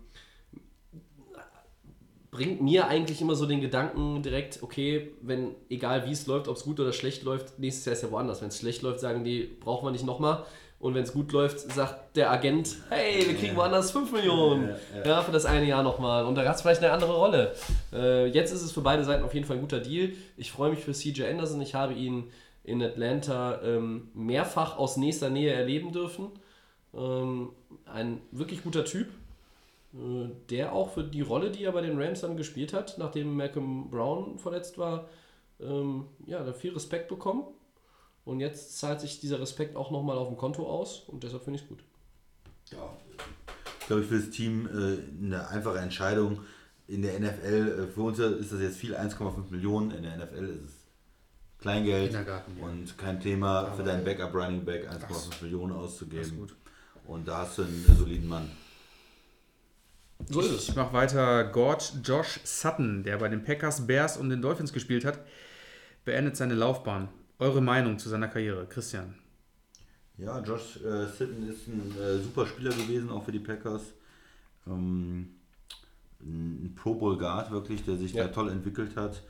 bringt mir eigentlich immer so den Gedanken direkt, okay, wenn, egal wie es läuft, ob es gut oder schlecht läuft, nächstes Jahr ist ja woanders. Wenn es schlecht läuft, sagen die, brauchen wir nicht nochmal. Und wenn es gut läuft, sagt der Agent, hey, wir kriegen woanders 5 Millionen. Ja, für das eine Jahr nochmal. Und da hat es vielleicht eine andere Rolle. Äh, jetzt ist es für beide Seiten auf jeden Fall ein guter Deal. Ich freue mich für CJ Anderson. Ich habe ihn in Atlanta ähm, mehrfach aus nächster Nähe erleben dürfen. Ähm, ein wirklich guter Typ äh, der auch für die Rolle, die er bei den Rams dann gespielt hat, nachdem Malcolm Brown verletzt war, ähm, ja, da viel Respekt bekommen. Und jetzt zahlt sich dieser Respekt auch nochmal auf dem Konto aus und deshalb finde ich es gut. Ja, ich glaube, für das Team äh, eine einfache Entscheidung. In der NFL, äh, für uns ist das jetzt viel, 1,5 Millionen. In der NFL ist es Kleingeld ja. und kein Thema für deinen Backup Running Back 1,5 Das- Millionen auszugeben. gut. Und da hast du einen soliden Mann. So ist Ich mache weiter. George Josh Sutton, der bei den Packers, Bears und den Dolphins gespielt hat, beendet seine Laufbahn. Eure Meinung zu seiner Karriere, Christian? Ja, Josh äh, Sitton ist ein äh, super Spieler gewesen, auch für die Packers. Ähm, ein Pro Bowl Guard wirklich, der sich Ja. da toll entwickelt hat,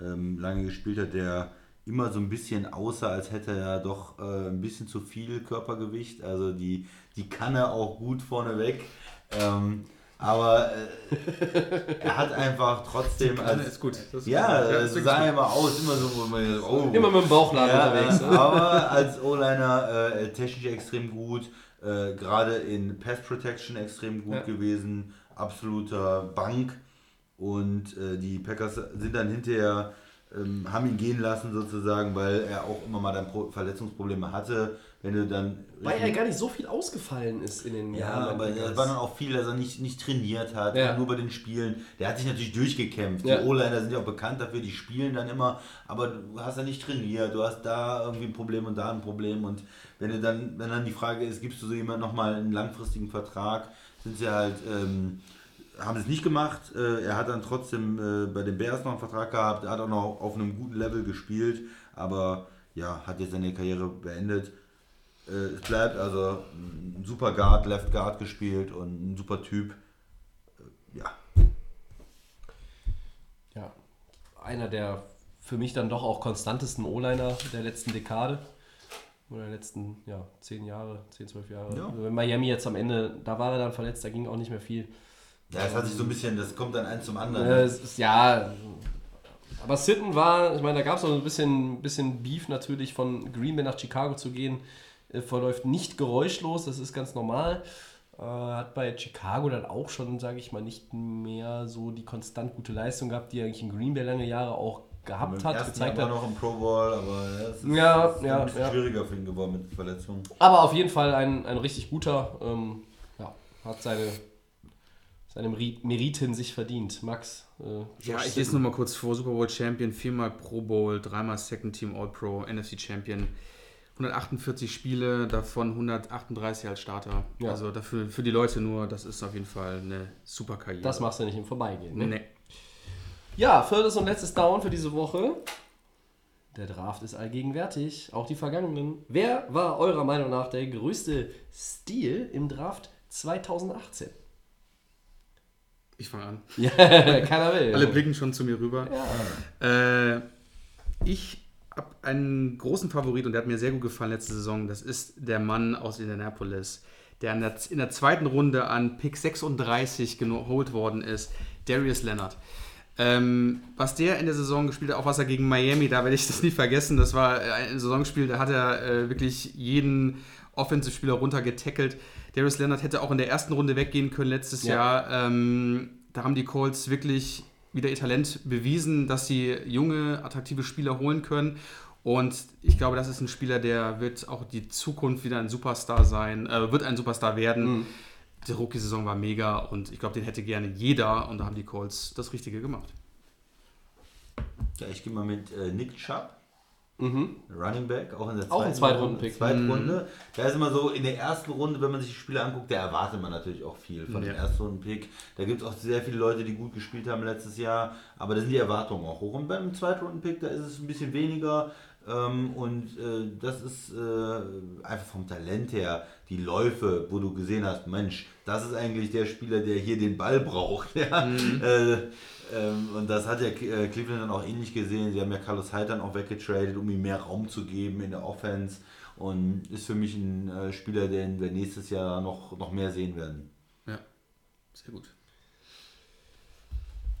ähm, lange gespielt hat, der immer so ein bisschen aussah, als hätte er doch äh, ein bisschen zu viel Körpergewicht. Also die, die kann er auch gut vorneweg. Ähm, aber äh, er hat einfach trotzdem. als- ist gut. Das ist ja, gut. ist wirklich sah immer aus, immer so, wo man oh, Immer mit dem Bauchladen ja, unterwegs. äh, Ne? aber als O-Liner äh, technisch extrem gut, äh, gerade in Pass Protection extrem gut Ja. gewesen, absoluter Bank. Und äh, die Packers sind dann hinterher, ähm, haben ihn gehen lassen sozusagen, weil er auch immer mal dann Pro Verletzungsprobleme hatte. Wenn du dann. Weil er gar nicht so viel ausgefallen ist in den Ja, Jahren. aber Packers. es war dann auch viel, dass er nicht, nicht trainiert hat, Ja. nur bei den Spielen. Der hat sich natürlich durchgekämpft. Ja. Die O-Liner sind ja auch bekannt dafür, die spielen dann immer, aber du hast ja nicht trainiert, du hast da irgendwie ein Problem und da ein Problem. Und wenn du dann, wenn dann die Frage ist, gibst du so jemand nochmal einen langfristigen Vertrag, sind sie halt, ähm, haben es nicht gemacht. Äh, er hat dann trotzdem äh, bei den Bears noch einen Vertrag gehabt, er hat auch noch auf einem guten Level gespielt, aber ja, hat jetzt seine Karriere beendet. äh, es bleibt also ein super Guard, Left Guard gespielt und ein super Typ. Ja, Ja, einer der für mich dann doch auch konstantesten O-Liner der letzten Dekade. Oder der letzten, ja, 10 Jahre, 10, 12 Jahre. Ja. Miami jetzt am Ende, da war er dann verletzt, da ging auch nicht mehr viel. Ja, es hat sich so ein bisschen, das kommt dann eins zum anderen. Äh, ist, ja, aber Sitten war, ich meine, da gab es noch ein bisschen, bisschen Beef natürlich von Green Bay nach Chicago zu gehen. Äh, verläuft nicht geräuschlos, das ist ganz normal. Äh, hat bei Chicago dann auch schon, sage ich mal, nicht mehr so die konstant gute Leistung gehabt, die er eigentlich in Green Bay lange Jahre auch gehabt hat, gezeigt Jahr hat. noch im Pro Bowl, aber ja, es ist, Ja, ist ja, ein bisschen ja. schwieriger für ihn geworden mit Verletzungen. Aber auf jeden Fall ein, ein richtig guter, ähm, ja, hat seine, seine Meri- Meriten sich verdient. Max, äh, Ja, ich lese Sitton. nur mal kurz vor. Super Bowl Champion, viermal Pro Bowl, dreimal Second Team All-Pro, NFC Champion. 148 Spiele, davon 138 als Starter. Ja. Also dafür, für die Leute nur, das ist auf jeden Fall eine super Karriere. Das machst du nicht im Vorbeigehen. Ne? Nee. Ja, viertes und letztes Down für diese Woche. Der Draft ist allgegenwärtig, auch die vergangenen. Wer war eurer Meinung nach der größte Stil im Draft 2018? Ich fange an. Ja, keiner will. Alle blicken schon zu mir rüber. Ja. Äh, ich habe einen großen Favorit und der hat mir sehr gut gefallen letzte Saison. Das ist der Mann aus Indianapolis, der in der, in der zweiten Runde an Pick 36 geholt worden ist, Darius Leonard. Ähm, was der in der Saison gespielt hat, auch was er gegen Miami, da werde ich das nie vergessen. Das war ein Saisonspiel, da hat er äh, wirklich jeden Offensive-Spieler runtergetackelt. Darius Leonard hätte auch in der ersten Runde weggehen können letztes Ja. Jahr. Ähm, da haben die Colts wirklich wieder ihr Talent bewiesen, dass sie junge, attraktive Spieler holen können. Und ich glaube, das ist ein Spieler, der wird auch die Zukunft wieder ein Superstar sein, äh, wird ein Superstar werden. Die Rookie-Saison war mega und ich glaube, den hätte gerne jeder und da haben die Colts das Richtige gemacht. Ja, ich gehe mal mit äh, Nick Chubb. Mhm. Running Back, auch in der zweiten Zweitrunden-Pick. Zweite Runde. Da ist immer so, in der ersten Runde, wenn man sich die Spiele anguckt, da erwartet man natürlich auch viel von dem Ja. Erstrunden-Pick. Da gibt es auch sehr viele Leute, die gut gespielt haben letztes Jahr, aber da sind die Erwartungen auch hoch. Und beim Zweitrunden-Pick, da ist es ein bisschen weniger. Ähm, und äh, das ist äh, einfach vom Talent her, die Läufe, wo du gesehen hast, Mensch, das ist eigentlich der Spieler, der hier den Ball braucht. Ja? Äh, ähm, und das hat ja äh, Cleveland dann auch ähnlich gesehen. Sie haben ja Carlos Hyde dann auch weggetradet, um ihm mehr Raum zu geben in der Offense. Und ist für mich ein äh, Spieler, den wir nächstes Jahr noch, noch mehr sehen werden. Ja, sehr gut.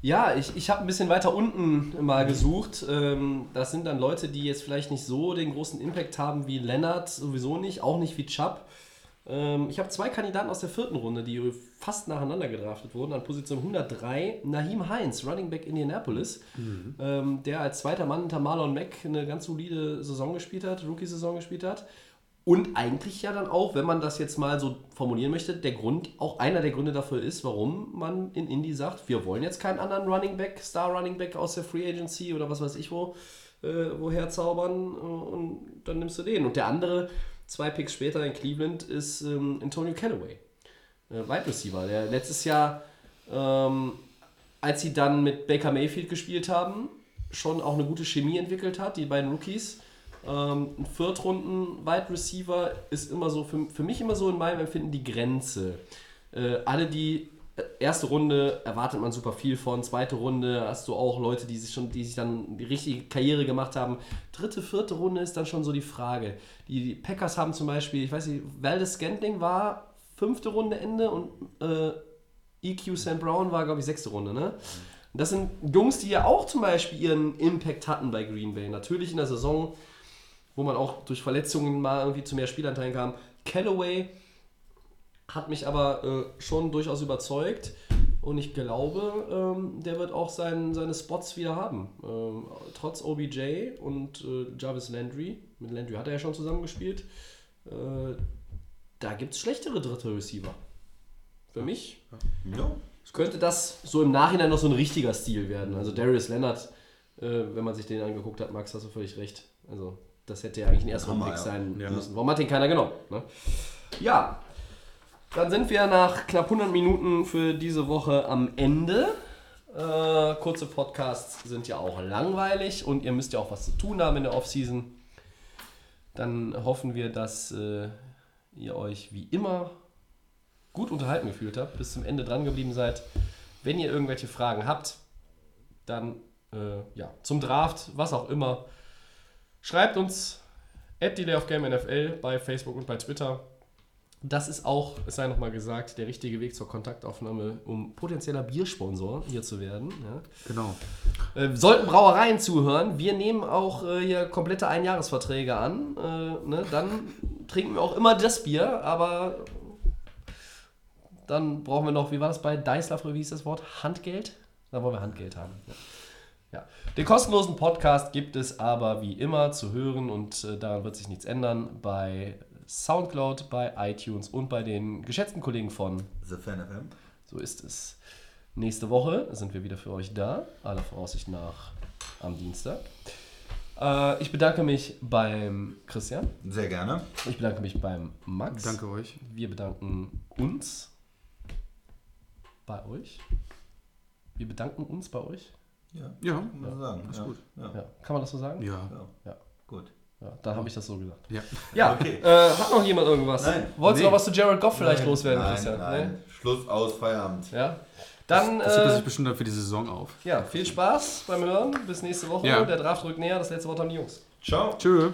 Ja, ich, ich habe ein bisschen weiter unten mal gesucht. Ähm, das sind dann Leute, die jetzt vielleicht nicht so den großen Impact haben wie Lennart, sowieso nicht, auch nicht wie Chubb. Ähm, ich habe zwei Kandidaten aus der vierten Runde, die fast nacheinander gedraftet wurden. An Position 103 Naheem Heinz, Running Back Indianapolis, ähm, der als zweiter Mann hinter Marlon Mack eine ganz solide Saison gespielt hat, Rookie-Saison gespielt hat. Und eigentlich ja dann auch, wenn man das jetzt mal so formulieren möchte, der Grund, auch einer der Gründe dafür ist, warum man in Indy sagt, wir wollen jetzt keinen anderen Running Back, Star Running Back aus der Free Agency oder was weiß ich wo, äh, woher zaubern äh, und dann nimmst du den. Und der andere, zwei Picks später in Cleveland, ist ähm, Antonio Callaway, äh, Wide Receiver, der letztes Jahr, ähm, als sie dann mit Baker Mayfield gespielt haben, schon auch eine gute Chemie entwickelt hat, die beiden Rookies. Ähm, ein Viertrunden Wide Receiver ist immer so, für, für mich immer so in meinem Empfinden die Grenze. Äh, alle die erste Runde erwartet man super viel von, zweite Runde hast du auch Leute, die sich schon, die sich dann die richtige Karriere gemacht haben. Dritte, vierte Runde ist dann schon so die Frage. Die, die Packers haben zum Beispiel, ich weiß nicht, Valdez Scantling war fünfte Runde Ende und äh, EQ St. Brown war, glaube ich, sechste Runde, ne? Das sind Jungs, die ja auch zum Beispiel ihren Impact hatten bei Green Bay. Natürlich in der Saison, wo man auch durch Verletzungen mal irgendwie zu mehr Spielanteilen kam. Callaway hat mich aber äh, schon durchaus überzeugt und ich glaube, ähm, der wird auch sein, seine Spots wieder haben. Ähm, trotz OBJ und äh, Jarvis Landry. Mit Landry hat er ja schon zusammengespielt. Äh, da gibt es schlechtere dritte Receiver. Für mich Ja. könnte das so im Nachhinein noch so ein richtiger Stil werden. Also Darius Leonard, äh, wenn man sich den angeguckt hat, Max, hast du völlig recht. Also das hätte ja eigentlich ein erster Pick ja. sein Ja. müssen. Warum hat den keiner genommen? Ne? Ja, dann sind wir nach knapp 100 Minuten für diese Woche am Ende. Äh, kurze Podcasts sind ja auch langweilig und ihr müsst ja auch was zu tun haben in der Offseason. dann hoffen wir, dass äh, ihr euch wie immer gut unterhalten gefühlt habt, bis zum Ende dran geblieben seid. Wenn ihr irgendwelche Fragen habt, dann äh, ja, zum Draft, was auch immer, schreibt uns at Delay NFL bei Facebook und bei Twitter. Das ist auch, es sei nochmal gesagt, der richtige Weg zur Kontaktaufnahme, um potenzieller Biersponsor hier zu werden. Ja. Genau. Äh, sollten Brauereien zuhören, wir nehmen auch äh, hier komplette Einjahresverträge an. Äh, ne? Dann trinken wir auch immer das Bier, aber dann brauchen wir noch, wie war das bei Deislav, wie hieß das Wort? Handgeld? Da wollen wir Handgeld haben. Ja. Ja. Den kostenlosen Podcast gibt es aber wie immer zu hören und äh, daran wird sich nichts ändern bei Soundcloud, bei iTunes und bei den geschätzten Kollegen von The Fan FM. so ist es. Nächste Woche sind wir wieder für euch da, aller Voraussicht nach am Dienstag. Äh, ich bedanke mich beim Christian, Sehr gerne. ich bedanke mich beim Max. Danke euch. Wir bedanken uns bei euch. Wir bedanken uns bei euch. Ja, Ja, kann man so sagen. ist ja. gut. Ja. Ja. Kann man das so sagen? ja. Ja. Ja. Gut. Ja, dann habe ich das so gesagt. ja. Ja, Okay. äh, hat noch jemand irgendwas? Nein. Wolltest du Nee. noch was zu Jared Goff vielleicht Nein, loswerden, nein, Christian? Nein. Schluss aus Feierabend. Nee? Ja. Dann Das er äh, sich bestimmt dann für die Saison auf. ja, viel Spaß beim Hören. Bis nächste Woche. Ja. Der Draft rückt näher. Das letzte Wort haben die Jungs. Ciao. Tschö.